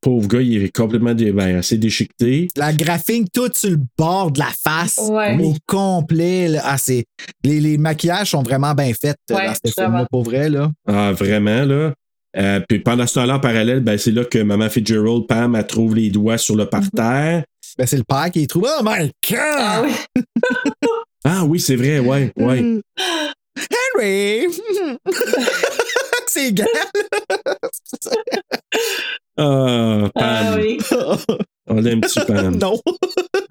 Pauvre gars, il est complètement dé- ben, assez déchiqueté. La graphine, tout sur le bord de la face, Ouais. au complet. là. Ah, c'est... Les, les maquillages sont vraiment bien faits euh, Ouais, dans ce vraiment. film-là, pour vrai. Là. Ah, vraiment, là. Euh, puis pendant ce temps-là, en parallèle, ben, c'est là que Maman Fitzgerald, Pam, elle trouve les doigts sur le parterre. Ben, c'est le père qui est trouvé. Oh my God! Ah oui. Ah oui, c'est vrai, ouais, ouais. Henry! c'est gars! Ah, Pam. Ah oui. On l'aime-tu, Pam? non!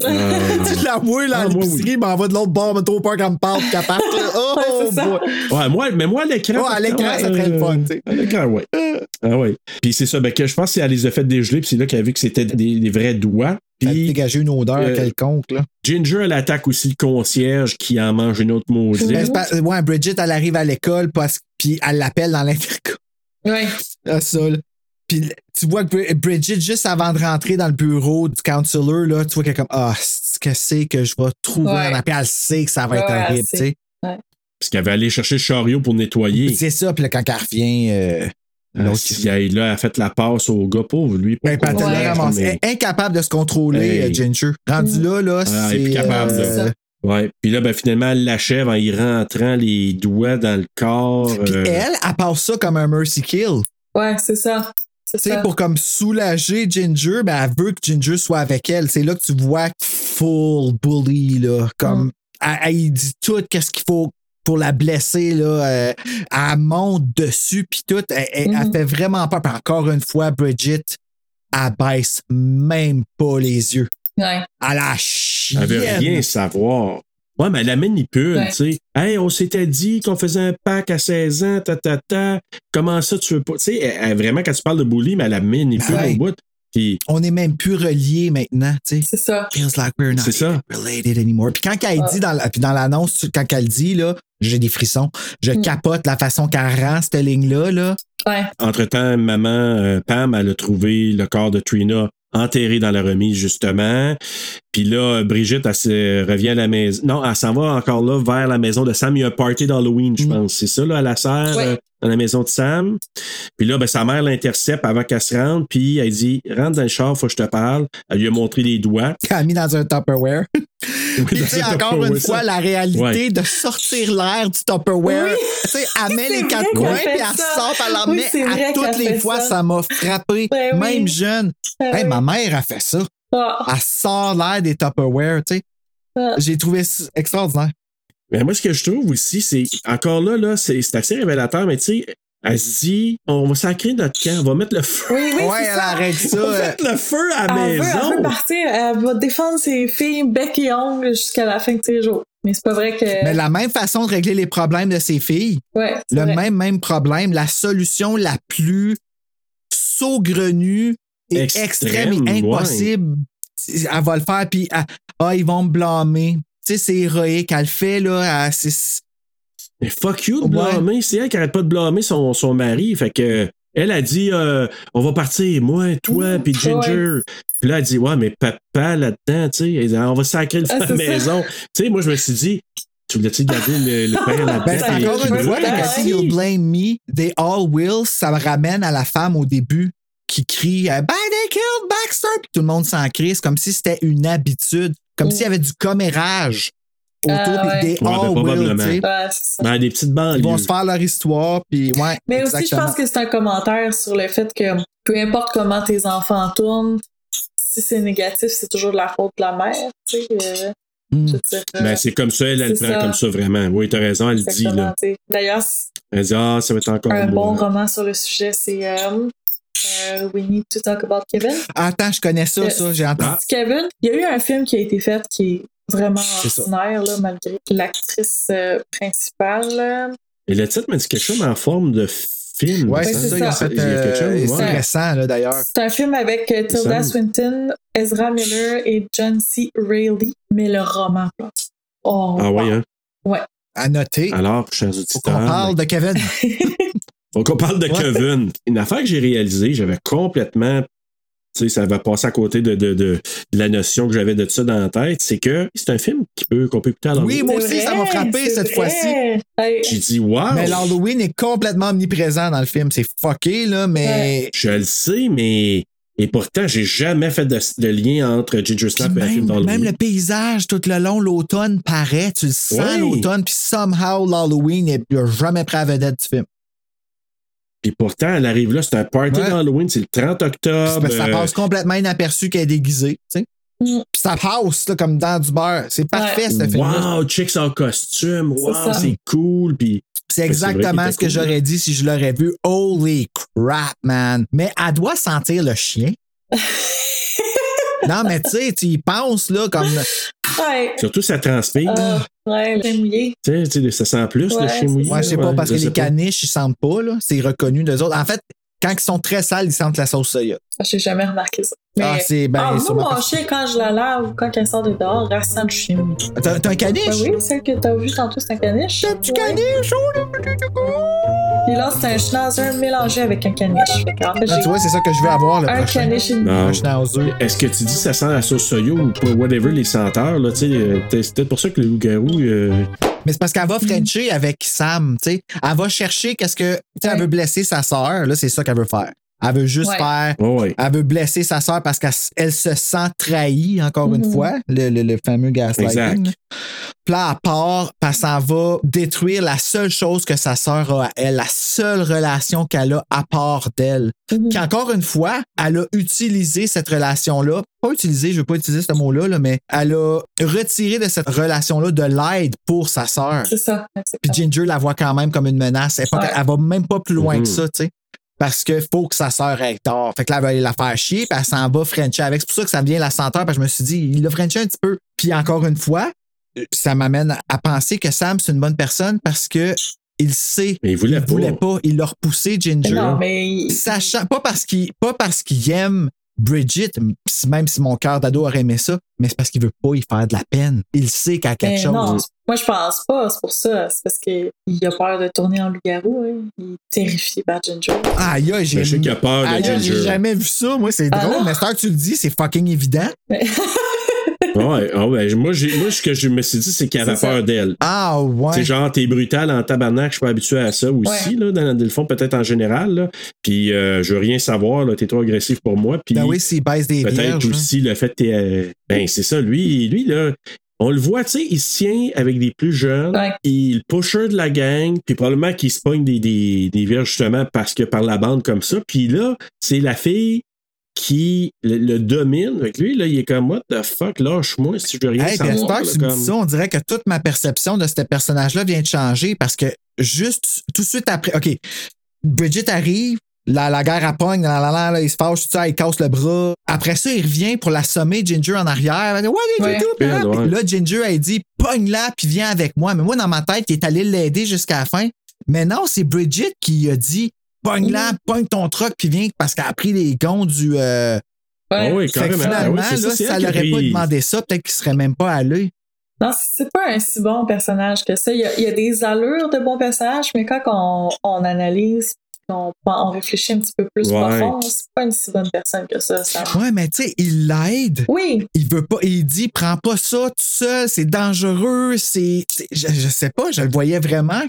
Ah. tu la vois là, Ah, moi, on va de l'autre bord, mais trop peur qu'elle me parle, qu'elle parte. là. Oh, Ouais, c'est. Ouais, moi, mais moi, à l'écran. Ouais, à l'écran, ça serait le fun, tu sais. À l'écran, ouais. Ah, ouais. Puis c'est ça, ben, que je pense qu'elle les a fait dégeler, puis c'est là qu'elle a vu que c'était des, des vrais doigts. Puis dégagé une odeur euh, quelconque. Là. Ginger, elle attaque aussi le concierge qui en mange une autre Ben, maudite. c'est pas- ouais, Bridget, elle arrive à l'école, parce- puis elle l'appelle dans l'intercom. Ouais. Ah, ça, là. Puis tu vois que Bri- Bridget, juste avant de rentrer dans le bureau du counselor, là, tu vois qu'elle est comme Ah, c'est- que c'est que je vais trouver Ouais. un appel? Elle sait que ça va être Ouais, elle horrible, tu sais. Parce qu'elle avait allé chercher le chariot pour nettoyer. C'est ça, puis là, quand elle revient, euh, Ah, elle, là, elle a fait la passe au gars pauvre, lui. Ben, elle Ouais. Mais- Elle est Incapable de se contrôler, Hey. euh, Ginger. Rendu là, là, Ah, elle est c'est. capable, euh, là. Ouais. Puis là, ben, finalement, elle l'achève en y rentrant les doigts dans le corps. Puis euh, elle, elle passe ça comme un mercy kill. Ouais, c'est ça. C'est Tu sais, ça. pour comme soulager Ginger, ben, elle veut que Ginger soit avec elle. C'est là que tu vois full bully, là. Comme, Mm. elle, elle dit tout, qu'est-ce qu'il faut pour la blesser, là. euh, elle monte dessus, puis tout. Elle, elle- elle Mhm. fait vraiment peur. Encore une fois, Bridget, elle baisse même pas les yeux. Ouais. Elle a elle chienne. veut rien savoir. Ouais, mais elle la manipule, Ouais. tu sais. Hey, on s'était dit qu'on faisait un pack à 16 ans, ta, ta, ta. Comment ça, tu veux pas? Tu sais, elle- elle- vraiment, quand tu parles de bully, mais elle la manipule Ben ouais. au bout. Puis, On n'est même plus reliés maintenant, tu sais. C'est ça. Feels like we're not C'est ça. related anymore. Puis quand elle Ah. dit dans, la- puis dans l'annonce, quand elle dit, là, j'ai des frissons, je Mm. capote la façon qu'elle rend cette ligne-là, là. Ouais. entre-temps, maman, euh, Pam, elle a trouvé le corps de Trina enterré dans la remise, justement. Puis là, Brigitte, elle se revient à la maison. Non, elle s'en va encore là vers la maison de Sam. Il y a un party d'Halloween, je pense. C'est ça, là, à la serre, Ouais. Dans la maison de Sam. Puis là, ben, sa mère l'intercepte avant qu'elle se rende. Puis elle dit Rentre dans le char, faut que je te parle. Elle lui a montré les doigts. qu'elle a mis dans un Tupperware. Puis, tu sais, encore Tupperware, une fois, ça. la réalité Ouais. de sortir l'air du Tupperware. Oui. Tu sais, elle met les quatre coins, puis elle ça. sort, puis elle en Oui, met c'est vrai à toutes les fois, ça. m'a frappé. Ben oui. Même jeune. Ben Hey, oui. ma mère a fait ça. Ah. Elle sort l'air des Tupperware, tu sais. Ah. J'ai trouvé ça extraordinaire. Mais moi, ce que je trouve aussi, c'est encore là, là, c'est c'est assez révélateur, mais tu sais, elle se dit on va sacrer notre camp, on va mettre le feu. Oui, oui, ouais, elle ça. arrête ça. On va euh, mettre le feu à la Elle veut, maison. elle veut partir, elle va défendre ses filles bec et ongles jusqu'à la fin de ses jours. Mais c'est pas vrai que. Mais la même façon de régler les problèmes de ses filles, Ouais, le vrai. même, même problème, la solution la plus saugrenue et Extrême, extrême, et impossible, elle va le faire, puis elle- ah, ils vont me blâmer. Sais, c'est héroïque. Elle le fait, là. elle- c'est- Mais fuck you de Ouais. blâmer. C'est elle qui arrête pas de blâmer son, son mari. Fait que elle a dit euh, on va partir, moi, toi, Mmh, puis Ginger. Puis là, elle dit Ouais, mais papa là-dedans, tu sais, on va sacrer le Ah, la maison. Tu sais, moi, je me suis dit Tu voulais-tu garder le, le père là-dedans? Ben, Ouais, encore une fois, elle dit You'll blame me, they all will, ça me ramène à la femme au début qui crie euh, Ben, they killed Baxter! Puis tout le monde s'en crie. C'est comme si c'était une habitude, comme Mm. s'il y avait du commérage autour, Ah, puis ouais. they Ouais, ben, will, tu. Ben, des petites banlieues. Ils vont se faire leur histoire, puis ouais. Mais aussi, je pense que c'est un commentaire sur le fait que peu importe comment tes enfants tournent, si c'est négatif, c'est toujours de la faute de la mère. Tu sais, euh, Mm. dire, euh, Ben, c'est comme ça, elle, elle prend ça. comme ça, vraiment. Oui, t'as raison, elle le dit, là. tu. D'ailleurs, c'est Elle dit Ah, ça va être encore un bon roman sur le sujet, c'est euh, euh, We Need to Talk About Kevin. Attends, je connais ça, Euh, ça, j'ai entendu. Ah. Kevin, il y a eu un film qui a été fait qui est vraiment ordinaire, là, malgré l'actrice euh, principale. là. Et le titre m'a dit quelque chose en forme de film. Ouais, Ouais, c'est ça, ça. fait. Il y a quelque euh, chose, c'est ouais. récent, là, d'ailleurs. C'est un film avec euh, Tilda. Swinton, Ezra Miller et John C. Reilly, mais le roman, là. Oh, Ah, oui, wow. hein? Ouais. À noter. Alors, chers auditeurs. qu'on parle de Kevin. Faut qu'on parle de Ouais. Kevin. Une affaire que j'ai réalisée, j'avais complètement. Tu sais, ça va passer à côté de, de, de, de la notion que j'avais de ça dans la tête. C'est que c'est un film qui peut, qu'on peut écouter à Oui, l'Halloween. moi C'est aussi, ça m'a frappé cette vrai. fois-ci. J'ai dit, wow! Mais l'Halloween est complètement omniprésent dans le film. C'est fucké, là, mais. Je le sais, mais. Et pourtant, j'ai jamais fait de, de lien entre Ginger Snap et un film même, d'Halloween. même le paysage tout le long, l'automne paraît, tu le sens Ouais. l'automne, puis somehow l'Halloween n'est jamais prêt à vedette du film. Puis pourtant, elle arrive là, c'est un party Ouais. d'Halloween, c'est le 30 octobre. Ça euh, passe complètement inaperçu qu'elle est déguisée, tu sais. Mm. Puis ça passe là, comme dans du beurre. C'est parfait, ce film-là. Wow, chicks en costume, wow, c'est cool. Puis C'est Ouais, exactement ce que cool, j'aurais dit si je l'aurais vu. Holy crap, man. Mais elle doit sentir le chien. non, mais tu sais, tu y penses, là, comme. ouais. surtout, ça transpire. Ah, ouais, le chien mouillé. Tu sais, tu sais, ça sent plus Ouais, le chien mouillé. Moi, je sais pas, parce que les pas. caniches, ils sentent pas, là. C'est reconnu d'eux autres. En fait, quand ils sont très sales, ils sentent la sauce soya. Ah, J'ai jamais remarqué ça. Mais, Ah, c'est ben, ah, moi, sûrement mon chien, quand je la lave ou quand elle sort de dehors, elle sent le chien mouillé. T'as un caniche? Ben oui, celle que t'as vue tantôt, c'est un caniche. Un petit Ouais. caniche, oh, le petit gars. Puis là, c'est un schnauzer mélangé avec un caniche. En fait, Ah, tu vois, c'est ça que je veux avoir, le un prochain. caniche et. Un schnauzer. Est-ce que tu dis que ça sent la sauce soya ou pas, whatever les senteurs, là, tu sais, euh, c'est peut-être pour ça que le loup-garou, euh, Mais c'est parce qu'elle va Frencher avec Sam, tu sais. Elle va chercher qu'est-ce que. Tu sais, elle veut blesser sa sœur, là, c'est ça qu'elle veut faire. Elle veut juste Ouais. faire. Elle veut blesser sa sœur parce qu'elle se sent trahie, encore une Mhm. fois, le, le- le fameux gaslighting. Exact. Puis là, elle part, puis elle s'en va détruire la seule chose que sa sœur a à elle, la seule relation qu'elle a à part d'elle. Mhm. Puis encore une fois, elle a utilisé cette relation-là, pas utilisé, je veux pas utiliser ce mot-là, là, mais elle a retiré de cette relation-là de l'aide pour sa sœur. C'est ça. Puis Ginger la voit quand même comme une menace. Elle, pas- Ouais. elle va même pas plus loin Mhm. que ça, tu sais. Parce que faut que sa sœur ait tort. Fait que là, elle va aller la faire chier, puis elle s'en va Frencher avec. C'est pour ça que ça devient la senteur, parce que je me suis dit, il l'a Frenché un petit peu. Puis encore une fois, ça m'amène à penser que Sam, c'est une bonne personne parce que il sait. Mais il voulait pas. voulait pas. Il l'a repoussé, Ginger. Non, mais. Sachant, pas parce qu'il, pas parce qu'il aime Bridget, même si mon cœur d'ado aurait aimé ça, mais c'est parce qu'il veut pas y faire de la peine. Il sait qu'il y a quelque Mais chose. non, moi je pense pas, c'est pour ça. C'est parce qu'il a peur de tourner en loup-garou. hein. Il est terrifié par Ginger. Aïe, aïe, j'ai je sais qu'il a peur de Aïe, aïe, Ginger. J'ai jamais vu ça. Moi, c'est Ah drôle, non? mais c'est que tu le dis, c'est fucking évident. Ouais, ah ouais, moi, j'ai, moi, ce que je me suis dit, c'est qu'il avait peur d'elle. Ah, ouais. C'est genre, t'es brutal en tabarnak, je suis pas habitué à ça aussi, là, dans, dans le fond, peut-être en général. Là. Puis, euh, je veux rien savoir, là, t'es trop agressif pour moi. Puis, Ben oui, s'il baisse des peut-être hein. aussi le fait que t'es. euh, ben, c'est ça, lui, lui, là. On le voit, tu sais, il se tient avec des plus jeunes, Ouais. il est le pusher de la gang, puis probablement qu'il se pogne des, des, des vierges justement parce que par la bande comme ça. Puis là, c'est la fille qui le, le domine. Avec lui, là, il est comme, what the fuck, lâche-moi si je veux rien Hey, cette savoir. heure que là, tu me comme- dis ça, on dirait que toute ma perception de ce personnage-là vient de changer parce que juste tout de suite après, OK, Bridget arrive, la, la guerre à pogne, la, la, la, là, il se fâche, tout ça, il casse le bras. Après ça, il revient pour l'assommer Ginger en arrière. Elle dit, What did you Ouais. do? Puis là, Ouais. puis là, Ginger, elle dit, pogne-la, puis viens avec moi. Mais moi, dans ma tête, il est allé l'aider jusqu'à la fin. Mais non, c'est Bridget qui a dit, pogne-la, pogne ton truck, puis viens, parce qu'elle a pris les gonds du. euh, Ah oui, que carrément. finalement, Ah oui, c'est là, ça, ça elle l'aurait pas demandé ça, peut-être qu'il serait même pas allé. Non, c'est pas un si bon personnage que ça. Il y a, il y a des allures de bons personnages, mais quand on, on analyse, on, on réfléchit un petit peu plus Ouais. profond, c'est pas une si bonne personne que ça. ça. Ouais, mais tu sais, il l'aide. Oui, Il veut pas. Il dit, prends pas ça tout seul, c'est dangereux, c'est. c'est- Je, je sais pas, je le voyais vraiment.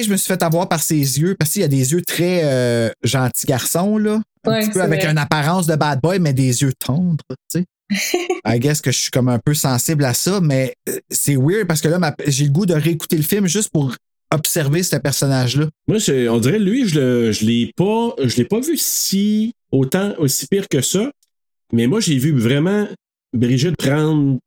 Je me suis fait avoir par ses yeux, parce qu'il y a des yeux très euh, gentils garçons, là. Un petit peu avec vrai. une apparence de bad boy, mais des yeux tendres, tu sais. I guess que je suis comme un peu sensible à ça, mais euh, c'est weird parce que là, ma- j'ai le goût de réécouter le film juste pour observer ce personnage-là. Moi, on dirait, lui, je le, je l'ai pas, je l'ai pas vu si, autant, aussi pire que ça. Mais moi, j'ai vu vraiment Brigitte prendre,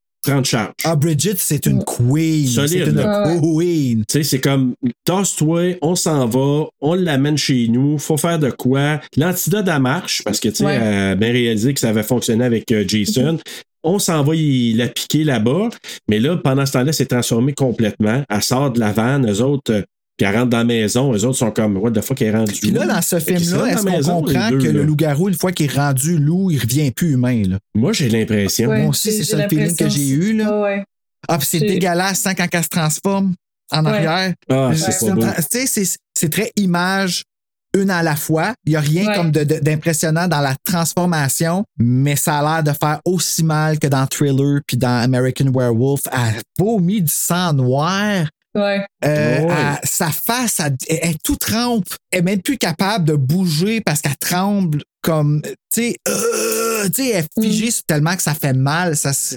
Ah, Bridget, c'est une queen. C'est une queen. Tu sais, c'est comme, tasse-toi, on s'en va, on l'amène chez nous, faut faire de quoi. L'antidote, elle marche, parce que, tu sais, Ouais. elle a bien réalisé que ça avait fonctionné avec euh, Jason. On s'en va il la piquer là-bas. Mais là, pendant ce temps-là, elle s'est transformée complètement. Elle sort de la vanne, eux autres, euh, puis elle rentre dans la maison, eux autres sont comme, what the fuck, elle est rendue. Puis là, dans ce film-là, est-ce qu'on comprend deux, que le loup-garou, une fois qu'il est rendu loup, il revient plus humain? Là? Moi, j'ai l'impression. Ouais, Moi aussi, c'est ça le feeling que j'ai eu. Là. Ouais, ouais. Ah, puis c'est dégueulasse hein, quand elle se transforme en Ouais. arrière. Ah, Je- c'est tra- tu sais, c'est- c'est très image une à la fois. Il n'y a rien Ouais. comme d'impressionnant dans la transformation, mais ça a l'air de faire aussi mal que dans Thriller puis dans American Werewolf. Elle vomit du sang noir. Ouais. Euh, Ouais. elle- sa face, elle, elle- elle est tout trempe. Elle est même plus capable de bouger parce qu'elle tremble comme, tu sais, euh, tu sais, elle est figée tellement que ça fait mal. Ça, se-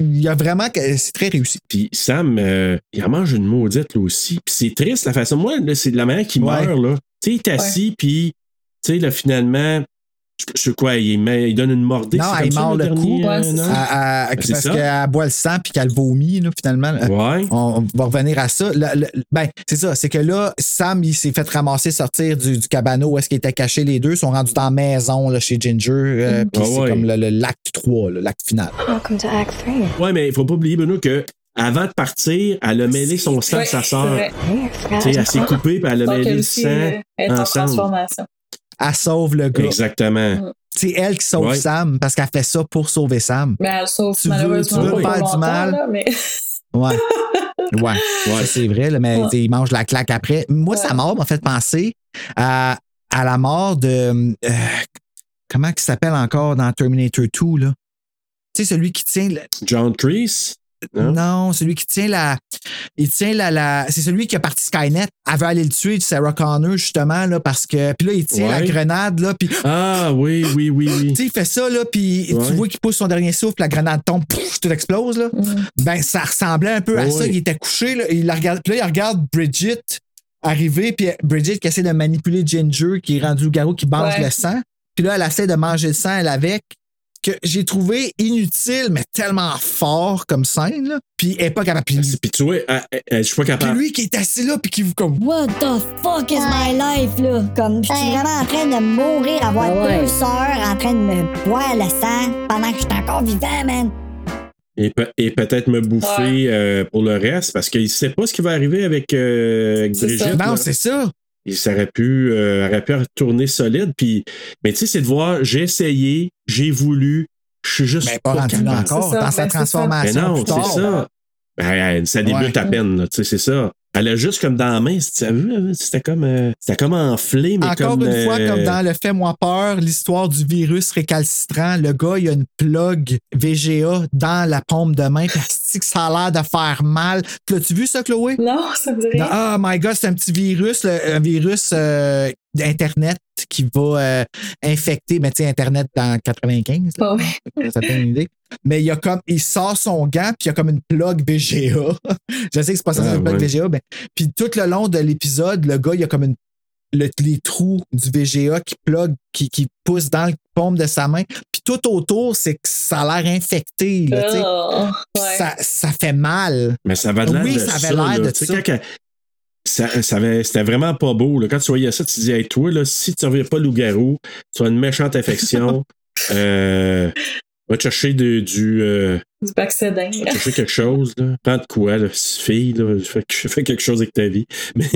il y a vraiment que c'est très réussi. Puis Sam, euh, il en mange une maudite, là aussi. Puis c'est triste, la façon. Moi, c'est de la manière qu'il Ouais. meurt, là. Tu sais, il est assis, puis, tu sais, là, finalement, je sais quoi, il, met- il donne une mordée. Non, elle mord le coup. euh. À- à- Ben, parce qu'elle boit le sang puis qu'elle vomit, là, finalement. Ouais. On, on va revenir à ça. Le- le- ben, c'est ça. C'est que là, Sam, il s'est fait ramasser, sortir du, du cabanon où est-ce qu'ils étaient cachés les deux. Ils sont rendus dans la maison là, chez Ginger. euh, Puis Ah c'est ouais. comme le, le- l'acte 3, là, l'acte final. Welcome to Act 3. Ouais, mais il faut pas oublier, Bruno, que avant de partir, elle a mêlé son sang à sa c'est sœur. elle s'est coupée, puis elle a mêlé elle le sang euh, est en ensemble. transformation. Elle sauve le gars. Exactement. C'est elle qui sauve Ouais. Sam parce qu'elle fait ça pour sauver Sam. Mais elle sauve Tu veux- malheureusement tu veux pas faire du mal? là, mais Ouais. Ouais. Ça, c'est vrai, là, mais Ouais. il mange la claque après. Moi, Ouais. sa mort m'a fait penser à, à la mort de. euh, comment il s'appelle encore dans Terminator 2, là? Tu sais, celui qui tient. le- John Treese? Hein? Non, celui qui tient la. Il tient la. la c'est celui qui a parti Skynet. Elle veut aller le tuer, Sarah Connor, justement, là, parce que. Puis là, il tient la grenade, là, puis. Ah, oui, oui, oui, oui. Tu sais, il fait ça, là, puis Ouais. tu vois qu'il pousse son dernier souffle, la grenade tombe, pouf, tout explose, là. Mm. Ben, ça ressemblait un peu à ça. Il était couché, là, il la regarde, puis là, il regarde Bridget arriver, puis Bridget qui essaie de manipuler Ginger, qui est rendu au garou, qui mange Ouais. le sang. Puis là, elle essaie de manger le sang, elle avec, que j'ai trouvé inutile, mais tellement fort comme scène, là. Puis elle est pas capable. Puis, Puis tu vois, elle- elle- elle- je suis pas puis capable. lui qui est assis là, puis qui vous comme. What the fuck is my life, là? Comme, je suis vraiment en train de mourir, avoir Ah ouais. deux sœurs en train de me boire le sang pendant que je suis encore vivant, man. Et, pe- et peut-être me bouffer euh, pour le reste parce qu'il sait pas ce qui va arriver avec, euh, avec Brigitte. ça. Non, c'est ça. Il ça aurait pu, euh, aurait pu retourner solide. Puis, mais tu sais, c'est de voir, j'ai essayé, j'ai voulu, je suis juste Mais pas rendu là capable. encore. Ça, Dans sa ben, c'est ça. Mais transformation. non, c'est ça. Ben, ça débute Ouais. à peine, là, tu sais, c'est ça. Elle a juste comme dans la main, tu as vu, là, c'était comme, euh, c'était comme enflé, mais Encore comme. une fois, euh, comme dans le Fais-moi peur, l'histoire du virus récalcitrant, le gars, il a une plug VGA dans la paume de main, puis asti que ça a l'air de faire mal. L'as-tu vu ça, Chloé? Non, ça me dit rien. Oh my god, c'est un petit virus, le- un virus euh, d'Internet qui va euh, infecter, mais tu sais, Internet dans 95. là. Ah ouais. Ça donne une idée. Mais il y a comme, il sort son gant, puis il y a comme une plug VGA. Je sais que c'est pas ça, c'est Ah, une plug ouais. VGA, mais puis tout le long de l'épisode, le gars, il y a comme une le- les trous du VGA qui plug, qui, qui pousse dans le paume de sa main. Puis tout autour, c'est que ça a l'air infecté. Là, tu sais. Oh, ouais. ça, ça fait mal. Mais ça avait l'air Oui, de ça avait l'air là. de ça. quand ça, ça avait- c'était vraiment pas beau. Là. Quand tu voyais ça, tu disais, hey, toi, là, si tu reviens pas loup-garou, tu as une méchante infection. euh, va te chercher de- du. euh, Du Baxedin. va te chercher quelque chose. Là. Prends de quoi, là, fille. Là, fais, fais quelque chose avec ta vie. Mais,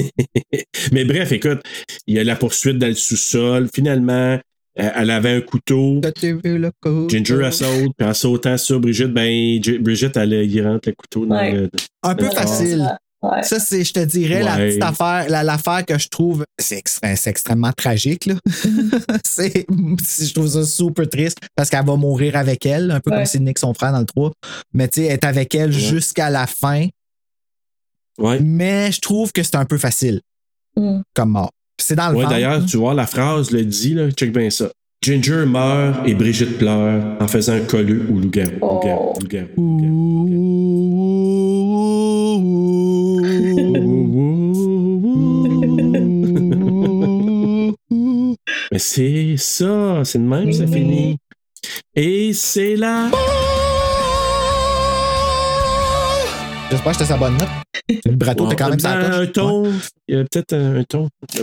mais bref, écoute, il y a la poursuite dans le sous-sol. Finalement, euh, elle avait un couteau. Vu le coup? Ginger, elle saute. Puis en sautant sur Brigitte, ben, Brigitte, elle, il rentre le couteau dans Ouais. le. Un peu Ouais. Ouais. Ça, c'est, je te dirais, la petite affaire, la- l'affaire que je trouve, c'est, extré- c'est extrêmement tragique, là. c'est, je trouve ça super triste parce qu'elle va mourir avec elle, un peu Ouais. comme si Nick, son frère, dans le 3. Mais tu sais, être avec elle jusqu'à la fin. Ouais. Mais je trouve que c'est un peu facile Mm. comme mort. C'est dans le Ouais, ventre, d'ailleurs, là. tu vois, la phrase le dit, là, check bien ça. Ginger meurt et Brigitte pleure en faisant un colleux au loup-garou. Loup-garou, c'est ça, c'est de même que ça finit. Et c'est là. J'espère que j'étais sa bonne note. Le vibrato, t'as quand même ça un ton. Il y a peut-être un, un ton.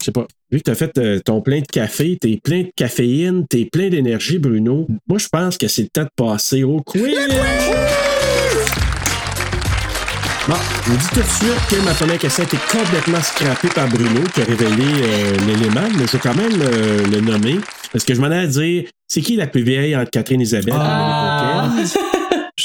Je sais pas. Vu que tu as fait euh, ton plein de café, t'es plein de caféine, t'es plein d'énergie, Bruno. Moi, je pense que c'est le temps de passer au quiz. Bon, je vous dis tout de suite que ma première question a été complètement scrappée par Bruno qui a révélé euh, l'élément, mais je vais quand même euh, le nommer. Parce que je m'en ai à dire, c'est qui la plus vieille entre Catherine et Isabelle? Ah.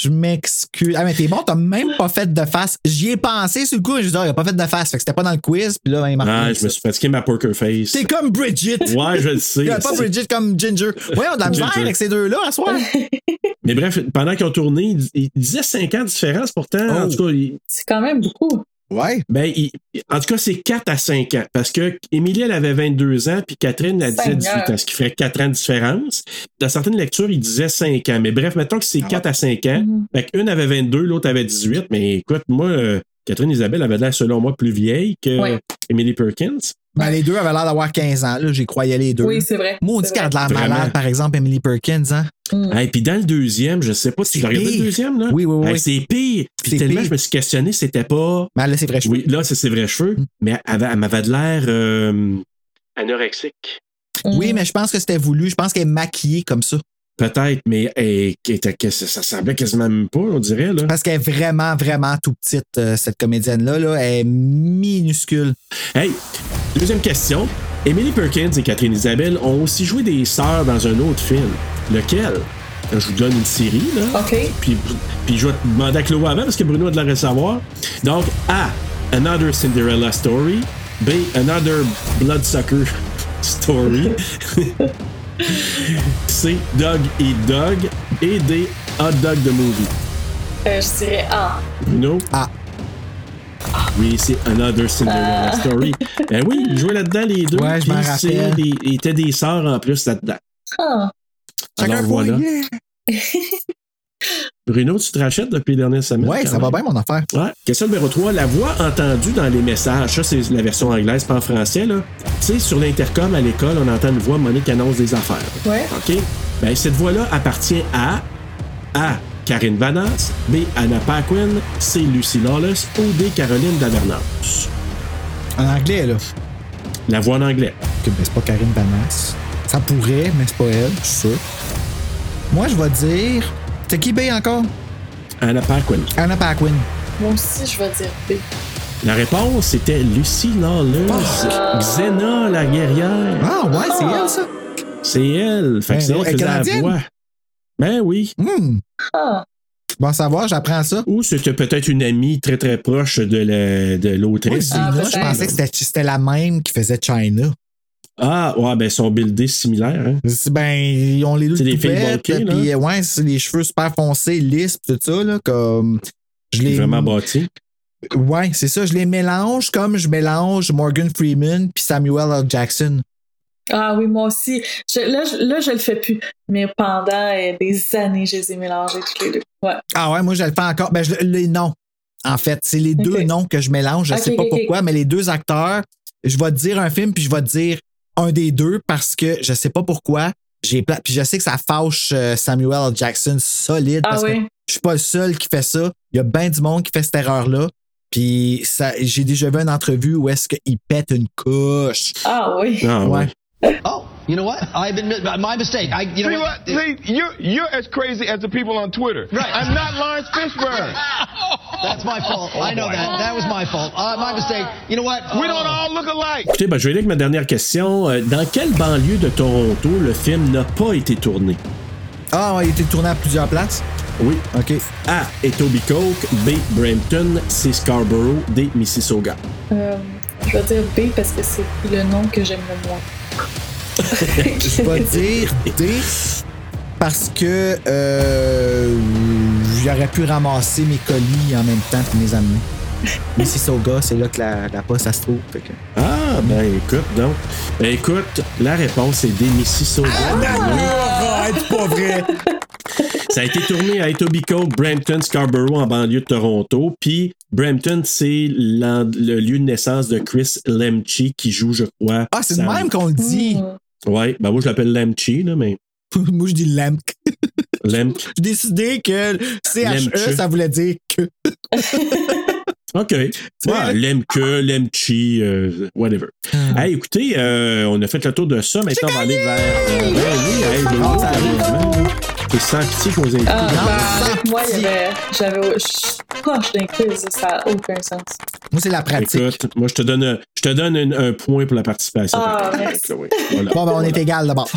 Je m'excuse. Ah, mais t'es bon, t'as même pas fait de face. J'y ai pensé sur le coup, je dis, ah, il a pas fait de face. Fait que c'était pas dans le quiz, puis là, ben, il m'a Ah, je me suis fatigué ma poker face. T'es comme Bridget. Ouais, je le sais. A pas Bridget comme Ginger. Ouais, on a de la misère avec ces deux-là à soir. Mais bref, pendant qu'ils ont tourné, ils, disaient 5 ans de différence pourtant. En Oh. tout cas, C'est quand même beaucoup. Ouais. ben, en tout cas, c'est 4 à 5 ans. Parce que Émilie, elle avait 22 ans, puis Catherine, elle disait 18 Seigneur. ans, ce qui ferait 4 ans de différence. Dans certaines lectures, ils disaient 5 ans. Mais bref, mettons que c'est 4 à 5 ans. Mhm. Fait qu'une avait 22, l'autre avait 18. Mais écoute, moi, euh, Catherine Isabelle avait l'air, selon moi, plus vieille que Ouais. Emily Perkins. Ben, les deux avaient l'air d'avoir 15 ans, là. J'y croyais les deux. Oui, c'est vrai. Maudit qu'elle a de l'air Vraiment. malade, par exemple, Emily Perkins, hein. Mm. Et puis dans le deuxième, je sais pas si tu regardé le deuxième, là. Oui, oui, oui, Hey, c'est pire. Puis tellement pire. je me suis questionné, c'était pas. Mais là, c'est vrai, je Oui, là, c'est ses vrais cheveux, Mm. mais elle, avait- elle m'avait de l'air euh, anorexique. Oui, mais je pense que c'était voulu. Je pense qu'elle est maquillée comme ça. Peut-être, mais elle ça semblait quasiment même pas, on dirait. Là. Parce qu'elle est vraiment, vraiment tout petite, euh, cette comédienne-là. Là. Elle est minuscule. Hey, deuxième question. Emily Perkins et Catherine Isabelle ont aussi joué des sœurs dans un autre film. Lequel? Je vous donne une série, là. OK. Puis, puis je vais te demander à Chloé avant parce que Bruno a de la savoir. Donc, A. Another Cinderella Story. B. Another Bloodsucker Story. C. Dog Eat Dog. Et D. Hot Dog the Movie. Euh, je dirais A. Bruno? Ah. Oui, c'est Another Cinderella Ah. Story. Ben oui, ils jouaient là-dedans les deux. Ouais, je puis m'en rappelle. des- Ils étaient des sœurs en plus là-dedans. Ah. Alors voilà. Bruno, tu te rachètes depuis les dernières semaines? Ouais, quand ça va bien, mon affaire. Ouais. Question numéro 3. La voix entendue dans les messages, ça c'est la version anglaise, pas en français. là. Tu sais, sur l'intercom à l'école, on entend une voix Monique annonce des affaires. Ouais. OK? Ben, cette voix-là appartient à A. Karine Vanasse, B. Anna Paquin, C. Lucy Lawless ou D. Caroline Davernas. En anglais, là. La voix en anglais. Que, ben, c'est pas Karine Banas. Ça pourrait, mais c'est pas elle, je suis sûr. Moi, je vais dire C'est qui B encore? Anna Paquin. Anna Paquin. Moi aussi, je vais dire B. La réponse c'était Lucy Lawless, Xena la guerrière. Ah ouais, c'est elle, ça? C'est elle. Fait que Ben c'est elle qui faisait la voix. Ben oui. Hmm. Ah. Bon savoir, j'apprends ça. Ou c'était peut-être une amie très très proche de la- de l'autrice. Zena, je pensais que c'était- c'était la même qui faisait China. Ah, ouais, ben, ils sont buildés similaires. Hein? C'est- Ben, ils ont les deux C'est des filles là. puis ouais, c'est les cheveux super foncés, lisses, pis tout ça, là, comme. Je les. Vraiment bâtis. Ouais, c'est ça, je les mélange comme je mélange Morgan Freeman puis Samuel L. Jackson. Ah oui, moi aussi. Je- là, je, là, je le fais plus. Mais pendant euh, des années, je les ai mélangés tous les deux. Ouais. Ah ouais, moi, je le fais encore. Ben, je- les noms. En fait, c'est les deux noms que je mélange. Je Ok, sais pas pourquoi, mais les deux acteurs, je vais te dire un film, puis je vais te dire un des deux parce que je sais pas pourquoi. J'ai pla- Puis je sais que ça fâche euh, Samuel L. Jackson solide Ah parce que oui? je suis pas le seul qui fait ça. Il y a bien du monde qui fait cette erreur-là. Puis ça, j'ai déjà vu une entrevue où est-ce qu'il pète une couche. Ah oui. Ah ouais. Oh, you know what? I've been my mistake. I, you know See what? what? See, you're you're as crazy as the people on Twitter. Right. I'm not Lawrence Fishburne. That's my fault. I know that. That was my fault. Uh, my mistake. You know what? We don't all look alike. Écoutez, ben, je vais aller avec ma dernière question. Euh, Dans quelle banlieue de Toronto le film n'a pas été tourné? Ah, il a été tourné à plusieurs places? Oui. OK. A. Etobicoke. B. Brampton. C. Scarborough. D. Mississauga. Euh, je vais dire B parce que c'est le nom que j'aime le moins. Je vais dire D parce que euh, j'aurais pu ramasser mes colis en même temps et les amener. Mississauga, c'est là que la, la poste, ça se trouve. fait que- Ah, ben écoute, donc. Ben, écoute, la réponse est D. Mississauga. Arrête, pas vrai! Ça a été tourné à Etobicoke, Brampton, Scarborough en banlieue de Toronto. Puis Brampton, c'est le lieu de naissance de Chris Lemche qui joue, je crois. Ah, c'est Sam. même qu'on le dit. Ouais, ben moi je l'appelle Lemche, là, mais. Moi, je dis Lemk. Lemke. J'ai décidé que CHE, Lemche. ça voulait dire que. OK. Ouais, Lemke, Lemche, euh, whatever. Hey, écoutez, euh, on a fait le tour de ça. Maintenant, on va aller vers. euh, ben oui, hey, Ah, qu'on vous invite. Ah, ben, avec moi, il y avait. J'avais. Je suis proche quiz, ça n'a aucun sens. Moi, c'est la pratique. Écoute, moi, je te donne, un- je te donne un, un point pour la participation. Ah, merci. Voilà. Bon, ben, on est égal d'abord.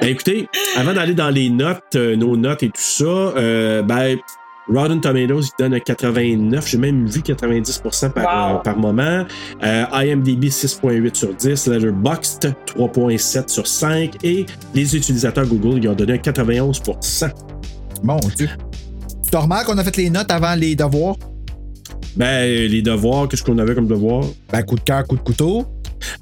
Ben, écoutez, avant d'aller dans les notes, euh, nos notes et tout ça, euh, ben, Rotten Tomatoes, il donne un 89. J'ai même vu 90% par, Wow. euh, par moment. Euh, IMDb, 6.8 sur 10. Letterboxd, 3.7 sur 5. Et les utilisateurs Google, ils ont donné un 91%. Mon Dieu. Tu te remarques qu'on a fait les notes avant les devoirs? Ben, les devoirs, qu'est-ce qu'on avait comme devoir? Ben, coup de cœur, coup de couteau.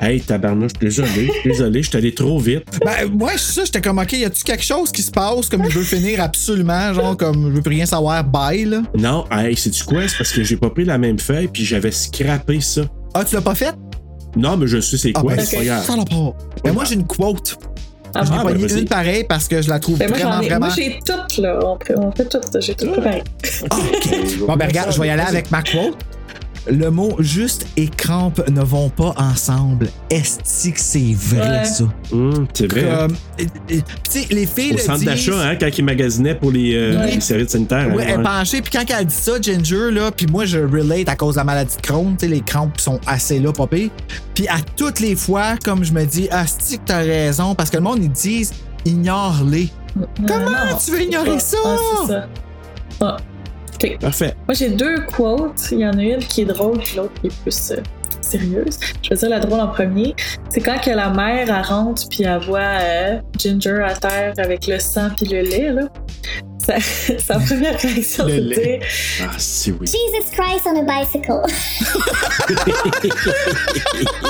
Hey, tabarnouche, désolé, désolé, je suis allé trop vite. Ben, moi, c'est ça, j'étais comme, OK, y a-tu quelque chose qui se passe comme je veux finir absolument, genre, comme je veux plus rien savoir, bye, là? Non, hey, c'est-tu quoi? C'est parce que j'ai pas pris la même feuille, puis j'avais scrappé ça. Ah, tu l'as pas fait? Non, mais je sais c'est Ah, quoi, ben, c'est pas grave. pas. Ben, moi, j'ai une quote. Ah, je l'ai pas Ah, ben, mis vas-y. une pareille parce que je la trouve Ben, moi, vraiment, ai. vraiment. Moi, j'ai toutes, là. On, fait toutes. J'ai tout préparé. Bon, ben, regarde, je vais y aller avec ma quote. Le mot juste et crampe ne vont pas ensemble. Est-ce que c'est vrai, Ouais. ça? Hum, c'est vrai. hein? Comme, euh, euh, tu sais, les filles Au le centre disent- d'achat, hein, quand ils magasinaient pour les, euh, Ouais. les services sanitaires. hein, Ouais, elle est ouais. penchée, puis quand elle dit ça, Ginger, là, puis moi, je relate à cause de la maladie de Crohn, tu sais, les crampes sont assez là, pire. Puis à toutes les fois, comme je me dis, ah, que t'as raison, parce que le monde, ils disent, ignore-les. Comment non, tu veux ignorer ça? c'est ça. OK. Parfait. Moi, j'ai deux quotes. Il y en a une qui est drôle, puis l'autre qui est plus euh, sérieuse. Je vais dire la drôle en premier. C'est quand que la mère, elle rentre, puis elle voit euh, Ginger à terre avec le sang puis le lait, là. Sa, sa première réaction, Le c'est de dire Ah, si oui. Jesus Christ on a bicycle.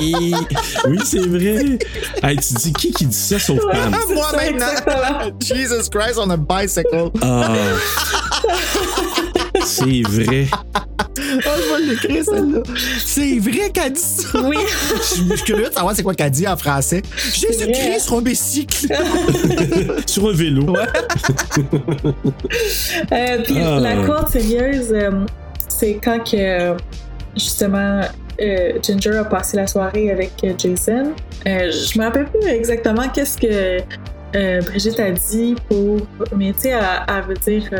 oui, c'est vrai. Hey, tu dis qui qui dit ça sauf Pam? Ah, moi maintenant! Jesus Christ on a bicycle. Ah. c'est vrai. Ah, je vais l'écrire, celle-là. C'est vrai qu'elle dit ça. Oui. je, suis curieux de savoir c'est quoi qu'elle dit en français. Jésus-Christ sur un bicycle. Sur un vélo. Euh, puis Ah. la quote sérieuse, euh, c'est quand que justement euh, Ginger a passé la soirée avec euh, Jason. Euh, je me rappelle plus exactement qu'est-ce que euh, Brigitte a dit pour. Mais tu sais, elle, elle veut dire.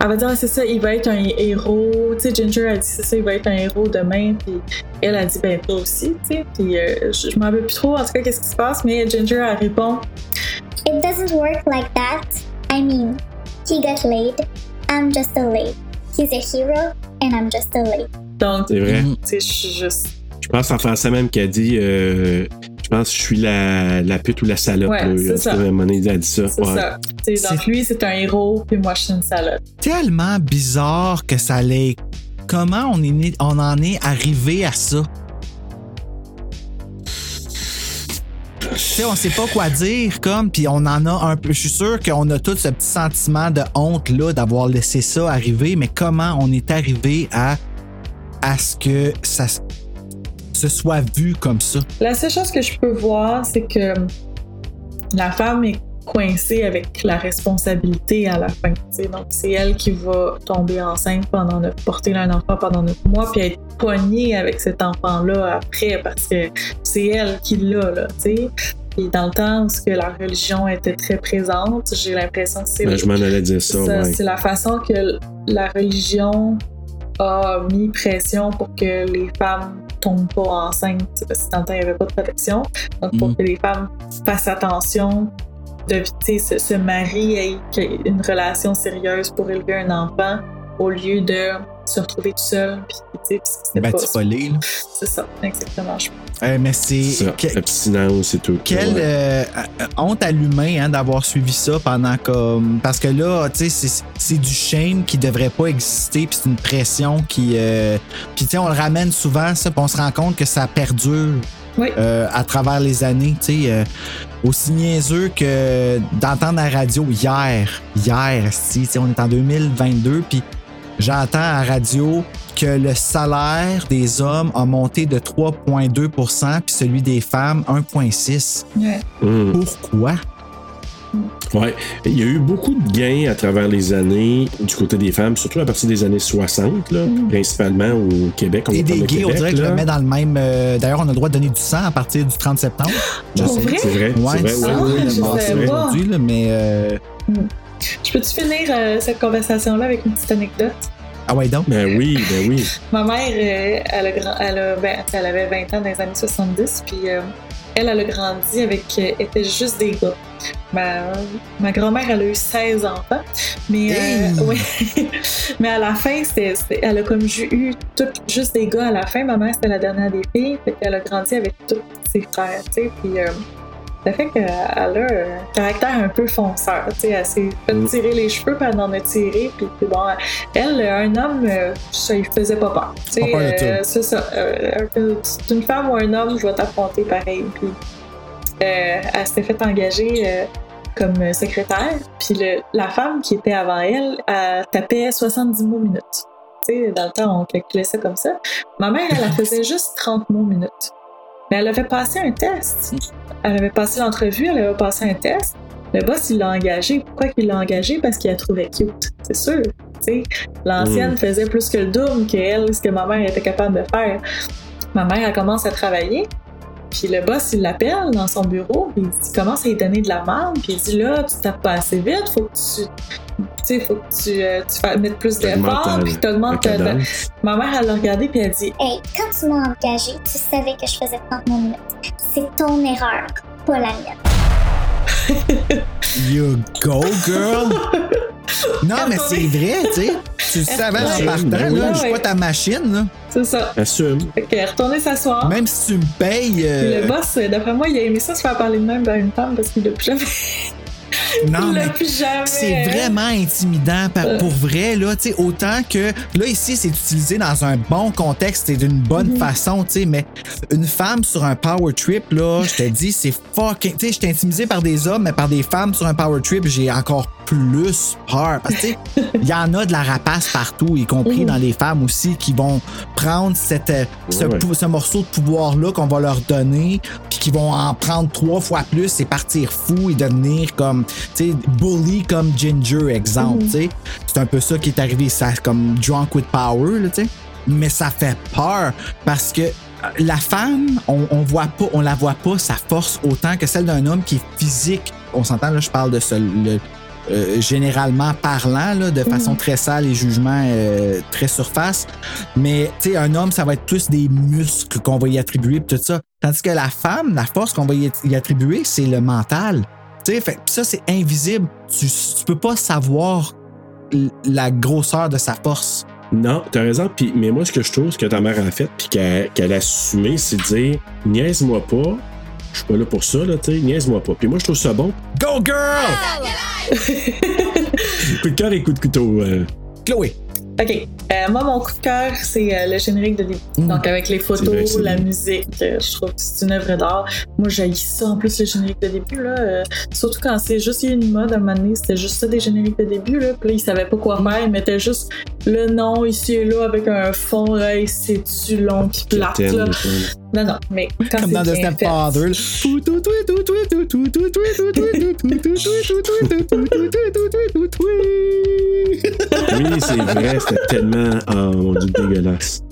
Elle va dire, Ah, c'est ça, il va être un héros. Tu sais, Ginger a dit, c'est ça, il va être un héros demain. Puis elle a dit, ben, toi aussi, tu sais. Puis euh, je, je m'en rappelle plus trop, en tout cas, qu'est-ce qui se passe. Mais Ginger, elle répond, It doesn't work like that. I mean, he got laid. I'm just a lady. He's a hero, and I'm just a lady. donc, C'est vrai. tu sais, je suis juste. Je pense en français même qu'elle dit euh, Je pense que je suis la, la pute ou la salope. Ouais, là. c'est ça. a dit. C'est Ouais. ça. Donc lui, c'est un héros, puis moi, je suis une salope. Tellement bizarre que ça l'est. Comment on, est on en est arrivé à ça? Tu sais, on sait pas quoi dire, comme, puis on en a un peu. Je suis sûr qu'on a tout ce petit sentiment de honte-là d'avoir laissé ça arriver, mais comment on est arrivé à, à ce que ça s- se soit vu comme ça? La seule chose que je peux voir, c'est que la femme est coincée avec la responsabilité à la fin. Donc, c'est elle qui va tomber enceinte pendant neuf, porter un enfant pendant neuf mois, puis être poignée avec cet enfant-là après, parce que c'est elle qui l'a, là, tu sais. Puis dans le temps où que la religion était très présente, j'ai l'impression que c'est Ben, je m'en allais dire ça. ça, ouais. C'est la façon que la religion a mis pression pour que les femmes tombent pas enceintes, parce que dans le temps, il n'y avait pas de protection. Donc, pour Mhm. que les femmes fassent attention de se, se marier et une relation sérieuse pour élever un enfant au lieu de se retrouver tout seul. Puis, sais, puis c'était Ben, pas- là. C'est ça, exactement. je- Euh, mais c'est. Abstinence et tout. Quelle Ouais. euh, euh, honte à l'humain hein, d'avoir suivi ça pendant comme. Parce que là, tu sais, c'est- c'est du shame qui devrait pas exister, puis c'est une pression qui. euh, Puis tu sais, on le ramène souvent, ça, puis on se rend compte que ça perdure Oui. euh, à travers les années, tu sais. euh, aussi niaiseux que d'entendre la radio hier. Hier, sais, on est en 2022, puis j'entends à la radio que le salaire des hommes a monté de 3,2% puis celui des femmes 1,6 Ouais. Hum. Pourquoi? Ouais. Il y a eu beaucoup de gains à travers les années du côté des femmes, surtout à partir des années 60, là, principalement au Québec. On. Et des gays, on dirait que je là. le mets dans le même. euh, D'ailleurs, on a le droit de donner du sang à partir du 30 septembre. Vrai? C'est vrai, Ouais, c'est vrai. c'est ouais, Ah, euh, Je peux-tu finir euh, cette conversation-là avec une petite anecdote? Ah ouais, donc? Ben oui, ben oui. Ma mère, euh, elle, a grand- elle, a- ben, elle avait 20 ans dans les années 70, puis euh, elle, elle a grandi avec. euh, était juste des gars. Ma, ma grand-mère, elle a eu 16 enfants, mais, euh, Hey! ouais. mais à la fin, c'était, c'était- elle a comme eu tout, juste des gars à la fin. Ma mère, c'était la dernière des filles, fait qu'elle a grandi avec tous ses frères, tu sais, puis. Ça fait qu'elle a un caractère un peu fonceur. Elle s'est fait Mm. tirer les cheveux, puis elle en a tiré. Puis, bon, elle, un homme, euh, ça lui faisait pas peur. Euh, c'est ça. Euh, c'est une femme ou un homme, je vais t'affronter pareil. Puis, euh, elle s'était fait engager comme secrétaire. Puis le- la femme qui était avant elle, elle tapait 70 mots minutes. Dans le temps, on calculait ça comme ça. Ma mère, elle, elle faisait juste 30 mots minutes. Mais elle avait passé un test. Elle avait passé l'entrevue, elle avait passé un test. Le boss, il l'a engagé. Pourquoi il l'a engagé? Parce qu'il la trouvait cute. C'est sûr. L'ancienne Mm. faisait plus que le double que elle, ce que ma mère était capable de faire. Ma mère, elle commence à travailler. Puis le boss, il l'appelle dans son bureau, puis il commence à lui donner de la merde, puis il dit là, tu tapes pas assez vite, faut que tu. Tu sais, faut que tu, euh, tu fasses- mettes plus d'efforts, puis t'augmentes ta- ta-. Ma mère, elle l'a regardé, puis elle dit Hey, quand tu m'as engagé, tu savais que je faisais 30 minutes. C'est ton erreur, pas la mienne. You go, girl! non, mais c'est vrai, tu sais. Tu le savais en partant, ben là. Je suis pas ta machine, là. C'est ça. Assume. Est retournée s'asseoir. Même si tu me payes. Puis euh, le boss, euh, d'après moi, il a aimé ça se faire parler de même par une femme parce qu'il l'a plus jamais. Non, mais c'est vraiment intimidant par- Euh. pour vrai, là, tu sais, autant que, là, ici, c'est utilisé dans un bon contexte et d'une bonne Mhm. façon, tu sais, mais une femme sur un power trip, là, je te dis, c'est fucking, tu sais, je suis intimidé par des hommes, mais par des femmes sur un power trip, j'ai encore plus peur, parce que, il y en a de la rapace partout, y compris Mhm. dans les femmes aussi, qui vont prendre cette, euh, ce, ce morceau de pouvoir-là qu'on va leur donner, puis qui vont en prendre trois fois plus et partir fou et devenir comme, tu sais, bully comme Ginger, exemple, Mhm. tu sais. C'est un peu ça qui est arrivé, ça, comme drunk with power, tu sais. Mais ça fait peur parce que la femme, on, on voit pas, on la voit pas sa force autant que celle d'un homme qui est physique. On s'entend là, je parle de ce, le- euh, généralement parlant, là, de façon très sale et jugement euh, très surface. Mais tu sais, un homme, ça va être plus des muscles qu'on va y attribuer tout ça. Tandis que la femme, la force qu'on va y attribuer, c'est le mental. Tu sais, fait- ça c'est invisible. Tu, tu peux pas savoir la grosseur de sa force. Non, t'as raison. Puis, mais moi, ce que je trouve, ce que ta mère a fait, puis qu'elle a assumé, c'est de dire niaise-moi pas. Je suis pas là pour ça, là, tu sais, niaise-moi pas. Puis moi, je trouve ça bon. Go girl! Coup de cœur et coup de couteau. euh. Chloé. Ok. Euh, moi, mon coup de cœur, c'est euh, le générique de début. Donc, avec les vrai, photos, la bien. musique, euh, je trouve que c'est une œuvre d'art. Moi, j'ai ça en plus, le générique de début. Là, euh, surtout quand c'est juste une mode à un moment donné, c'était juste ça des génériques de début. Là, puis là, ils savaient pas quoi faire. Ils mettaient juste le nom ici et là avec un fond, là, et c'est-tu long puis plate. Là. Non, non, mais quand Comme dans The Stepfather. Oui, c'est vrai, c'était tellement. Oh mon dieu, dégueulasse.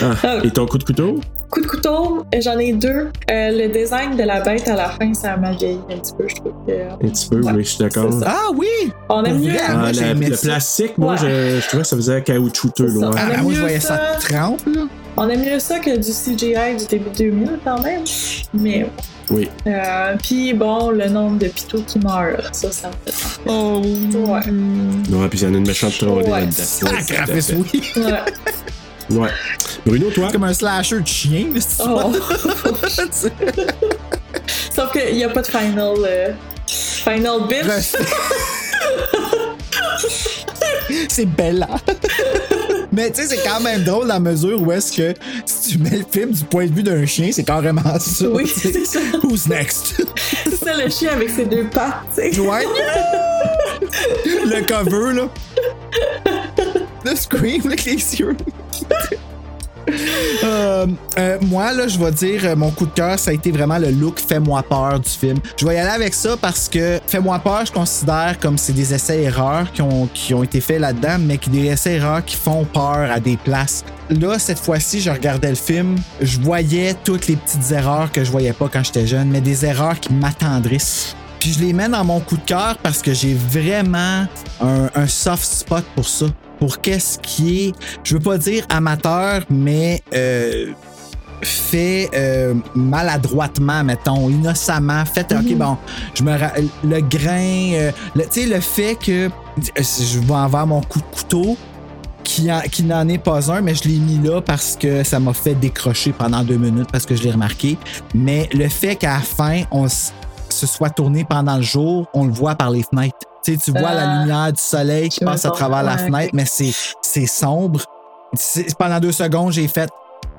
Ah, et ton coup de couteau? Coup de couteau, j'en ai deux. Euh, le design de la bête à la fin, ça m'a vieilli un petit peu, je trouve que. Un petit peu, oui, je suis d'accord. Ah oui! On aime mieux. Ah, moi, la- j'aimais le ça. plastique, moi, Ouais. je, je trouvais que ça faisait caoutchouteux, loin. Ah, moi, je mieux voyais ça ça. trempe, là. On aime mieux ça que du CGI du début 2000 quand même. Mais Oui. euh, puis bon, le nombre de pitots qui meurent, ça, ça me fait. Oh! Ouais. Non, puis il y en a une méchante trollée Ouais. là-dedans. Ouais, oui. Ouais. Ouais. Bruno, toi? Comme un slasher de chien, c'est Oh. Sauf qu'il n'y a pas de final. euh, final bitch. c'est Bella. Mais tu sais, c'est quand même drôle dans la mesure où est-ce que si tu mets le film du point de vue d'un chien, c'est carrément ça. Oui, c'est ça. Who's next? C'est ça le chien avec ses deux pattes, tu sais. Ouais. le cover, là. Le scream avec les yeux. Euh, euh, moi, là, je vais dire, euh, mon coup de cœur, ça a été vraiment le look Fais-moi peur du film. Je vais y aller avec ça parce que Fais-moi peur, je considère comme c'est des essais-erreurs qui ont, qui ont été faits là-dedans, mais qui des essais-erreurs qui font peur à des places. Là, cette fois-ci, je regardais le film, je voyais toutes les petites erreurs que je voyais pas quand j'étais jeune, mais des erreurs qui m'attendrissent. Puis je les mets dans mon coup de cœur parce que j'ai vraiment un soft spot pour ça. Pour qu'est-ce qui est, je veux pas dire amateur, mais euh, fait euh, maladroitement, mettons, innocemment, fait, ok, bon, je me le grain, euh, le- tu sais, le fait que je vais avoir mon coup de couteau, qui, qui n'en est pas un, mais je l'ai mis là parce que ça m'a fait décrocher pendant deux minutes parce que je l'ai remarqué. Mais le fait qu'à la fin, on se soit tourné pendant le jour, on le voit par les fenêtres. Tu sais, tu vois la Ah. lumière du soleil qui passe à travers la fenêtre, mais c'est, c'est sombre. Pendant deux secondes, j'ai fait.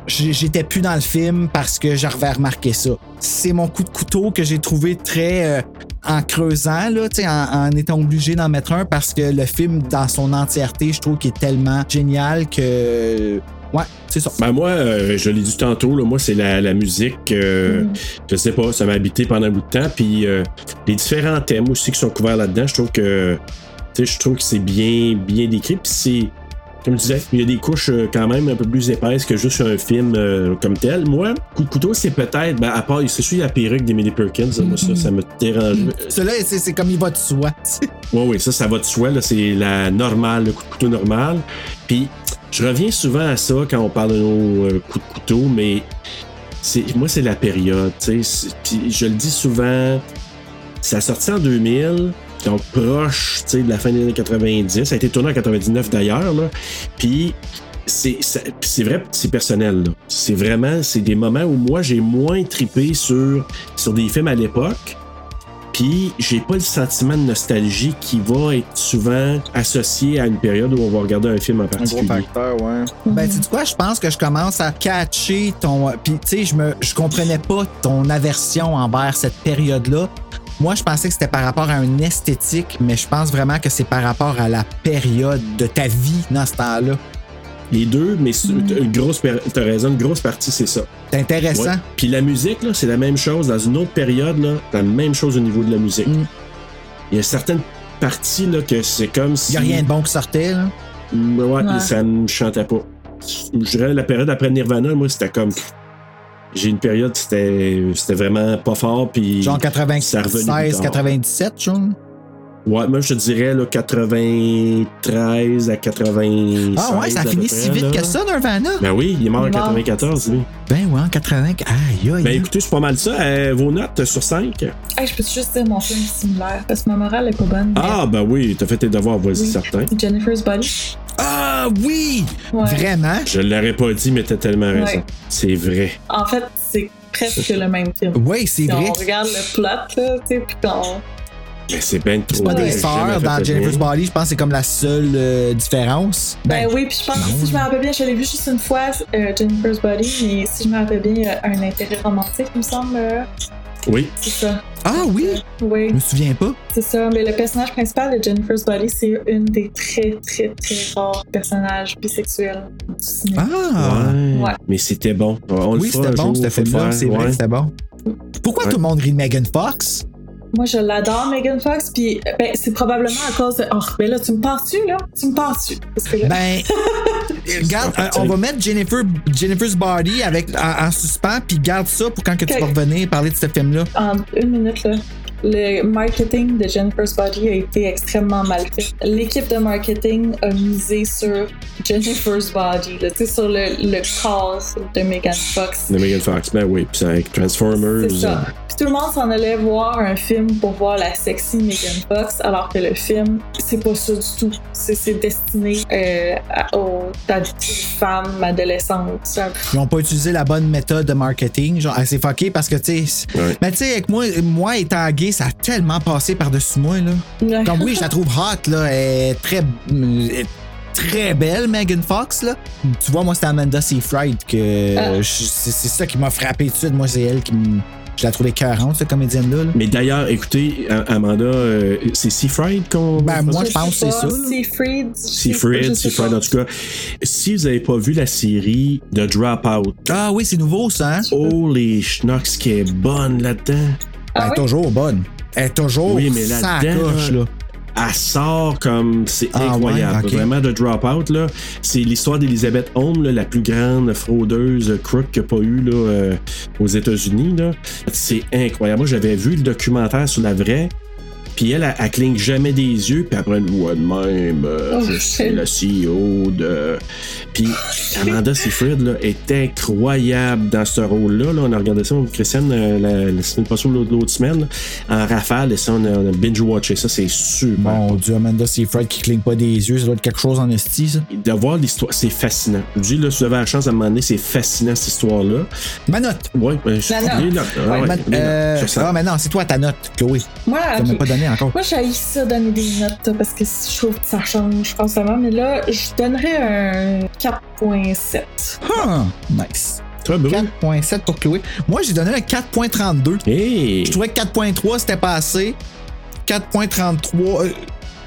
J'étais plus dans le film parce que j'avais remarqué ça. C'est mon coup de couteau que j'ai trouvé très euh, en creusant, là, en étant obligé d'en mettre un parce que le film, dans son entièreté, je trouve qu'il est tellement génial que. Ouais, c'est ça. Ben moi, euh, je l'ai dit tantôt, là, moi, c'est la, la musique. euh, Mm. Je sais pas, ça m'a habité pendant un bout de temps. Puis euh, les différents thèmes aussi qui sont couverts là-dedans, je trouve que. Tu sais, je trouve que c'est bien, bien décrit. Puis c'est. Comme je disais, il y a des couches euh, quand même un peu plus épaisses que juste un film euh, comme tel. Moi, coup de couteau, c'est peut-être, ben, à part, c'est sûr, la perruque d'Emily Perkins, moi, ça, ça me dérange. Celui-là, c'est c'est comme il va de soi. Oui, oui, ça, ça va de soi. C'est la normale, le coup de couteau normal. Puis, je reviens souvent à ça quand on parle de nos euh, coups de couteau, mais moi, c'est la période. tu sais. C'est- Puis, je le dis souvent, ça a sorti en 2000, donc proche tu sais, de la fin des années 90. Ça a été tourné en 99 d'ailleurs. là. Puis, c'est ça- c'est vrai, c'est personnel. là. C'est vraiment, c'est des moments où moi, j'ai moins tripé sur, sur des films à l'époque. Puis j'ai pas le sentiment de nostalgie qui va être souvent associé à une période où on va regarder un film en Un gros particulier. facteur, ouais. Ben, tu sais quoi, je pense que je commence à catcher ton. Puis, tu sais, je me, je comprenais pas ton aversion envers cette période-là. Moi, je pensais que c'était par rapport à une esthétique, mais je pense vraiment que c'est par rapport à la période de ta vie dans ce temps-là. Les deux, mais une grosse, t'as raison, une grosse partie, c'est ça. C'est intéressant. Ouais. Puis la musique, là, c'est la même chose. Dans une autre période, là, la même chose au niveau de la musique. Mm. Il y a certaines parties là, que c'est comme si. Il n'y a rien de bon qui sortait, là. Mm, Ouais, Ouais. ça ne chantait pas. Je dirais la période après Nirvana, moi, c'était comme. J'ai une période, c'était c'était vraiment pas fort. Puis Genre ça revenait 96, plus tard. 97, genre. Ouais, moi je te dirais là, 93 à 96. Ah ouais, ça finit près, si vite là. que ça, Nirvana? Ben oui, il est mort en Il est mort. 94, lui. Ben ouais, en 80. Aïe, aïe. Ben écoutez, c'est pas mal ça. Euh, vos notes sur 5. Hey, je peux juste dire mon film similaire? Parce que ma morale est pas bonne. mais- Ah, ben oui, t'as fait tes devoirs, vas-y, Oui. certain. Jennifer's Body. Ah oui! Ouais. Vraiment? Je l'aurais pas dit, mais t'as tellement raison. Ouais. C'est vrai. En fait, c'est presque le même film. Oui, c'est Si vrai. on regarde le plot, là, tu sais, puis qu'on. Mais c'est bien trop. C'est pas des jamais sœurs dans Jennifer's. Body, je pense que c'est comme la seule euh, différence. Ben, oui, puis je pense que si je me rappelle bien, je l'ai vu juste une fois, euh, Jennifer's Body, mais si je me rappelle bien, il y a un intérêt romantique, il me semble. euh, Oui. C'est ça. Ah oui? Oui. Je me souviens pas. C'est ça, mais le personnage principal de Jennifer's Body, c'est une des très, très, très rares personnages bisexuels du cinéma. Ah! Ouais. Ouais. Mais c'était bon. On le Oui, c'était bon, film-là. faire, C'est vrai que c'était bon. Pourquoi Ouais. tout le monde rit de Megan Fox? Moi, je l'adore, Megan Fox, puis ben, c'est probablement à cause de. Oh, ben là, tu me penses-tu, là? Tu me là. Ben, regarde, euh, on va mettre Jennifer, Jennifer's Body avec, en, en suspens, puis garde ça pour quand que tu vas revenir parler de ce film-là. En une minute, là. Le marketing de Jennifer's Body a été extrêmement mal fait. L'équipe de marketing a misé sur Jennifer's Body, là, sur le, le cause de Megan Fox. De Megan Fox, ben oui. Puis c'est avec Transformers. C'est ça. Puis tout le monde s'en allait voir un film pour voir la sexy Megan Fox, alors que le film, c'est pas ça du tout. C'est c'est destiné euh, à- aux femmes adolescentes. Ils ont pas utilisé la bonne méthode de marketing. Genre, ah, c'est fucké parce que, tu sais. Ouais. Mais tu sais, avec moi, moi étant gay, ça a tellement passé par-dessus moi, là. Ouais. Oui, je la trouve hot, là. Elle est très. elle est Très belle, Megan Fox, là. Tu vois, moi, c'était Amanda Seyfried que. Ah. je- C'est c'est ça qui m'a frappé tout de suite. Moi, c'est elle qui me. Je la trouvais 40, cette comédienne-là. là. Mais d'ailleurs, écoutez, A- Amanda, euh, c'est Seafried qu'on. Ben, moi, je pense que c'est ça. Seafried. Seafried, Seafried, en tout cas. Si vous n'avez pas vu la série de Dropout, Ah oui, c'est nouveau, ça, hein? oh les schnocks qui est bonne là-dedans. Ah elle est oui? toujours bonne. Elle est toujours Oui, mais là-dedans, sacoche, là. Elle sort comme. C'est Ah, incroyable. ouais. Vraiment, de Dropout, là. C'est l'histoire d'Elizabeth Holmes, là, la plus grande fraudeuse crook qu'il n'y a pas eu là, euh, aux États-Unis. là. C'est incroyable. Moi, j'avais vu le documentaire sur la vraie. Puis elle, elle, elle cligne jamais des yeux, puis après une voix de même, euh, Oh, je suis le CEO de. Puis Amanda Seyfried là, est incroyable dans ce rôle-là. là. On a regardé ça, avec Christiane, euh, la, la semaine passée ou l'autre semaine, là, en rafale, et ça, on a, on a binge-watché ça, c'est super. Mon Dieu, Amanda Seyfried qui cligne pas des yeux, ça doit être quelque chose en esti, ça. De voir l'histoire, c'est fascinant. Je dis, là, si vous avez la chance à un moment donné, c'est fascinant, cette histoire-là. Ma note. Oui, ben, je La note. les notes. ah ouais, Ma- les notes, euh, ah, mais non, c'est toi ta note, Chloé. Moi, Tu ok. m'as pas donné encore. Moi, j'ai ça donner des notes parce que je trouve que ça change constamment. Mais là, je donnerais un 4.7. Ah, nice. Très beau. 4.7 pour Chloé. Moi, j'ai donné un 4.32. Hey! Je trouvais que 4.3 c'était pas assez. 4.33. euh,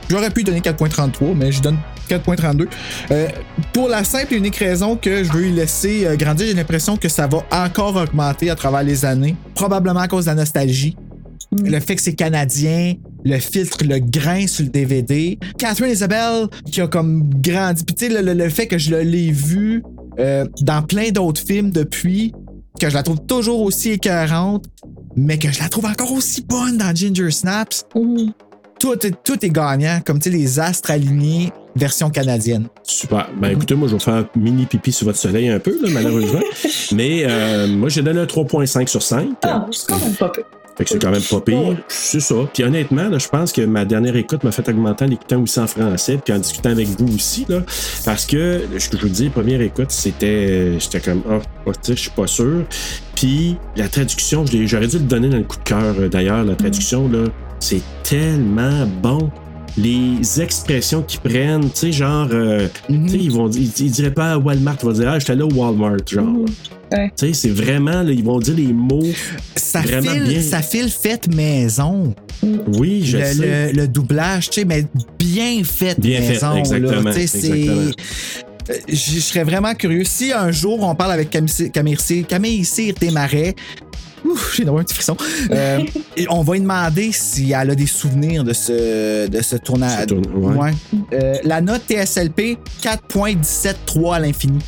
J'aurais pu donner 4.33, mais je donne 4.32. Euh, pour la simple et unique raison que je veux y laisser euh, grandir, j'ai l'impression que ça va encore augmenter à travers les années. Probablement à cause de la nostalgie. Le fait que c'est canadien, le filtre, le grain sur le DVD. Catherine Isabelle qui a comme grandi. Puis tu sais, le, le- le fait que je l'ai vu euh, dans plein d'autres films depuis, que je la trouve toujours aussi écœurante, mais que je la trouve encore aussi bonne dans Ginger Snaps. Tout est, tout est gagnant, comme tu sais, les astres alignés, version canadienne. Super. Ben écoutez, moi, je vais faire un mini pipi sur votre soleil un peu, là, malheureusement. Mais euh, moi, j'ai donné un 3.5 sur 5. Ah, c'est quand même pas peu. Fait que c'est quand même pas pire. C'est ça. Puis honnêtement, là, je pense que ma dernière écoute m'a fait augmenter en l'écoutant aussi en français, puis en discutant avec vous aussi, là. Parce que, ce que je vous dis, première écoute, c'était. J'étais comme, ah, oh, je suis pas sûr. Puis la traduction, j'aurais dû le donner dans le coup de cœur, euh, d'ailleurs, la traduction, là. C'est tellement bon. Les expressions qu'ils prennent, tu sais, genre, euh, tu sais, ils vont ils, ils diraient pas Walmart, ils vont dire, ah, j'étais allé au Walmart, genre. Ouais. Tu sais, c'est vraiment, là, ils vont dire les mots Ça vraiment file, bien. ça file fait maison. Oui, je le, sais. le- le doublage, tu sais, mais bien fait Bien fait, maison. là. exactement. Euh, Je je serais vraiment curieux. Si un jour on parle avec Camille Camille Cyr- Camille Cyr Desmarais, ouf, j'ai d'avoir un petit frisson. euh, on va lui demander si elle a des souvenirs de ce, de ce tournage. Ce tourne- ouais. Euh, la note TSLP, 4.173 à l'infini.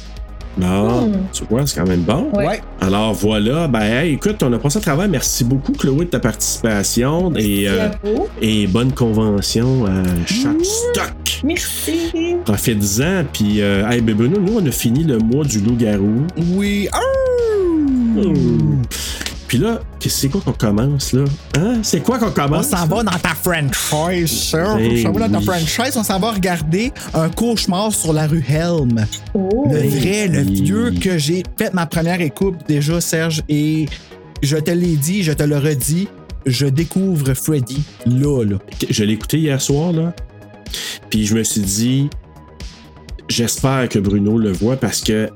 Non, Hmm. tu vois, c'est quand même bon. Ouais. Alors voilà, ben hey, écoute, on a passé à travers. Merci beaucoup, Chloé, de ta participation et, euh, et bonne convention à chaque stock. Merci. Profite-en, puis euh, hey, ben Bruno, nous, on a fini le mois du loup-garou. Oui. Hmm. Puis là, qu'est-ce- c'est quoi qu'on commence, là? Hein? C'est quoi qu'on On commence? s'en va dans ta franchise, sir. Ben On s'en va dans ta oui. franchise. On s'en va regarder un cauchemar sur la rue Helm. Oh. Le vrai, le vieux que j'ai fait ma première écoute déjà, Serge, et je te l'ai dit, je te le redis, je découvre Freddy là, là. Je l'ai écouté hier soir, là. Puis je me suis dit, j'espère que Bruno le voit parce que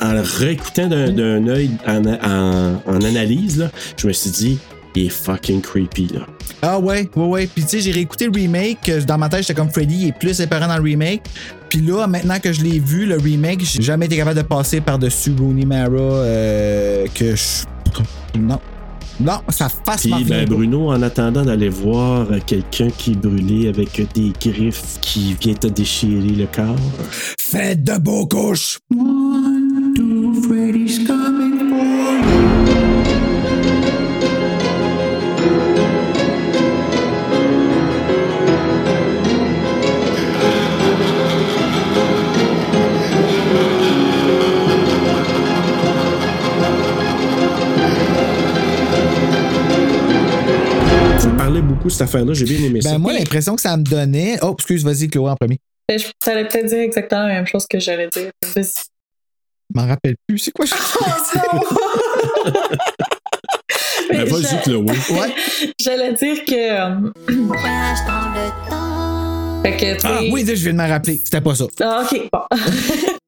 en le réécoutant d'un, œil en, en- en analyse, là, je me suis dit, il est fucking creepy, là. Ah ouais, ouais, ouais. Puis tu sais, j'ai réécouté le remake. euh, Dans ma tête, j'étais comme Freddy, il est plus épeurant dans le remake. Puis là, maintenant que je l'ai vu, le remake, j'ai jamais été capable de passer par-dessus Rooney Mara euh, que je. Non. Non, ça fasse Puis ben, Bruno, en attendant d'aller voir euh, quelqu'un qui est brûlé avec des griffes qui vient te déchirer le corps. Faites de beaux couches! Beaucoup, cette affaire-là. J'ai bien aimé ça. Ben, moi, l'impression que ça me donnait. Oh, excuse, vas-y, Chloé, en premier. Ben, je- Ça allait peut-être dire exactement la même chose que j'allais dire. Vas-y. Je m'en rappelle plus. C'est quoi? je- Ben, Mais vas-y, Chloé. Ouais. J'allais dire que. euh, Voyage dans le temps. Fait que, Ah oui, je viens de me rappeler. C'était pas ça. Ah, ok, bon.